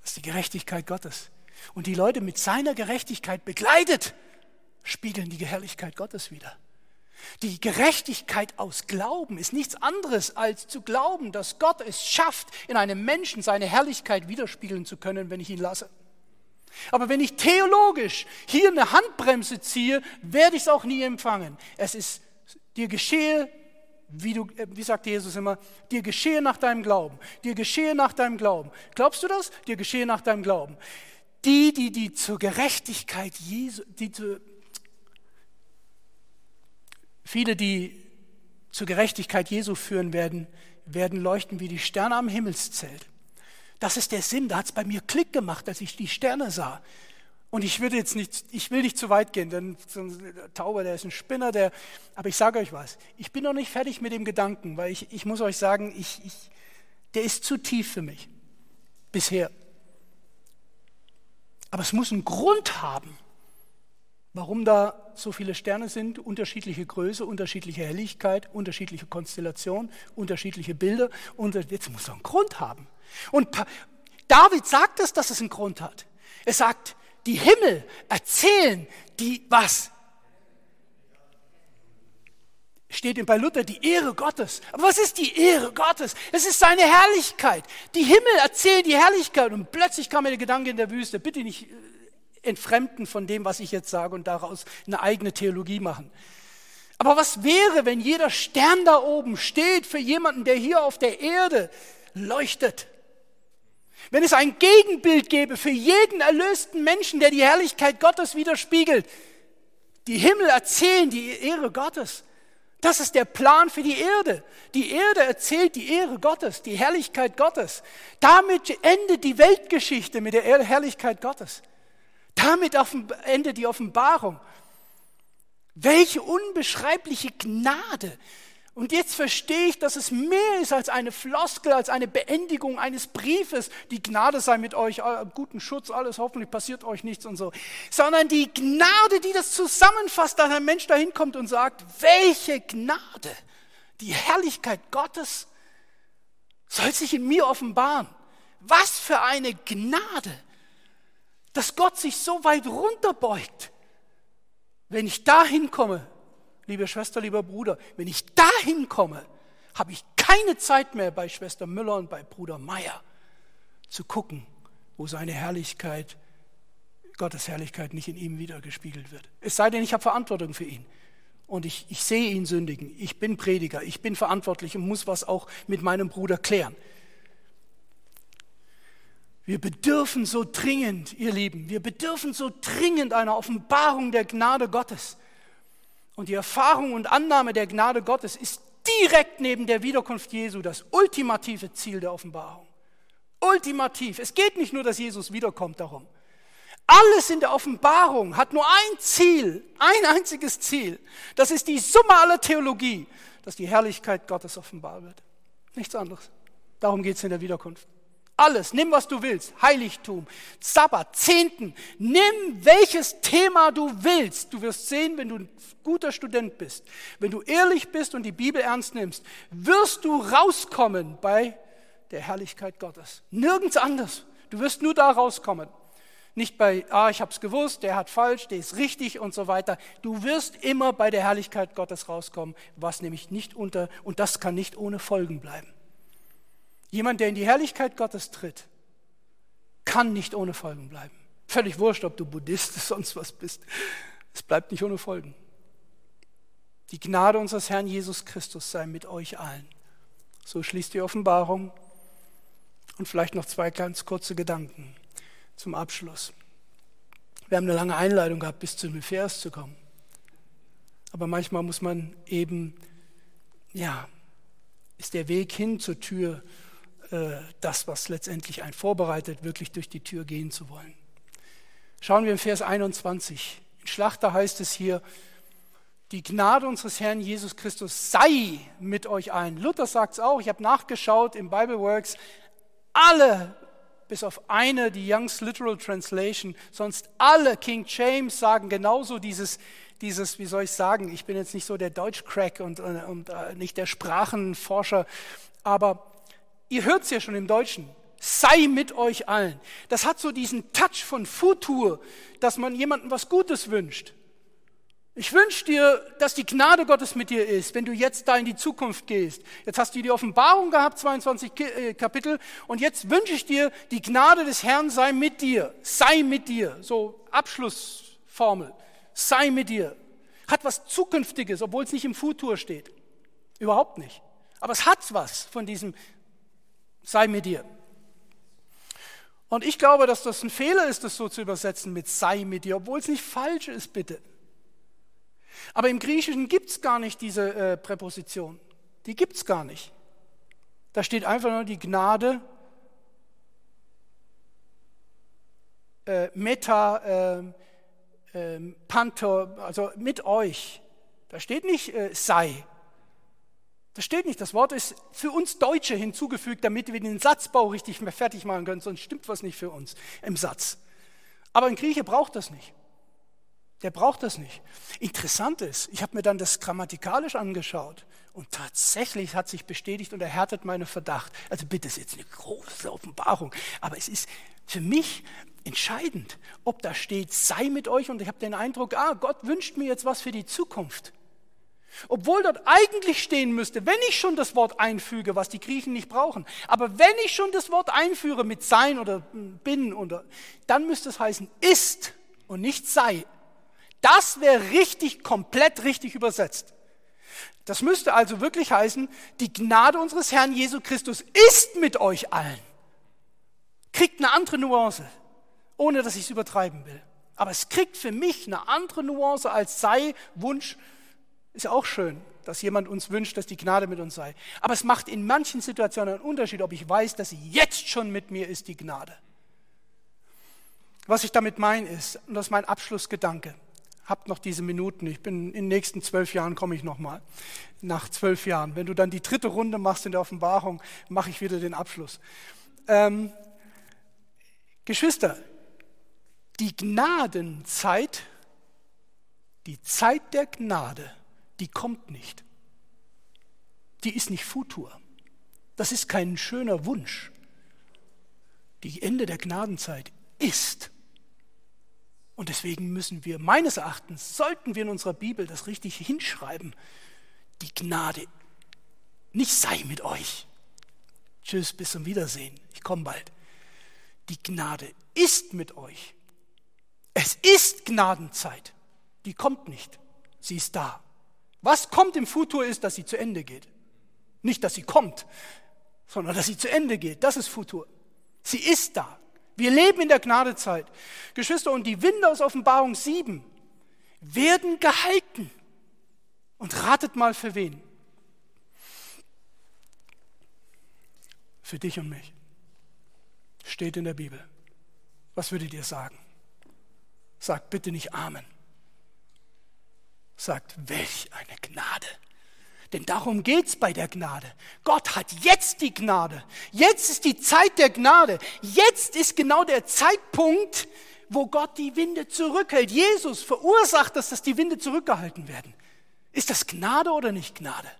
Das ist die Gerechtigkeit Gottes. Und die Leute mit seiner Gerechtigkeit begleitet, spiegeln die Herrlichkeit Gottes wieder. Die Gerechtigkeit aus Glauben ist nichts anderes als zu glauben, dass Gott es schafft, in einem Menschen seine Herrlichkeit widerspiegeln zu können, wenn ich ihn lasse. Aber wenn ich theologisch hier eine Handbremse ziehe, werde ich es auch nie empfangen. Es ist dir geschehe, wie, du, äh, wie sagt Jesus immer, dir geschehe nach deinem Glauben. Dir geschehe nach deinem Glauben. Glaubst du das? Dir geschehe nach deinem Glauben. Die, die, die zur Gerechtigkeit Jesu, die zu, viele, die zur Gerechtigkeit Jesu führen werden, werden leuchten wie die Sterne am Himmelszelt. Das ist der Sinn. Da hat es bei mir Klick gemacht, als ich die Sterne sah. Und ich würde jetzt nicht, ich will nicht zu weit gehen, denn so ein Tauber, der ist ein Spinner, der, aber ich sage euch was, ich bin noch nicht fertig mit dem Gedanken, weil ich, ich muss euch sagen, ich, ich, der ist zu tief für mich. Bisher. Aber es muss einen Grund haben, warum da so viele Sterne sind, unterschiedliche Größe, unterschiedliche Helligkeit, unterschiedliche Konstellation, unterschiedliche Bilder. Und jetzt muss er einen Grund haben. Und David sagt es, dass es einen Grund hat. Er sagt, die Himmel erzählen die was? Steht bei Luther die Ehre Gottes. Aber was ist die Ehre Gottes? Es ist seine Herrlichkeit. Die Himmel erzählen die Herrlichkeit. Und plötzlich kam mir der Gedanke in der Wüste, bitte nicht äh, entfremden von dem, was ich jetzt sage und daraus eine eigene Theologie machen. Aber was wäre, wenn jeder Stern da oben steht für jemanden, der hier auf der Erde leuchtet? Wenn es ein Gegenbild gäbe für jeden erlösten Menschen, der die Herrlichkeit Gottes widerspiegelt, die Himmel erzählen die Ehre Gottes. Das ist der Plan für die Erde. Die Erde erzählt die Ehre Gottes, die Herrlichkeit Gottes. Damit endet die Weltgeschichte mit der Herrlichkeit Gottes. Damit endet die Offenbarung. Welche unbeschreibliche Gnade, und jetzt verstehe ich, dass es mehr ist als eine Floskel, als eine Beendigung eines Briefes. Die Gnade sei mit euch, guten Schutz, alles, hoffentlich passiert euch nichts und so. Sondern die Gnade, die das zusammenfasst, dass ein Mensch dahin kommt und sagt, welche Gnade, die Herrlichkeit Gottes soll sich in mir offenbaren. Was für eine Gnade, dass Gott sich so weit runterbeugt. Wenn ich dahin komme, liebe Schwester, lieber Bruder, wenn ich dahin komme, habe ich keine Zeit mehr bei Schwester Müller und bei Bruder Meier zu gucken, wo seine Herrlichkeit, Gottes Herrlichkeit nicht in ihm wiedergespiegelt wird. Es sei denn, ich habe Verantwortung für ihn. Und ich, ich sehe ihn sündigen. Ich bin Prediger. Ich bin verantwortlich und muss was auch mit meinem Bruder klären. Wir bedürfen so dringend, ihr Lieben, wir bedürfen so dringend einer Offenbarung der Gnade Gottes. Und die Erfahrung und Annahme der Gnade Gottes ist direkt neben der Wiederkunft Jesu das ultimative Ziel der Offenbarung. Ultimativ. Es geht nicht nur, dass Jesus wiederkommt darum. Alles in der Offenbarung hat nur ein Ziel, ein einziges Ziel. Das ist die Summe aller Theologie, dass die Herrlichkeit Gottes offenbar wird. Nichts anderes. Darum geht es in der Wiederkunft. Alles, nimm was du willst. Heiligtum, Sabbat, Zehnten. Nimm welches Thema du willst. Du wirst sehen, wenn du ein guter Student bist, wenn du ehrlich bist und die Bibel ernst nimmst, wirst du rauskommen bei der Herrlichkeit Gottes. Nirgends anders. Du wirst nur da rauskommen. Nicht bei, ah, ich hab's gewusst, der hat falsch, der ist richtig und so weiter. Du wirst immer bei der Herrlichkeit Gottes rauskommen, was nämlich nicht unter, und das kann nicht ohne Folgen bleiben. Jemand, der in die Herrlichkeit Gottes tritt, kann nicht ohne Folgen bleiben. Völlig wurscht, ob du Buddhist oder sonst was bist. Es bleibt nicht ohne Folgen. Die Gnade unseres Herrn Jesus Christus sei mit euch allen. So schließt die Offenbarung. Und vielleicht noch zwei ganz kurze Gedanken. zum Abschluss. Wir haben eine lange Einleitung gehabt, bis zu dem Vers zu kommen. Aber manchmal muss man eben, ja, ist der Weg hin zur Tür das, was letztendlich ein vorbereitet, wirklich durch die Tür gehen zu wollen. Schauen wir im Vers 21. In Schlachter heißt es hier, die Gnade unseres Herrn Jesus Christus sei mit euch allen. Luther sagt es auch, ich habe nachgeschaut im Bible Works, alle, bis auf eine, die Young's Literal Translation, sonst alle King James sagen genauso dieses, dieses, wie soll ich sagen, ich bin jetzt nicht so der Deutschcrack und, und, und äh, nicht der Sprachenforscher, aber ihr hört es ja schon im Deutschen, sei mit euch allen. Das hat so diesen Touch von Futur, dass man jemandem was Gutes wünscht. Ich wünsche dir, dass die Gnade Gottes mit dir ist, wenn du jetzt da in die Zukunft gehst. Jetzt hast du die Offenbarung gehabt, 22 äh, Kapitel, und jetzt wünsche ich dir, die Gnade des Herrn sei mit dir, sei mit dir. So Abschlussformel, sei mit dir. Hat was Zukünftiges, obwohl es nicht im Futur steht. Überhaupt nicht. Aber es hat was von diesem sei mit dir. Und ich glaube, dass das ein Fehler ist, das so zu übersetzen mit sei mit dir, obwohl es nicht falsch ist, bitte. Aber im Griechischen gibt es gar nicht diese äh, Präposition. Die gibt es gar nicht. Da steht einfach nur die Gnade, äh, Meta, äh, äh, Panther, also mit euch. Da steht nicht äh, sei. Das steht nicht. Das Wort ist für uns Deutsche hinzugefügt, damit wir den Satzbau richtig fertig machen können, sonst stimmt was nicht für uns im Satz. Aber ein Grieche braucht das nicht. Der braucht das nicht. Interessant ist, ich habe mir dann das grammatikalisch angeschaut und tatsächlich hat sich bestätigt und erhärtet meine Verdacht. Also bitte, ist jetzt eine große Offenbarung, aber es ist für mich entscheidend, ob da steht, sei mit euch und ich habe den Eindruck, ah, Gott wünscht mir jetzt was für die Zukunft. Obwohl dort eigentlich stehen müsste, wenn ich schon das Wort einfüge, was die Griechen nicht brauchen, aber wenn ich schon das Wort einführe mit sein oder bin, oder, dann müsste es heißen ist und nicht sei. Das wäre richtig, komplett richtig übersetzt. Das müsste also wirklich heißen, die Gnade unseres Herrn Jesu Christus ist mit euch allen. Kriegt eine andere Nuance, ohne dass ich es übertreiben will. Aber es kriegt für mich eine andere Nuance als sei, Wunsch. Ist auch schön, dass jemand uns wünscht, dass die Gnade mit uns sei. Aber es macht in manchen Situationen einen Unterschied, ob ich weiß, dass sie jetzt schon mit mir ist, die Gnade. Was ich damit meine ist, und das ist mein Abschlussgedanke, habt noch diese Minuten. Ich bin in den nächsten zwölf Jahren komme ich noch mal. Nach zwölf Jahren. Wenn du dann die dritte Runde machst in der Offenbarung, mache ich wieder den Abschluss. Ähm, Geschwister, die Gnadenzeit, die Zeit der Gnade, die kommt nicht. Die ist nicht Futur. Das ist kein schöner Wunsch. Die Ende der Gnadenzeit ist und deswegen müssen wir, meines Erachtens, sollten wir in unserer Bibel das richtig hinschreiben. Die Gnade nicht sei mit euch. Tschüss, bis zum Wiedersehen. Ich komme bald. Die Gnade ist mit euch. Es ist Gnadenzeit. Die kommt nicht. Sie ist da. Was kommt im Futur ist, dass sie zu Ende geht. Nicht, dass sie kommt, sondern dass sie zu Ende geht. Das ist Futur. Sie ist da. Wir leben in der Gnadezeit. Geschwister, und die Winde aus Offenbarung 7 werden gehalten. Und ratet mal für wen? Für dich und mich. Steht in der Bibel. Was würdet ihr sagen? Sagt bitte nicht Amen. Sagt, welch eine Gnade. Denn darum geht's bei der Gnade. Gott hat jetzt die Gnade. Jetzt ist die Zeit der Gnade. Jetzt ist genau der Zeitpunkt, wo Gott die Winde zurückhält. Jesus verursacht das, dass die Winde zurückgehalten werden. Ist das Gnade oder nicht Gnade?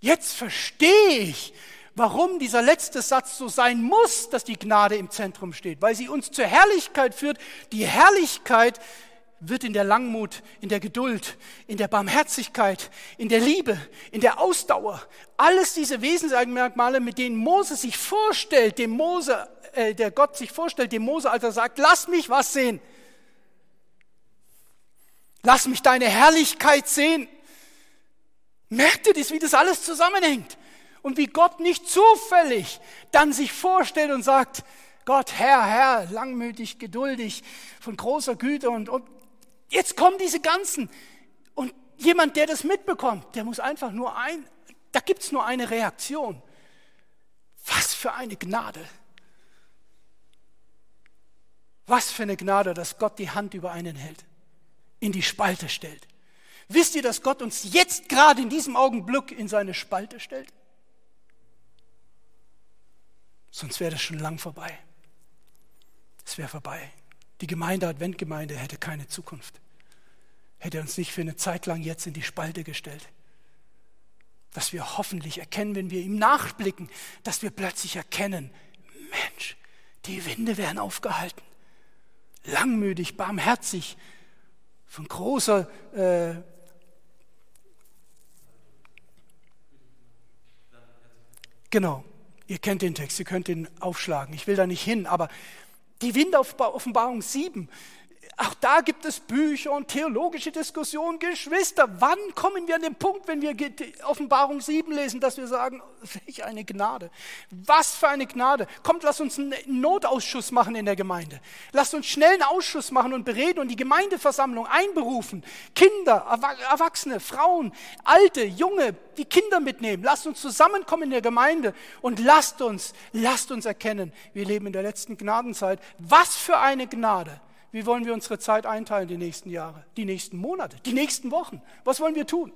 Jetzt verstehe ich, warum dieser letzte Satz so sein muss, dass die Gnade im Zentrum steht, weil sie uns zur Herrlichkeit führt. Die Herrlichkeit wird in der Langmut, in der Geduld, in der Barmherzigkeit, in der Liebe, in der Ausdauer, alles diese Wesensmerkmale, mit denen Mose sich vorstellt, dem Mose, äh, der Gott sich vorstellt, dem Mose, als er sagt, lass mich was sehen. Lass mich deine Herrlichkeit sehen. Merkt ihr das, wie das alles zusammenhängt? Und wie Gott nicht zufällig dann sich vorstellt und sagt, Gott, Herr, Herr, langmütig, geduldig, von großer Güte und, und jetzt kommen diese ganzen. Und jemand, der das mitbekommt, der muss einfach nur ein, da gibt es nur eine Reaktion. Was für eine Gnade. Was für eine Gnade, dass Gott die Hand über einen hält, in die Spalte stellt. Wisst ihr, dass Gott uns jetzt gerade in diesem Augenblick in seine Spalte stellt? Sonst wäre das schon lang vorbei. Es wäre vorbei. Die Gemeinde Adventgemeinde hätte keine Zukunft. Hätte uns nicht für eine Zeit lang jetzt in die Spalte gestellt. Dass wir hoffentlich erkennen, wenn wir ihm nachblicken, dass wir plötzlich erkennen, Mensch, die Winde werden aufgehalten. Langmütig, barmherzig, von großer äh, Genau. Ihr kennt den Text, ihr könnt ihn aufschlagen. Ich will da nicht hin, aber die Windoffenbarung 7 auch da gibt es Bücher und theologische Diskussionen. Geschwister, wann kommen wir an den Punkt, wenn wir Offenbarung 7 lesen, dass wir sagen, welch eine Gnade. Was für eine Gnade. Kommt, lass uns einen Notausschuss machen in der Gemeinde. Lasst uns schnell einen Ausschuss machen und bereden und die Gemeindeversammlung einberufen. Kinder, Erwachsene, Frauen, Alte, Junge, die Kinder mitnehmen. Lasst uns zusammenkommen in der Gemeinde und lasst uns, lasst uns erkennen, wir leben in der letzten Gnadenzeit. Was für eine Gnade. Wie wollen wir unsere Zeit einteilen die nächsten Jahre, die nächsten Monate, die nächsten Wochen? Was wollen wir tun?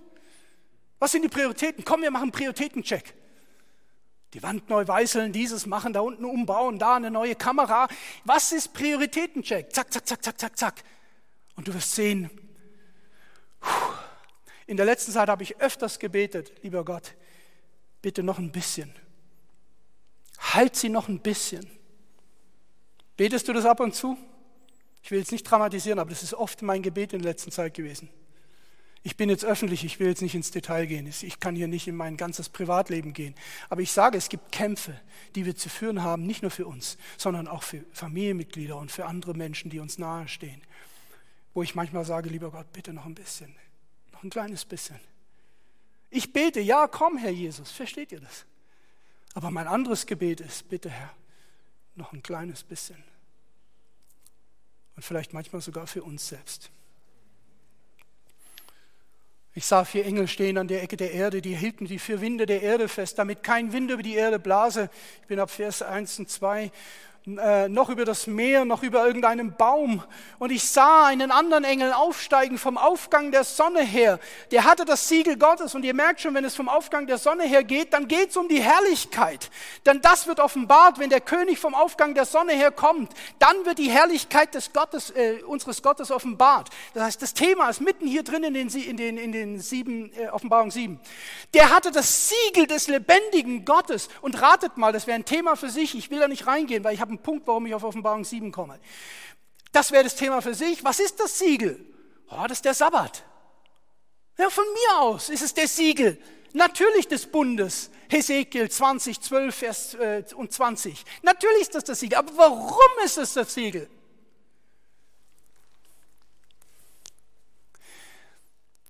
Was sind die Prioritäten? Komm, wir machen einen Prioritätencheck. Die Wand neu weißeln, dieses machen, da unten umbauen, da eine neue Kamera. Was ist Prioritätencheck? Zack, zack, zack, zack, zack, zack. Und du wirst sehen, in der letzten Zeit habe ich öfters gebetet, lieber Gott, bitte noch ein bisschen. Halt sie noch ein bisschen. Betest du das ab und zu? Ich will jetzt nicht dramatisieren, aber das ist oft mein Gebet in der letzten Zeit gewesen. Ich bin jetzt öffentlich, ich will jetzt nicht ins Detail gehen. Ich kann hier nicht in mein ganzes Privatleben gehen. Aber ich sage, es gibt Kämpfe, die wir zu führen haben, nicht nur für uns, sondern auch für Familienmitglieder und für andere Menschen, die uns nahestehen. Wo ich manchmal sage, lieber Gott, bitte noch ein bisschen, noch ein kleines bisschen. Ich bete, ja, komm, Herr Jesus, versteht ihr das? Aber mein anderes Gebet ist, bitte, Herr, noch ein kleines bisschen und vielleicht manchmal sogar für uns selbst. Ich sah vier Engel stehen an der Ecke der Erde, die hielten die vier Winde der Erde fest, damit kein Wind über die Erde blase. Ich bin ab Vers 1 und 2 äh, noch über das Meer, noch über irgendeinen Baum. Und ich sah einen anderen Engel aufsteigen vom Aufgang der Sonne her. Der hatte das Siegel Gottes. Und ihr merkt schon, wenn es vom Aufgang der Sonne her geht, dann geht es um die Herrlichkeit. Denn das wird offenbart, wenn der König vom Aufgang der Sonne her kommt. Dann wird die Herrlichkeit des Gottes, äh, unseres Gottes offenbart. Das heißt, das Thema ist mitten hier drin in den, in den, in den sieben, äh, Offenbarung 7. Der hatte das Siegel des lebendigen Gottes. Und ratet mal, das wäre ein Thema für sich. Ich will da nicht reingehen, weil ich habe einen Punkt, warum ich auf Offenbarung 7 komme. Das wäre das Thema für sich. Was ist das Siegel? Oh, das ist der Sabbat. Ja, von mir aus ist es der Siegel. Natürlich des Bundes. Hesekiel 20, 12 Vers äh, und 20. Natürlich ist das das Siegel. Aber warum ist es das Siegel?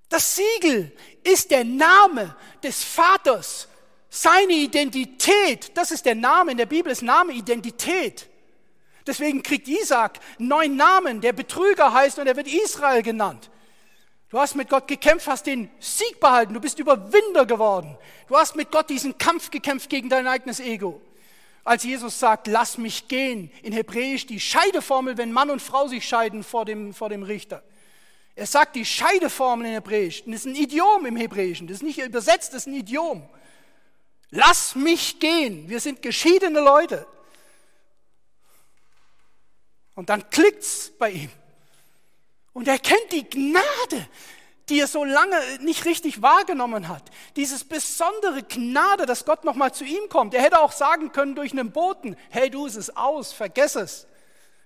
Das Siegel ist der Name des Vaters seine Identität, das ist der Name in der Bibel, ist Name Identität. Deswegen kriegt Isaac einen neuen Namen, der Betrüger heißt und er wird Israel genannt. Du hast mit Gott gekämpft, hast den Sieg behalten, du bist Überwinder geworden. Du hast mit Gott diesen Kampf gekämpft gegen dein eigenes Ego. Als Jesus sagt, lass mich gehen, in Hebräisch die Scheideformel, wenn Mann und Frau sich scheiden vor dem, vor dem Richter. Er sagt die Scheideformel in Hebräisch, das ist ein Idiom im Hebräischen, das ist nicht übersetzt, das ist ein Idiom. Lass mich gehen. Wir sind geschiedene Leute. Und dann klickt's bei ihm. Und er kennt die Gnade, die er so lange nicht richtig wahrgenommen hat. Dieses besondere Gnade, dass Gott nochmal zu ihm kommt. Er hätte auch sagen können durch einen Boten, hey du, es ist aus, vergess es.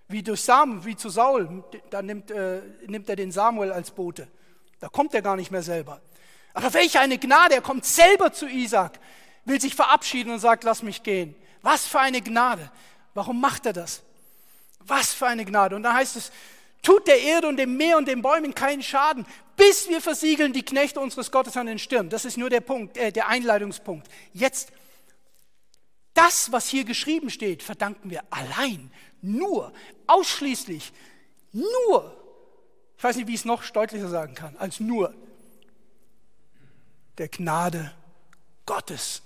Wie durch Samuel, wie zu Saul, da nimmt, äh, nimmt er den Samuel als Bote. Da kommt er gar nicht mehr selber. Aber welch eine Gnade, er kommt selber zu Isaac will sich verabschieden und sagt, lass mich gehen. Was für eine Gnade. Warum macht er das? Was für eine Gnade. Und dann heißt es, tut der Erde und dem Meer und den Bäumen keinen Schaden, bis wir versiegeln die Knechte unseres Gottes an den Stirn. Das ist nur der Punkt, äh, der Einleitungspunkt. Jetzt Das, was hier geschrieben steht, verdanken wir allein, nur, ausschließlich, nur, ich weiß nicht, wie ich es noch deutlicher sagen kann, als nur der Gnade Gottes.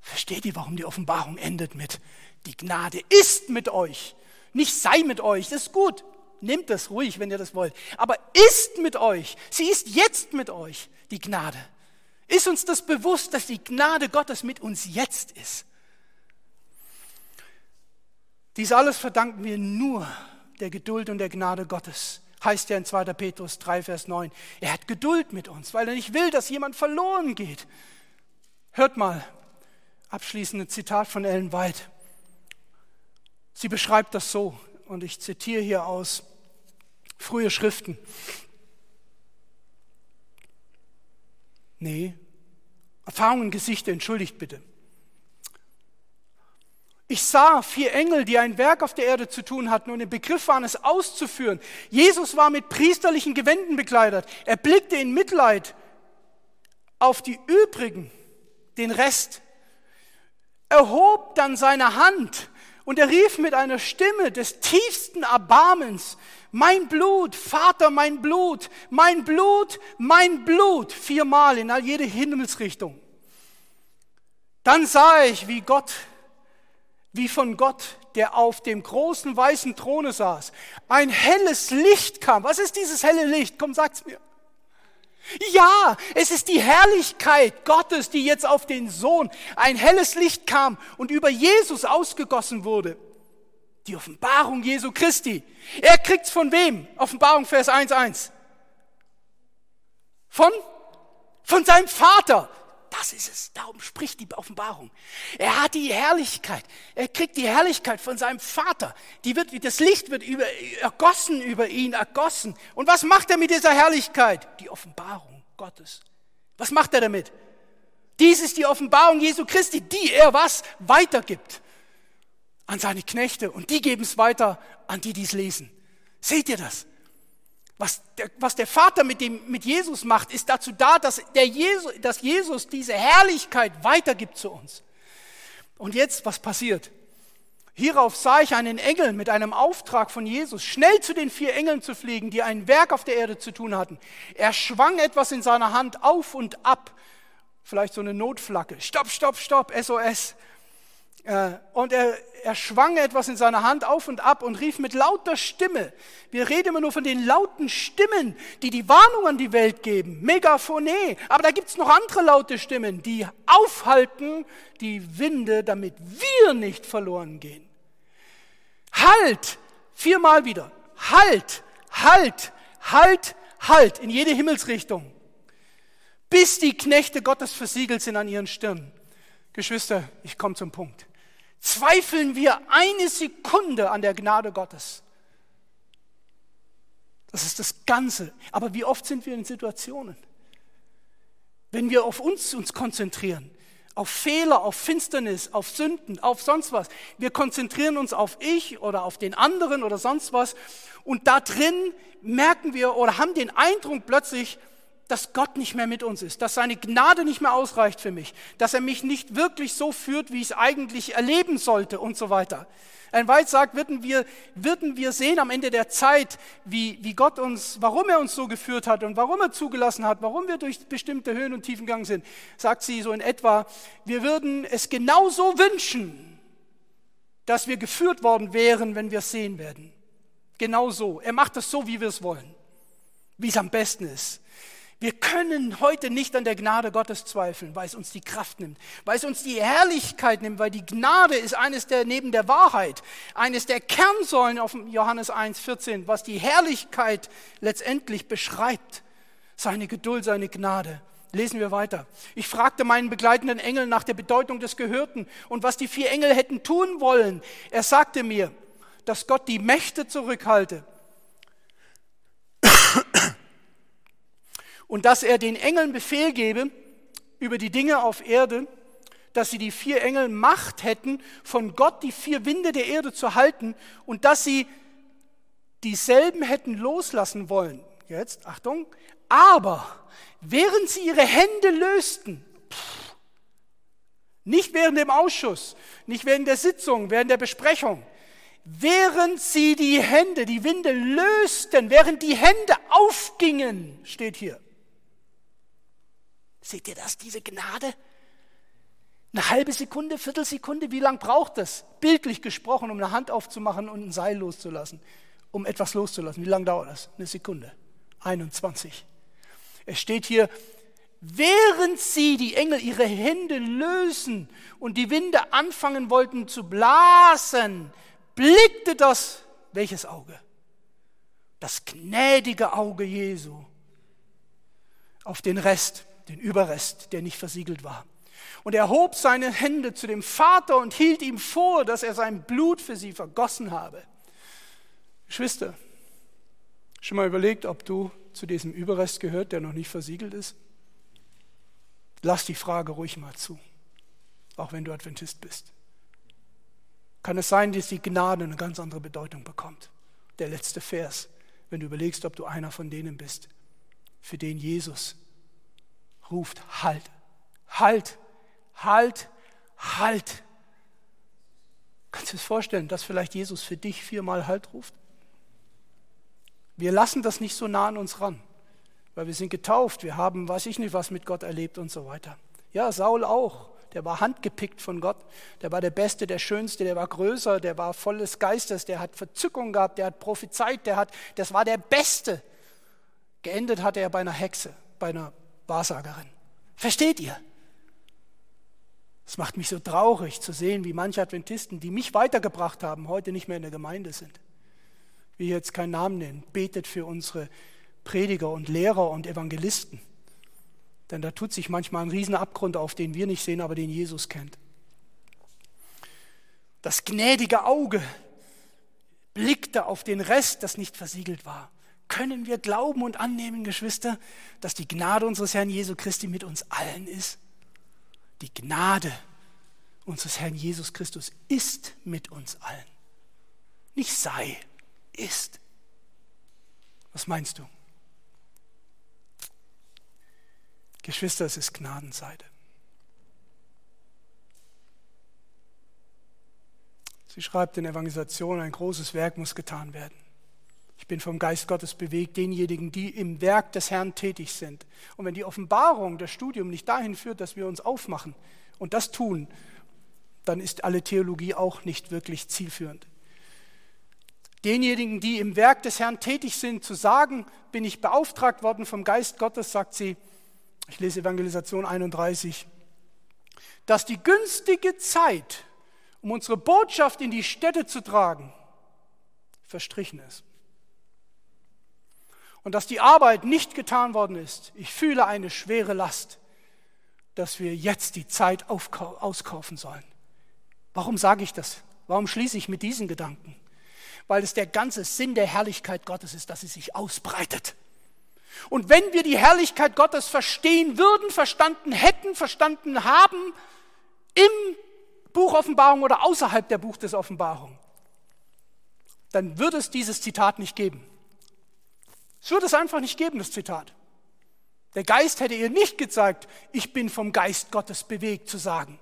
Versteht ihr, warum die Offenbarung endet mit, die Gnade ist mit euch, nicht sei mit euch, das ist gut. Nehmt das ruhig, wenn ihr das wollt. Aber ist mit euch. Sie ist jetzt mit euch, die Gnade. Ist uns das bewusst, dass die Gnade Gottes mit uns jetzt ist? Dies alles verdanken wir nur der Geduld und der Gnade Gottes. Heißt ja in 2. Petrus 3, Vers 9. Er hat Geduld mit uns, weil er nicht will, dass jemand verloren geht. Hört mal, abschließende Zitat von Ellen White. Sie beschreibt das so, und ich zitiere hier aus frühe Schriften. Nee, Erfahrungen, Gesichter, entschuldigt bitte. Ich sah vier Engel, die ein Werk auf der Erde zu tun hatten und im Begriff waren, es auszuführen. Jesus war mit priesterlichen Gewänden bekleidet. Er blickte in Mitleid auf die übrigen, den Rest, erhob dann seine Hand und er rief mit einer Stimme des tiefsten Erbarmens, mein Blut, Vater, mein Blut, mein Blut, mein Blut, viermal in all jede Himmelsrichtung. Dann sah ich, wie Gott, wie von Gott, der auf dem großen weißen Throne saß, ein helles Licht kam. Was ist dieses helle Licht? Komm, sag's mir. Ja, es ist die Herrlichkeit Gottes, die jetzt auf den Sohn, ein helles Licht kam und über Jesus ausgegossen wurde. Die Offenbarung Jesu Christi. Er kriegt's von wem? Offenbarung Vers 1.1. Von? Von seinem Vater. Das ist es. Darum spricht die Offenbarung. Er hat die Herrlichkeit. Er kriegt die Herrlichkeit von seinem Vater. Die wird, das Licht wird über, ergossen über ihn, ergossen. Und was macht er mit dieser Herrlichkeit? Die Offenbarung Gottes. Was macht er damit? Dies ist die Offenbarung Jesu Christi, die er was weitergibt an seine Knechte und die geben es weiter an die, die es lesen. Seht ihr das? Was der, was der Vater mit, dem, mit Jesus macht, ist dazu da, dass, der Jesus, dass Jesus diese Herrlichkeit weitergibt zu uns. Und jetzt, was passiert? Hierauf sah ich einen Engel mit einem Auftrag von Jesus, schnell zu den vier Engeln zu fliegen, die ein Werk auf der Erde zu tun hatten. Er schwang etwas in seiner Hand auf und ab, vielleicht so eine Notflagge. Stopp, stopp, stopp, SOS. Äh, und er, er schwang etwas in seiner Hand auf und ab und rief mit lauter Stimme. Wir reden immer nur von den lauten Stimmen, die die Warnung an die Welt geben. Megaphone. Aber da gibt's noch andere laute Stimmen, die aufhalten die Winde, damit wir nicht verloren gehen. Halt! Viermal wieder. Halt! Halt! Halt! Halt! In jede Himmelsrichtung. Bis die Knechte Gottes versiegelt sind an ihren Stirnen. Geschwister, ich komme zum Punkt zweifeln wir eine Sekunde an der Gnade Gottes. Das ist das Ganze. Aber wie oft sind wir in Situationen, wenn wir auf uns uns konzentrieren, auf Fehler, auf Finsternis, auf Sünden, auf sonst was. Wir konzentrieren uns auf ich oder auf den anderen oder sonst was. Und da drin merken wir oder haben den Eindruck plötzlich, dass Gott nicht mehr mit uns ist, dass seine Gnade nicht mehr ausreicht für mich, dass er mich nicht wirklich so führt, wie ich es eigentlich erleben sollte und so weiter. Ein Weit sagt, würden wir, würden wir sehen am Ende der Zeit, wie, wie Gott uns, warum er uns so geführt hat und warum er zugelassen hat, warum wir durch bestimmte Höhen und Tiefen gegangen sind, sagt sie so in etwa, wir würden es genauso wünschen, dass wir geführt worden wären, wenn wir es sehen werden. Genau so. Er macht es so, wie wir es wollen, wie es am besten ist. Wir können heute nicht an der Gnade Gottes zweifeln, weil es uns die Kraft nimmt, weil es uns die Herrlichkeit nimmt, weil die Gnade ist eines der neben der Wahrheit, eines der Kernsäulen auf Johannes 1,14, was die Herrlichkeit letztendlich beschreibt. Seine Geduld, seine Gnade. Lesen wir weiter. Ich fragte meinen begleitenden Engel nach der Bedeutung des Gehörten und was die vier Engel hätten tun wollen. Er sagte mir, dass Gott die Mächte zurückhalte und dass er den Engeln Befehl gebe über die Dinge auf Erde, dass sie die vier Engel Macht hätten, von Gott die vier Winde der Erde zu halten und dass sie dieselben hätten loslassen wollen. Jetzt, Achtung, aber während sie ihre Hände lösten, Nicht während dem Ausschuss, nicht während der Sitzung, während der Besprechung. Während sie die Hände, die Winde lösten, während die Hände aufgingen, steht hier. Seht ihr das, diese Gnade? Eine halbe Sekunde, Viertelsekunde, wie lang braucht es? Bildlich gesprochen, um eine Hand aufzumachen und ein Seil loszulassen, um etwas loszulassen. Wie lange dauert das? Eine Sekunde. 21. Es steht hier, während sie, die Engel, ihre Hände lösen und die Winde anfangen wollten zu blasen, blickte das, welches Auge? Das gnädige Auge Jesu auf den Rest, den Überrest, der nicht versiegelt war. Und er hob seine Hände zu dem Vater und hielt ihm vor, dass er sein Blut für sie vergossen habe. Geschwister, schon mal überlegt, ob du zu diesem Überrest gehört, der noch nicht versiegelt ist? Lass die Frage ruhig mal zu, auch wenn du Adventist bist. Kann es sein, dass die Gnade eine ganz andere Bedeutung bekommt? Der letzte Vers, wenn du überlegst, ob du einer von denen bist, für den Jesus ruft, halt, halt, halt, halt. Kannst du dir vorstellen, dass vielleicht Jesus für dich viermal Halt ruft? Wir lassen das nicht so nah an uns ran, weil wir sind getauft, wir haben, weiß ich nicht, was mit Gott erlebt und so weiter. Ja, Saul auch. Der war handgepickt von Gott. Der war der Beste, der Schönste, der war größer, der war voll des Geistes, der hat Verzückung gehabt, der hat prophezeit, der hat, das war der Beste. Geendet hat er bei einer Hexe, bei einer Wahrsagerin. Versteht ihr? Es macht mich so traurig zu sehen, wie manche Adventisten, die mich weitergebracht haben, heute nicht mehr in der Gemeinde sind will jetzt keinen Namen nennen, betet für unsere Prediger und Lehrer und Evangelisten. Denn da tut sich manchmal ein Riesenabgrund auf, den wir nicht sehen, aber den Jesus kennt. Das gnädige Auge blickte auf den Rest, das nicht versiegelt war. Können wir glauben und annehmen, Geschwister, dass die Gnade unseres Herrn Jesu Christi mit uns allen ist? Die Gnade unseres Herrn Jesus Christus ist mit uns allen. Nicht sei, ist. Was meinst du? Geschwister, es ist Gnadenseite. Sie schreibt in Evangelisation, ein großes Werk muss getan werden. Ich bin vom Geist Gottes bewegt, denjenigen, die im Werk des Herrn tätig sind. Und wenn die Offenbarung, das Studium nicht dahin führt, dass wir uns aufmachen und das tun, dann ist alle Theologie auch nicht wirklich zielführend denjenigen, die im Werk des Herrn tätig sind, zu sagen, bin ich beauftragt worden vom Geist Gottes, sagt sie, ich lese Evangelisation 31, dass die günstige Zeit, um unsere Botschaft in die Städte zu tragen, verstrichen ist. Und dass die Arbeit nicht getan worden ist. Ich fühle eine schwere Last, dass wir jetzt die Zeit auskaufen sollen. Warum sage ich das? Warum schließe ich mit diesen Gedanken? weil es der ganze Sinn der Herrlichkeit Gottes ist, dass sie sich ausbreitet. Und wenn wir die Herrlichkeit Gottes verstehen würden, verstanden hätten, verstanden haben, im Buch Offenbarung oder außerhalb der Buch des Offenbarung, dann würde es dieses Zitat nicht geben. Es würde es einfach nicht geben, das Zitat. Der Geist hätte ihr nicht gezeigt, ich bin vom Geist Gottes bewegt zu sagen.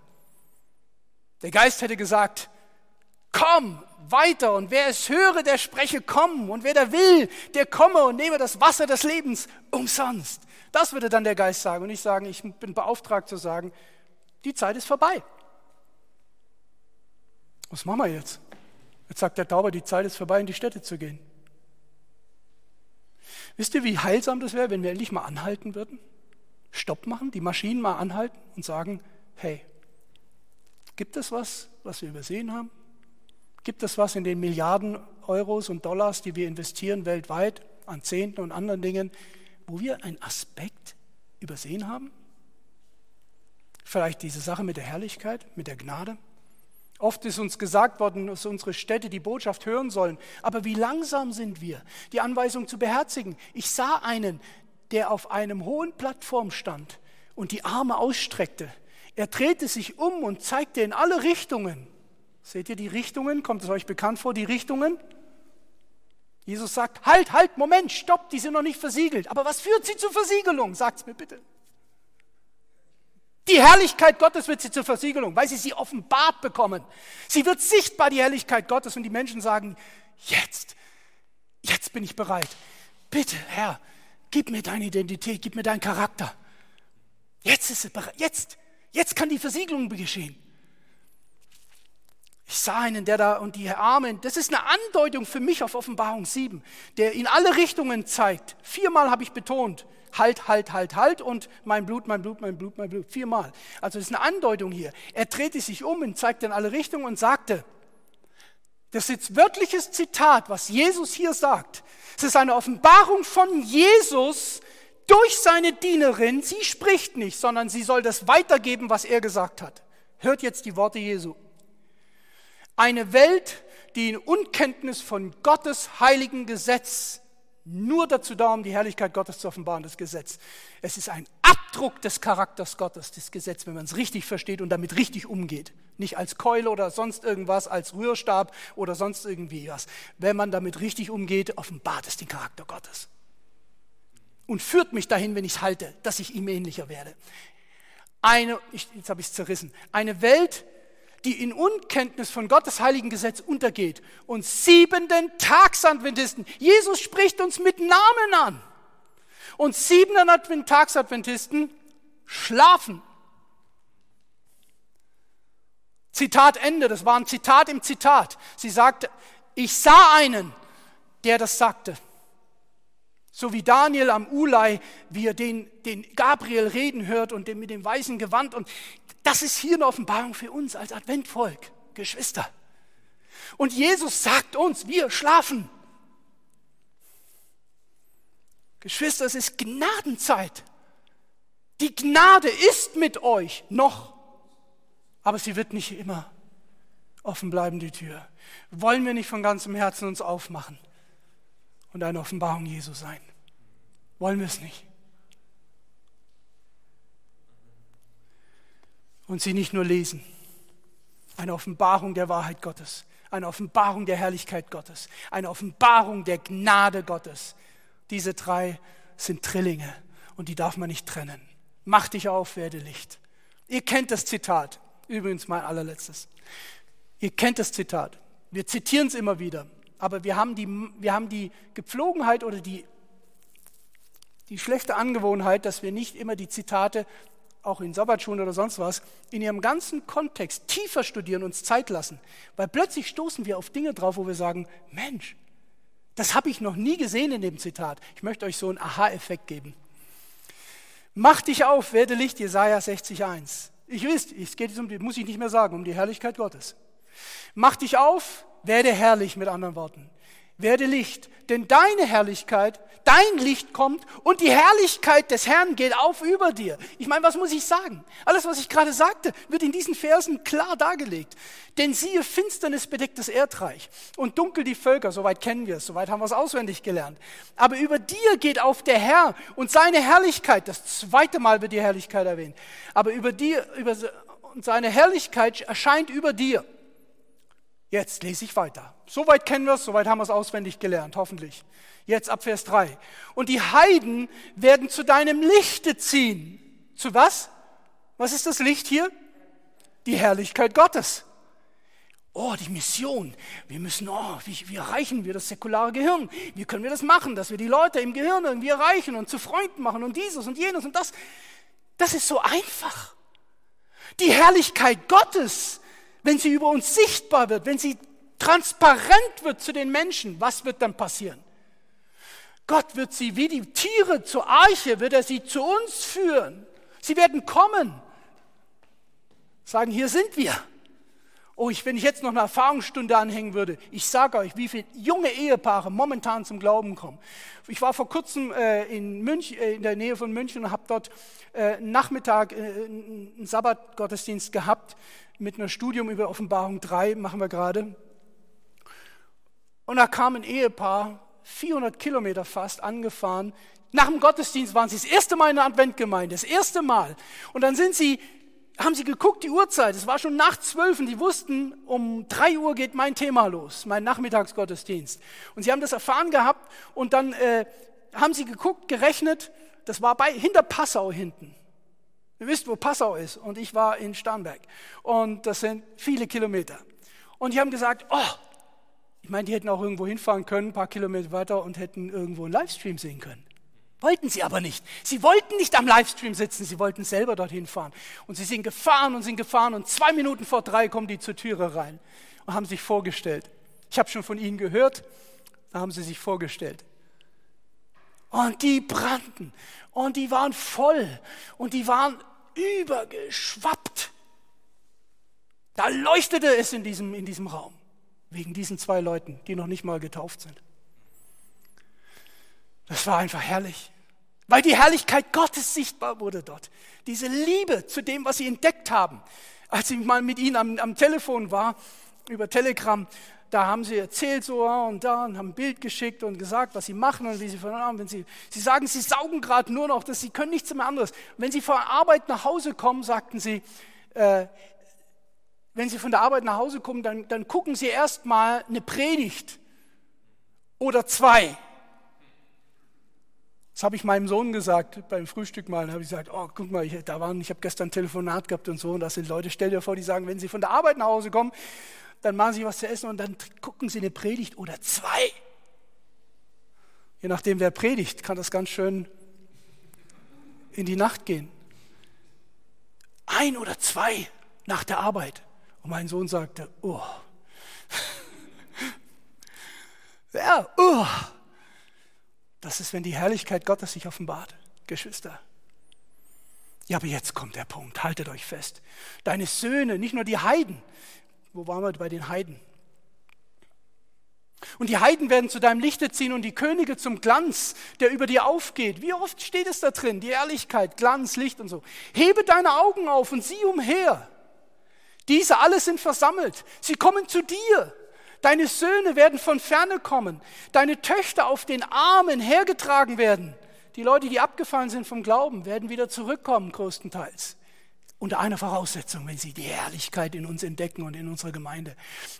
Der Geist hätte gesagt, komm weiter und wer es höre, der spreche, komm und wer da will, der komme und nehme das Wasser des Lebens umsonst. Das würde dann der Geist sagen und nicht sagen, ich bin beauftragt zu sagen, die Zeit ist vorbei. Was machen wir jetzt? Jetzt sagt der Tauber, die Zeit ist vorbei, in die Städte zu gehen. Wisst ihr, wie heilsam das wäre, wenn wir endlich mal anhalten würden? Stopp machen, die Maschinen mal anhalten und sagen, hey, gibt es was, was wir übersehen haben? Gibt es was in den Milliarden Euros und Dollars, die wir investieren weltweit an Zehnten und anderen Dingen, wo wir einen Aspekt übersehen haben? Vielleicht diese Sache mit der Herrlichkeit, mit der Gnade? Oft ist uns gesagt worden, dass unsere Städte die Botschaft hören sollen. Aber wie langsam sind wir, die Anweisung zu beherzigen? Ich sah einen, der auf einem hohen Plattform stand und die Arme ausstreckte. Er drehte sich um und zeigte in alle Richtungen. Seht ihr die Richtungen? Kommt es euch bekannt vor, die Richtungen? Jesus sagt, halt, halt, Moment, stopp, die sind noch nicht versiegelt. Aber was führt sie zur Versiegelung? Sagt es mir bitte. Die Herrlichkeit Gottes wird sie zur Versiegelung, weil sie sie offenbart bekommen. Sie wird sichtbar, die Herrlichkeit Gottes, und die Menschen sagen, jetzt, jetzt bin ich bereit. Bitte, Herr, gib mir deine Identität, gib mir deinen Charakter. Jetzt ist es bereit, jetzt, jetzt kann die Versiegelung geschehen. Ich sah einen, der da und die Armen, das ist eine Andeutung für mich auf Offenbarung 7, der in alle Richtungen zeigt. Viermal habe ich betont, halt, halt, halt, halt und mein Blut, mein Blut, mein Blut, mein Blut. Viermal. Also das ist eine Andeutung hier. Er drehte sich um und zeigte in alle Richtungen und sagte, das ist jetzt wörtliches Zitat, was Jesus hier sagt. Es ist eine Offenbarung von Jesus durch seine Dienerin. Sie spricht nicht, sondern sie soll das weitergeben, was er gesagt hat. Hört jetzt die Worte Jesu. Eine Welt, die in Unkenntnis von Gottes heiligen Gesetz nur dazu da, um die Herrlichkeit Gottes zu offenbaren, das Gesetz. Es ist ein Abdruck des Charakters Gottes, das Gesetz, wenn man es richtig versteht und damit richtig umgeht. Nicht als Keule oder sonst irgendwas, als Rührstab oder sonst irgendwie was. Wenn man damit richtig umgeht, offenbart es den Charakter Gottes. Und führt mich dahin, wenn ich es halte, dass ich ihm ähnlicher werde. Eine, ich, jetzt habe ich es zerrissen, eine Welt, die in Unkenntnis von Gottes heiligen Gesetz untergeht. Und siebenten Tagsadventisten. Jesus spricht uns mit Namen an. Und siebenten Tagsadventisten schlafen. Zitat Ende, das war ein Zitat im Zitat. Sie sagte, ich sah einen, der das sagte. So wie Daniel am Ulai, wie er den, den Gabriel reden hört und den mit dem weißen Gewand. Und das ist hier eine Offenbarung für uns als Adventvolk, Geschwister. Und Jesus sagt uns, wir schlafen. Geschwister, es ist Gnadenzeit. Die Gnade ist mit euch noch, aber sie wird nicht immer offen bleiben, die Tür. Wollen wir nicht von ganzem Herzen uns aufmachen und eine Offenbarung Jesu sein? Wollen wir es nicht? Und sie nicht nur lesen. Eine Offenbarung der Wahrheit Gottes, eine Offenbarung der Herrlichkeit Gottes, eine Offenbarung der Gnade Gottes. Diese drei sind Trillinge und die darf man nicht trennen. Mach dich auf, werde Licht. Ihr kennt das Zitat, übrigens mein allerletztes. Ihr kennt das Zitat. Wir zitieren es immer wieder, aber wir haben die, wir haben die Gepflogenheit oder die, die schlechte Angewohnheit, dass wir nicht immer die Zitate auch in Sabbatschulen oder sonst was, in ihrem ganzen Kontext tiefer studieren, uns Zeit lassen. Weil plötzlich stoßen wir auf Dinge drauf, wo wir sagen, Mensch, das habe ich noch nie gesehen in dem Zitat. Ich möchte euch so einen Aha-Effekt geben. Mach dich auf, werde Licht, Jesaja 60,1. Ich wisst, es geht um die, muss ich nicht mehr sagen, um die Herrlichkeit Gottes. Mach dich auf, werde herrlich mit anderen Worten werde Licht, denn deine Herrlichkeit, dein Licht kommt und die Herrlichkeit des Herrn geht auf über dir. Ich meine, was muss ich sagen? Alles, was ich gerade sagte, wird in diesen Versen klar dargelegt. Denn siehe, Finsternis bedeckt das Erdreich und dunkel die Völker, soweit kennen wir es, soweit haben wir es auswendig gelernt. Aber über dir geht auf der Herr und seine Herrlichkeit, das zweite Mal wird die Herrlichkeit erwähnt, aber über dir, über seine Herrlichkeit erscheint über dir. Jetzt lese ich weiter. Soweit kennen wir es, soweit haben wir es auswendig gelernt, hoffentlich. Jetzt ab Vers 3. Und die Heiden werden zu deinem Lichte ziehen. Zu was? Was ist das Licht hier? Die Herrlichkeit Gottes. Oh, die Mission. Wir müssen, oh, wie, wie erreichen wir das säkulare Gehirn? Wie können wir das machen, dass wir die Leute im Gehirn irgendwie erreichen und zu Freunden machen und dieses und jenes und das? Das ist so einfach. Die Herrlichkeit Gottes wenn sie über uns sichtbar wird, wenn sie transparent wird zu den Menschen, was wird dann passieren? Gott wird sie wie die Tiere zur Arche, wird er sie zu uns führen. Sie werden kommen, sagen, hier sind wir. Oh, ich, wenn ich jetzt noch eine Erfahrungsstunde anhängen würde, ich sage euch, wie viele junge Ehepaare momentan zum Glauben kommen. Ich war vor kurzem äh, in, München, äh, in der Nähe von München und habe dort äh, Nachmittag äh, einen Sabbatgottesdienst gehabt mit einem Studium über Offenbarung 3, machen wir gerade. Und da kam ein Ehepaar, 400 Kilometer fast, angefahren. Nach dem Gottesdienst waren sie das erste Mal in der Adventgemeinde, das erste Mal. Und dann sind sie, haben sie geguckt, die Uhrzeit, es war schon nach zwölf und die wussten, um drei Uhr geht mein Thema los, mein Nachmittagsgottesdienst. Und sie haben das erfahren gehabt und dann äh, haben sie geguckt, gerechnet, das war bei, hinter Passau hinten. Ihr wisst, wo Passau ist. Und ich war in Starnberg. Und das sind viele Kilometer. Und die haben gesagt, oh, ich meine, die hätten auch irgendwo hinfahren können, ein paar Kilometer weiter und hätten irgendwo einen Livestream sehen können. Wollten sie aber nicht. Sie wollten nicht am Livestream sitzen, sie wollten selber dorthin fahren. Und sie sind gefahren und sind gefahren und zwei Minuten vor drei kommen die zur Türe rein und haben sich vorgestellt. Ich habe schon von ihnen gehört, da haben sie sich vorgestellt. Und die brannten und die waren voll und die waren übergeschwappt. Da leuchtete es in diesem, in diesem Raum, wegen diesen zwei Leuten, die noch nicht mal getauft sind. Das war einfach herrlich, weil die Herrlichkeit Gottes sichtbar wurde dort. Diese Liebe zu dem, was sie entdeckt haben. Als ich mal mit ihnen am, am Telefon war, über Telegram, da haben sie erzählt so und da und haben ein Bild geschickt und gesagt, was sie machen und wie sie haben. Wenn sie, sie sagen, sie saugen gerade nur noch, dass sie können nichts mehr anderes. Wenn sie von der Arbeit nach Hause kommen, sagten sie, äh, wenn sie von der Arbeit nach Hause kommen, dann, dann gucken sie erst mal eine Predigt oder zwei. Das habe ich meinem Sohn gesagt beim Frühstück mal. Da habe ich gesagt, oh, guck mal, ich, da waren, ich habe gestern ein Telefonat gehabt und so. Und das sind Leute, stell dir vor, die sagen, wenn sie von der Arbeit nach Hause kommen, dann machen sie was zu essen und dann gucken sie eine Predigt oder zwei. Je nachdem, wer predigt, kann das ganz schön in die Nacht gehen. Ein oder zwei nach der Arbeit. Und mein Sohn sagte, oh. ja, oh. Das ist, wenn die Herrlichkeit Gottes sich offenbart, Geschwister. Ja, aber jetzt kommt der Punkt, haltet euch fest. Deine Söhne, nicht nur die Heiden, wo waren wir bei den Heiden? Und die Heiden werden zu deinem Lichte ziehen und die Könige zum Glanz, der über dir aufgeht. Wie oft steht es da drin? Die Ehrlichkeit, Glanz, Licht und so. Hebe deine Augen auf und sieh umher. Diese alle sind versammelt. Sie kommen zu dir. Deine Söhne werden von ferne kommen. Deine Töchter auf den Armen hergetragen werden. Die Leute, die abgefallen sind vom Glauben, werden wieder zurückkommen, größtenteils. Unter einer Voraussetzung, wenn sie die Herrlichkeit in uns entdecken und in unserer Gemeinde.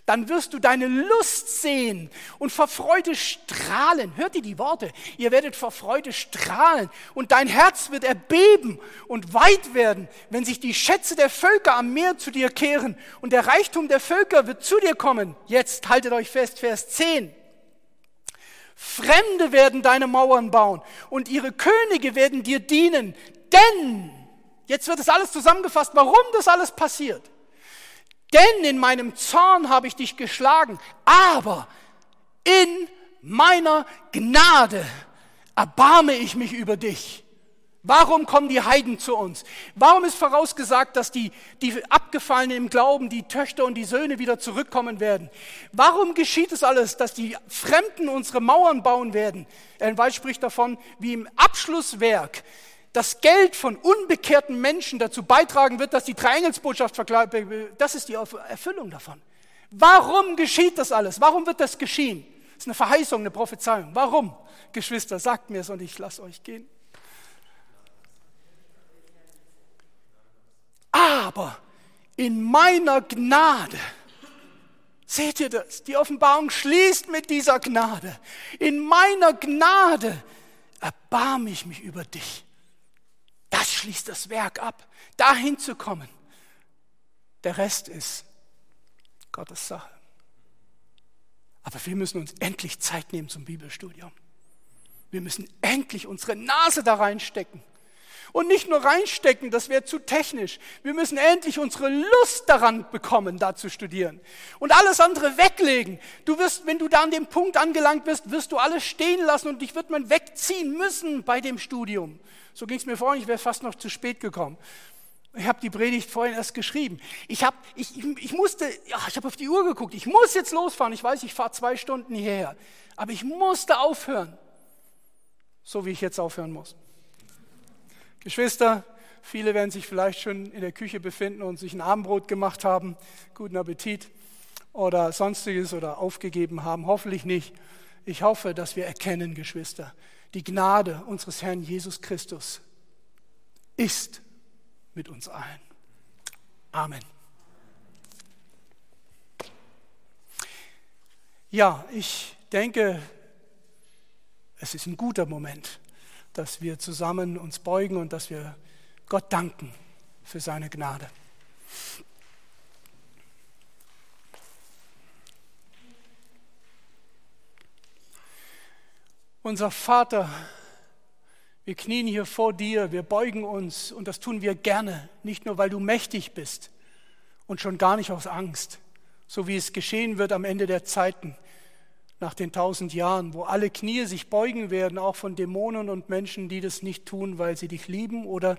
Dann wirst du deine Lust sehen und vor Freude strahlen. Hört ihr die Worte? Ihr werdet vor Freude strahlen und dein Herz wird erbeben und weit werden, wenn sich die Schätze der Völker am Meer zu dir kehren und der Reichtum der Völker wird zu dir kommen. Jetzt haltet euch fest, Vers 10. Fremde werden deine Mauern bauen und ihre Könige werden dir dienen, denn Jetzt wird es alles zusammengefasst, warum das alles passiert. Denn in meinem Zorn habe ich dich geschlagen, aber in meiner Gnade erbarme ich mich über dich. Warum kommen die Heiden zu uns? Warum ist vorausgesagt, dass die, die Abgefallenen im Glauben, die Töchter und die Söhne wieder zurückkommen werden? Warum geschieht es alles, dass die Fremden unsere Mauern bauen werden? Ein Weil spricht davon, wie im Abschlusswerk das Geld von unbekehrten Menschen dazu beitragen wird, dass die Dreieingelsbotschaft verkleidet das ist die Erfüllung davon. Warum geschieht das alles? Warum wird das geschehen? Das ist eine Verheißung, eine Prophezeiung. Warum? Geschwister, sagt mir es und ich lasse euch gehen. Aber in meiner Gnade, seht ihr das? Die Offenbarung schließt mit dieser Gnade. In meiner Gnade erbarme ich mich über dich. Das schließt das Werk ab, dahin zu kommen. Der Rest ist Gottes Sache. Aber wir müssen uns endlich Zeit nehmen zum Bibelstudium. Wir müssen endlich unsere Nase da reinstecken. Und nicht nur reinstecken, das wäre zu technisch. Wir müssen endlich unsere Lust daran bekommen, da zu studieren. Und alles andere weglegen. Du wirst, wenn du da an dem Punkt angelangt bist, wirst du alles stehen lassen und dich wird man wegziehen müssen bei dem Studium. So ging es mir vorhin, ich wäre fast noch zu spät gekommen. Ich habe die Predigt vorhin erst geschrieben. Ich, hab, ich, ich, ich musste, ja, ich habe auf die Uhr geguckt, ich muss jetzt losfahren. Ich weiß, ich fahre zwei Stunden hierher. Aber ich musste aufhören, so wie ich jetzt aufhören muss. Geschwister, viele werden sich vielleicht schon in der Küche befinden und sich ein Abendbrot gemacht haben. Guten Appetit oder sonstiges oder aufgegeben haben. Hoffentlich nicht. Ich hoffe, dass wir erkennen, Geschwister, die Gnade unseres Herrn Jesus Christus ist mit uns allen. Amen. Ja, ich denke, es ist ein guter Moment, dass wir zusammen uns beugen und dass wir Gott danken für seine Gnade. Unser Vater, wir knien hier vor dir, wir beugen uns und das tun wir gerne, nicht nur weil du mächtig bist und schon gar nicht aus Angst, so wie es geschehen wird am Ende der Zeiten nach den tausend Jahren, wo alle Knie sich beugen werden, auch von Dämonen und Menschen, die das nicht tun, weil sie dich lieben oder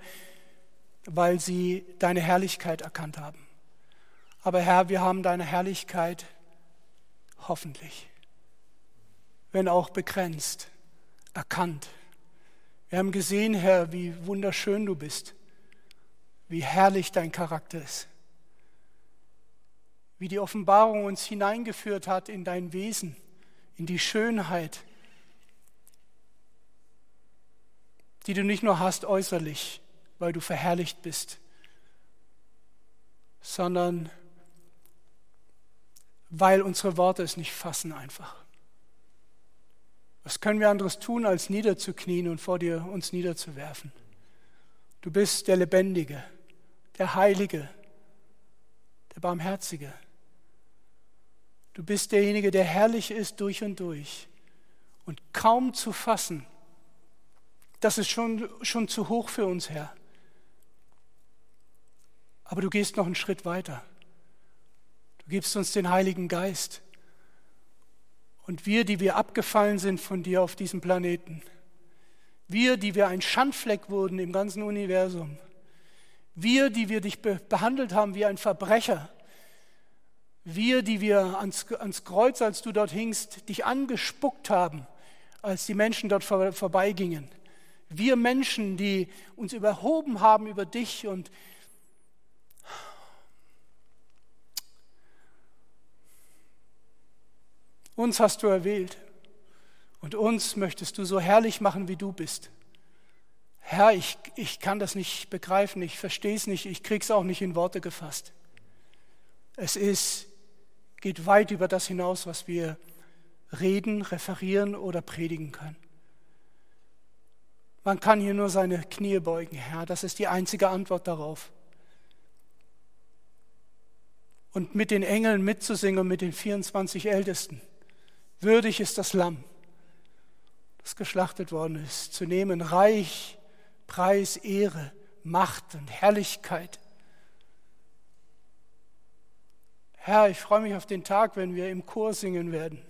weil sie deine Herrlichkeit erkannt haben. Aber Herr, wir haben deine Herrlichkeit hoffentlich, wenn auch begrenzt, erkannt. Wir haben gesehen, Herr, wie wunderschön du bist, wie herrlich dein Charakter ist, wie die Offenbarung uns hineingeführt hat in dein Wesen, in die Schönheit, die du nicht nur hast äußerlich, weil du verherrlicht bist, sondern weil unsere Worte es nicht fassen einfach. Was können wir anderes tun, als niederzuknien und vor dir uns niederzuwerfen? Du bist der Lebendige, der Heilige, der Barmherzige. Du bist derjenige, der herrlich ist durch und durch und kaum zu fassen. Das ist schon, schon zu hoch für uns, Herr. Aber du gehst noch einen Schritt weiter. Du gibst uns den Heiligen Geist. Und wir, die wir abgefallen sind von dir auf diesem Planeten, wir, die wir ein Schandfleck wurden im ganzen Universum, wir, die wir dich behandelt haben wie ein Verbrecher, wir, die wir ans, ans Kreuz, als du dort hingst, dich angespuckt haben, als die Menschen dort vor, vorbeigingen, wir Menschen, die uns überhoben haben über dich und Uns hast du erwählt und uns möchtest du so herrlich machen, wie du bist. Herr, ich, ich kann das nicht begreifen, ich verstehe es nicht, ich kriege es auch nicht in Worte gefasst. Es ist, geht weit über das hinaus, was wir reden, referieren oder predigen können. Man kann hier nur seine Knie beugen, Herr, das ist die einzige Antwort darauf. Und mit den Engeln mitzusingen, mit den 24 Ältesten. Würdig ist das Lamm, das geschlachtet worden ist, zu nehmen Reich, Preis, Ehre, Macht und Herrlichkeit. Herr, ich freue mich auf den Tag, wenn wir im Chor singen werden,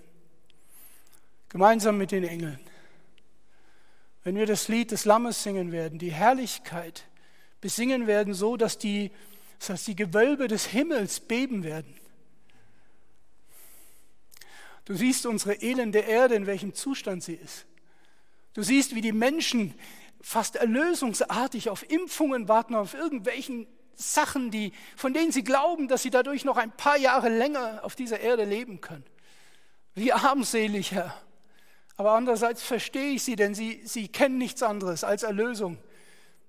gemeinsam mit den Engeln. Wenn wir das Lied des Lammes singen werden, die Herrlichkeit besingen werden, so dass die, dass die Gewölbe des Himmels beben werden. Du siehst unsere elende Erde, in welchem Zustand sie ist. Du siehst, wie die Menschen fast erlösungsartig auf Impfungen warten, auf irgendwelchen Sachen, die, von denen sie glauben, dass sie dadurch noch ein paar Jahre länger auf dieser Erde leben können. Wie armselig, Herr. Aber andererseits verstehe ich sie, denn sie, sie kennen nichts anderes als Erlösung,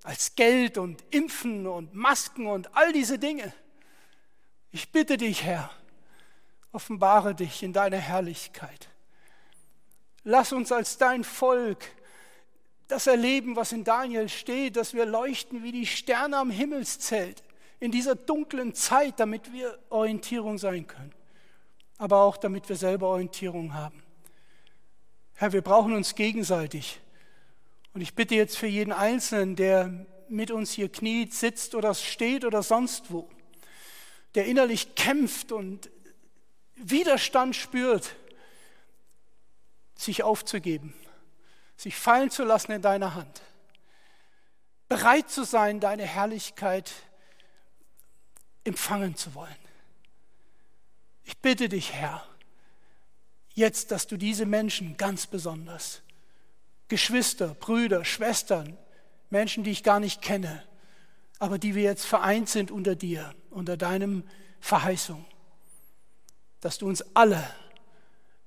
als Geld und Impfen und Masken und all diese Dinge. Ich bitte dich, Herr, Offenbare dich in deiner Herrlichkeit. Lass uns als dein Volk das erleben, was in Daniel steht, dass wir leuchten wie die Sterne am Himmelszelt in dieser dunklen Zeit, damit wir Orientierung sein können, aber auch damit wir selber Orientierung haben. Herr, wir brauchen uns gegenseitig. Und ich bitte jetzt für jeden Einzelnen, der mit uns hier kniet, sitzt oder steht oder sonst wo, der innerlich kämpft und Widerstand spürt, sich aufzugeben, sich fallen zu lassen in deiner Hand, bereit zu sein, deine Herrlichkeit empfangen zu wollen. Ich bitte dich, Herr, jetzt, dass du diese Menschen ganz besonders, Geschwister, Brüder, Schwestern, Menschen, die ich gar nicht kenne, aber die wir jetzt vereint sind unter dir, unter deinem Verheißung, dass du uns alle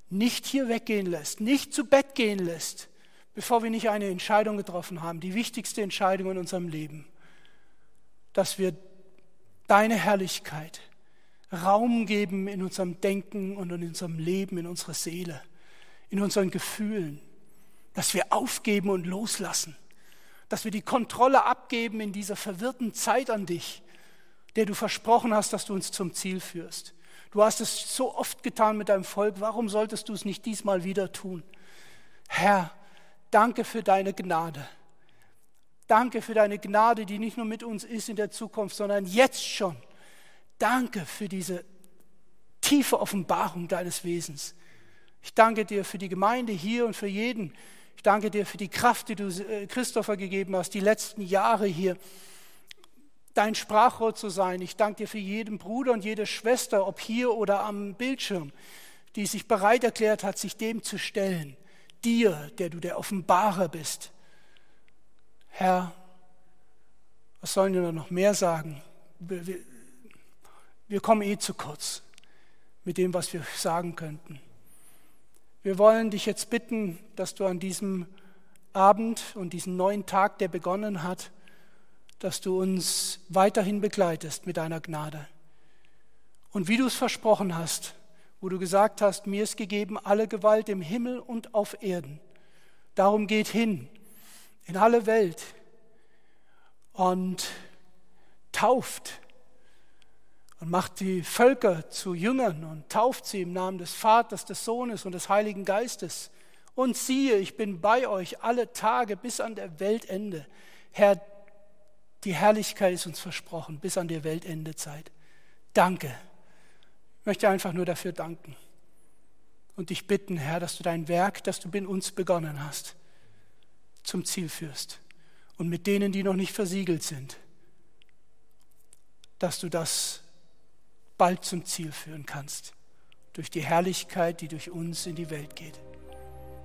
nicht hier weggehen lässt, nicht zu Bett gehen lässt, bevor wir nicht eine Entscheidung getroffen haben, die wichtigste Entscheidung in unserem Leben, dass wir deine Herrlichkeit Raum geben in unserem Denken und in unserem Leben, in unserer Seele, in unseren Gefühlen, dass wir aufgeben und loslassen, dass wir die Kontrolle abgeben in dieser verwirrten Zeit an dich, der du versprochen hast, dass du uns zum Ziel führst. Du hast es so oft getan mit deinem Volk, warum solltest du es nicht diesmal wieder tun? Herr, danke für deine Gnade. Danke für deine Gnade, die nicht nur mit uns ist in der Zukunft, sondern jetzt schon. Danke für diese tiefe Offenbarung deines Wesens. Ich danke dir für die Gemeinde hier und für jeden. Ich danke dir für die Kraft, die du äh, Christopher gegeben hast, die letzten Jahre hier dein Sprachrohr zu sein. Ich danke dir für jeden Bruder und jede Schwester, ob hier oder am Bildschirm, die sich bereit erklärt hat, sich dem zu stellen. Dir, der du der Offenbarer bist. Herr, was sollen wir noch mehr sagen? Wir, wir kommen eh zu kurz mit dem, was wir sagen könnten. Wir wollen dich jetzt bitten, dass du an diesem Abend und diesem neuen Tag, der begonnen hat, dass du uns weiterhin begleitest mit deiner Gnade. Und wie du es versprochen hast, wo du gesagt hast, mir ist gegeben alle Gewalt im Himmel und auf Erden. Darum geht hin in alle Welt und tauft und macht die Völker zu Jüngern und tauft sie im Namen des Vaters, des Sohnes und des Heiligen Geistes. Und siehe, ich bin bei euch alle Tage bis an der Weltende. Herr, die Herrlichkeit ist uns versprochen bis an der Weltendezeit. Danke. Ich möchte einfach nur dafür danken und dich bitten, Herr, dass du dein Werk, das du in uns begonnen hast, zum Ziel führst. Und mit denen, die noch nicht versiegelt sind, dass du das bald zum Ziel führen kannst, durch die Herrlichkeit, die durch uns in die Welt geht.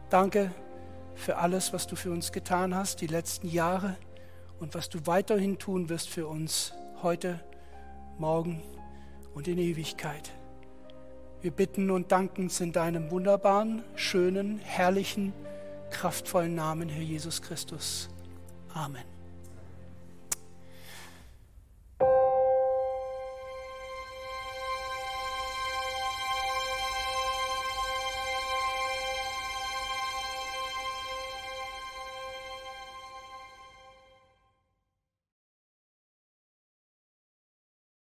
Danke für alles, was du für uns getan hast, die letzten Jahre und was du weiterhin tun wirst für uns heute, morgen und in Ewigkeit. Wir bitten und danken es in deinem wunderbaren, schönen, herrlichen, kraftvollen Namen, Herr Jesus Christus. Amen.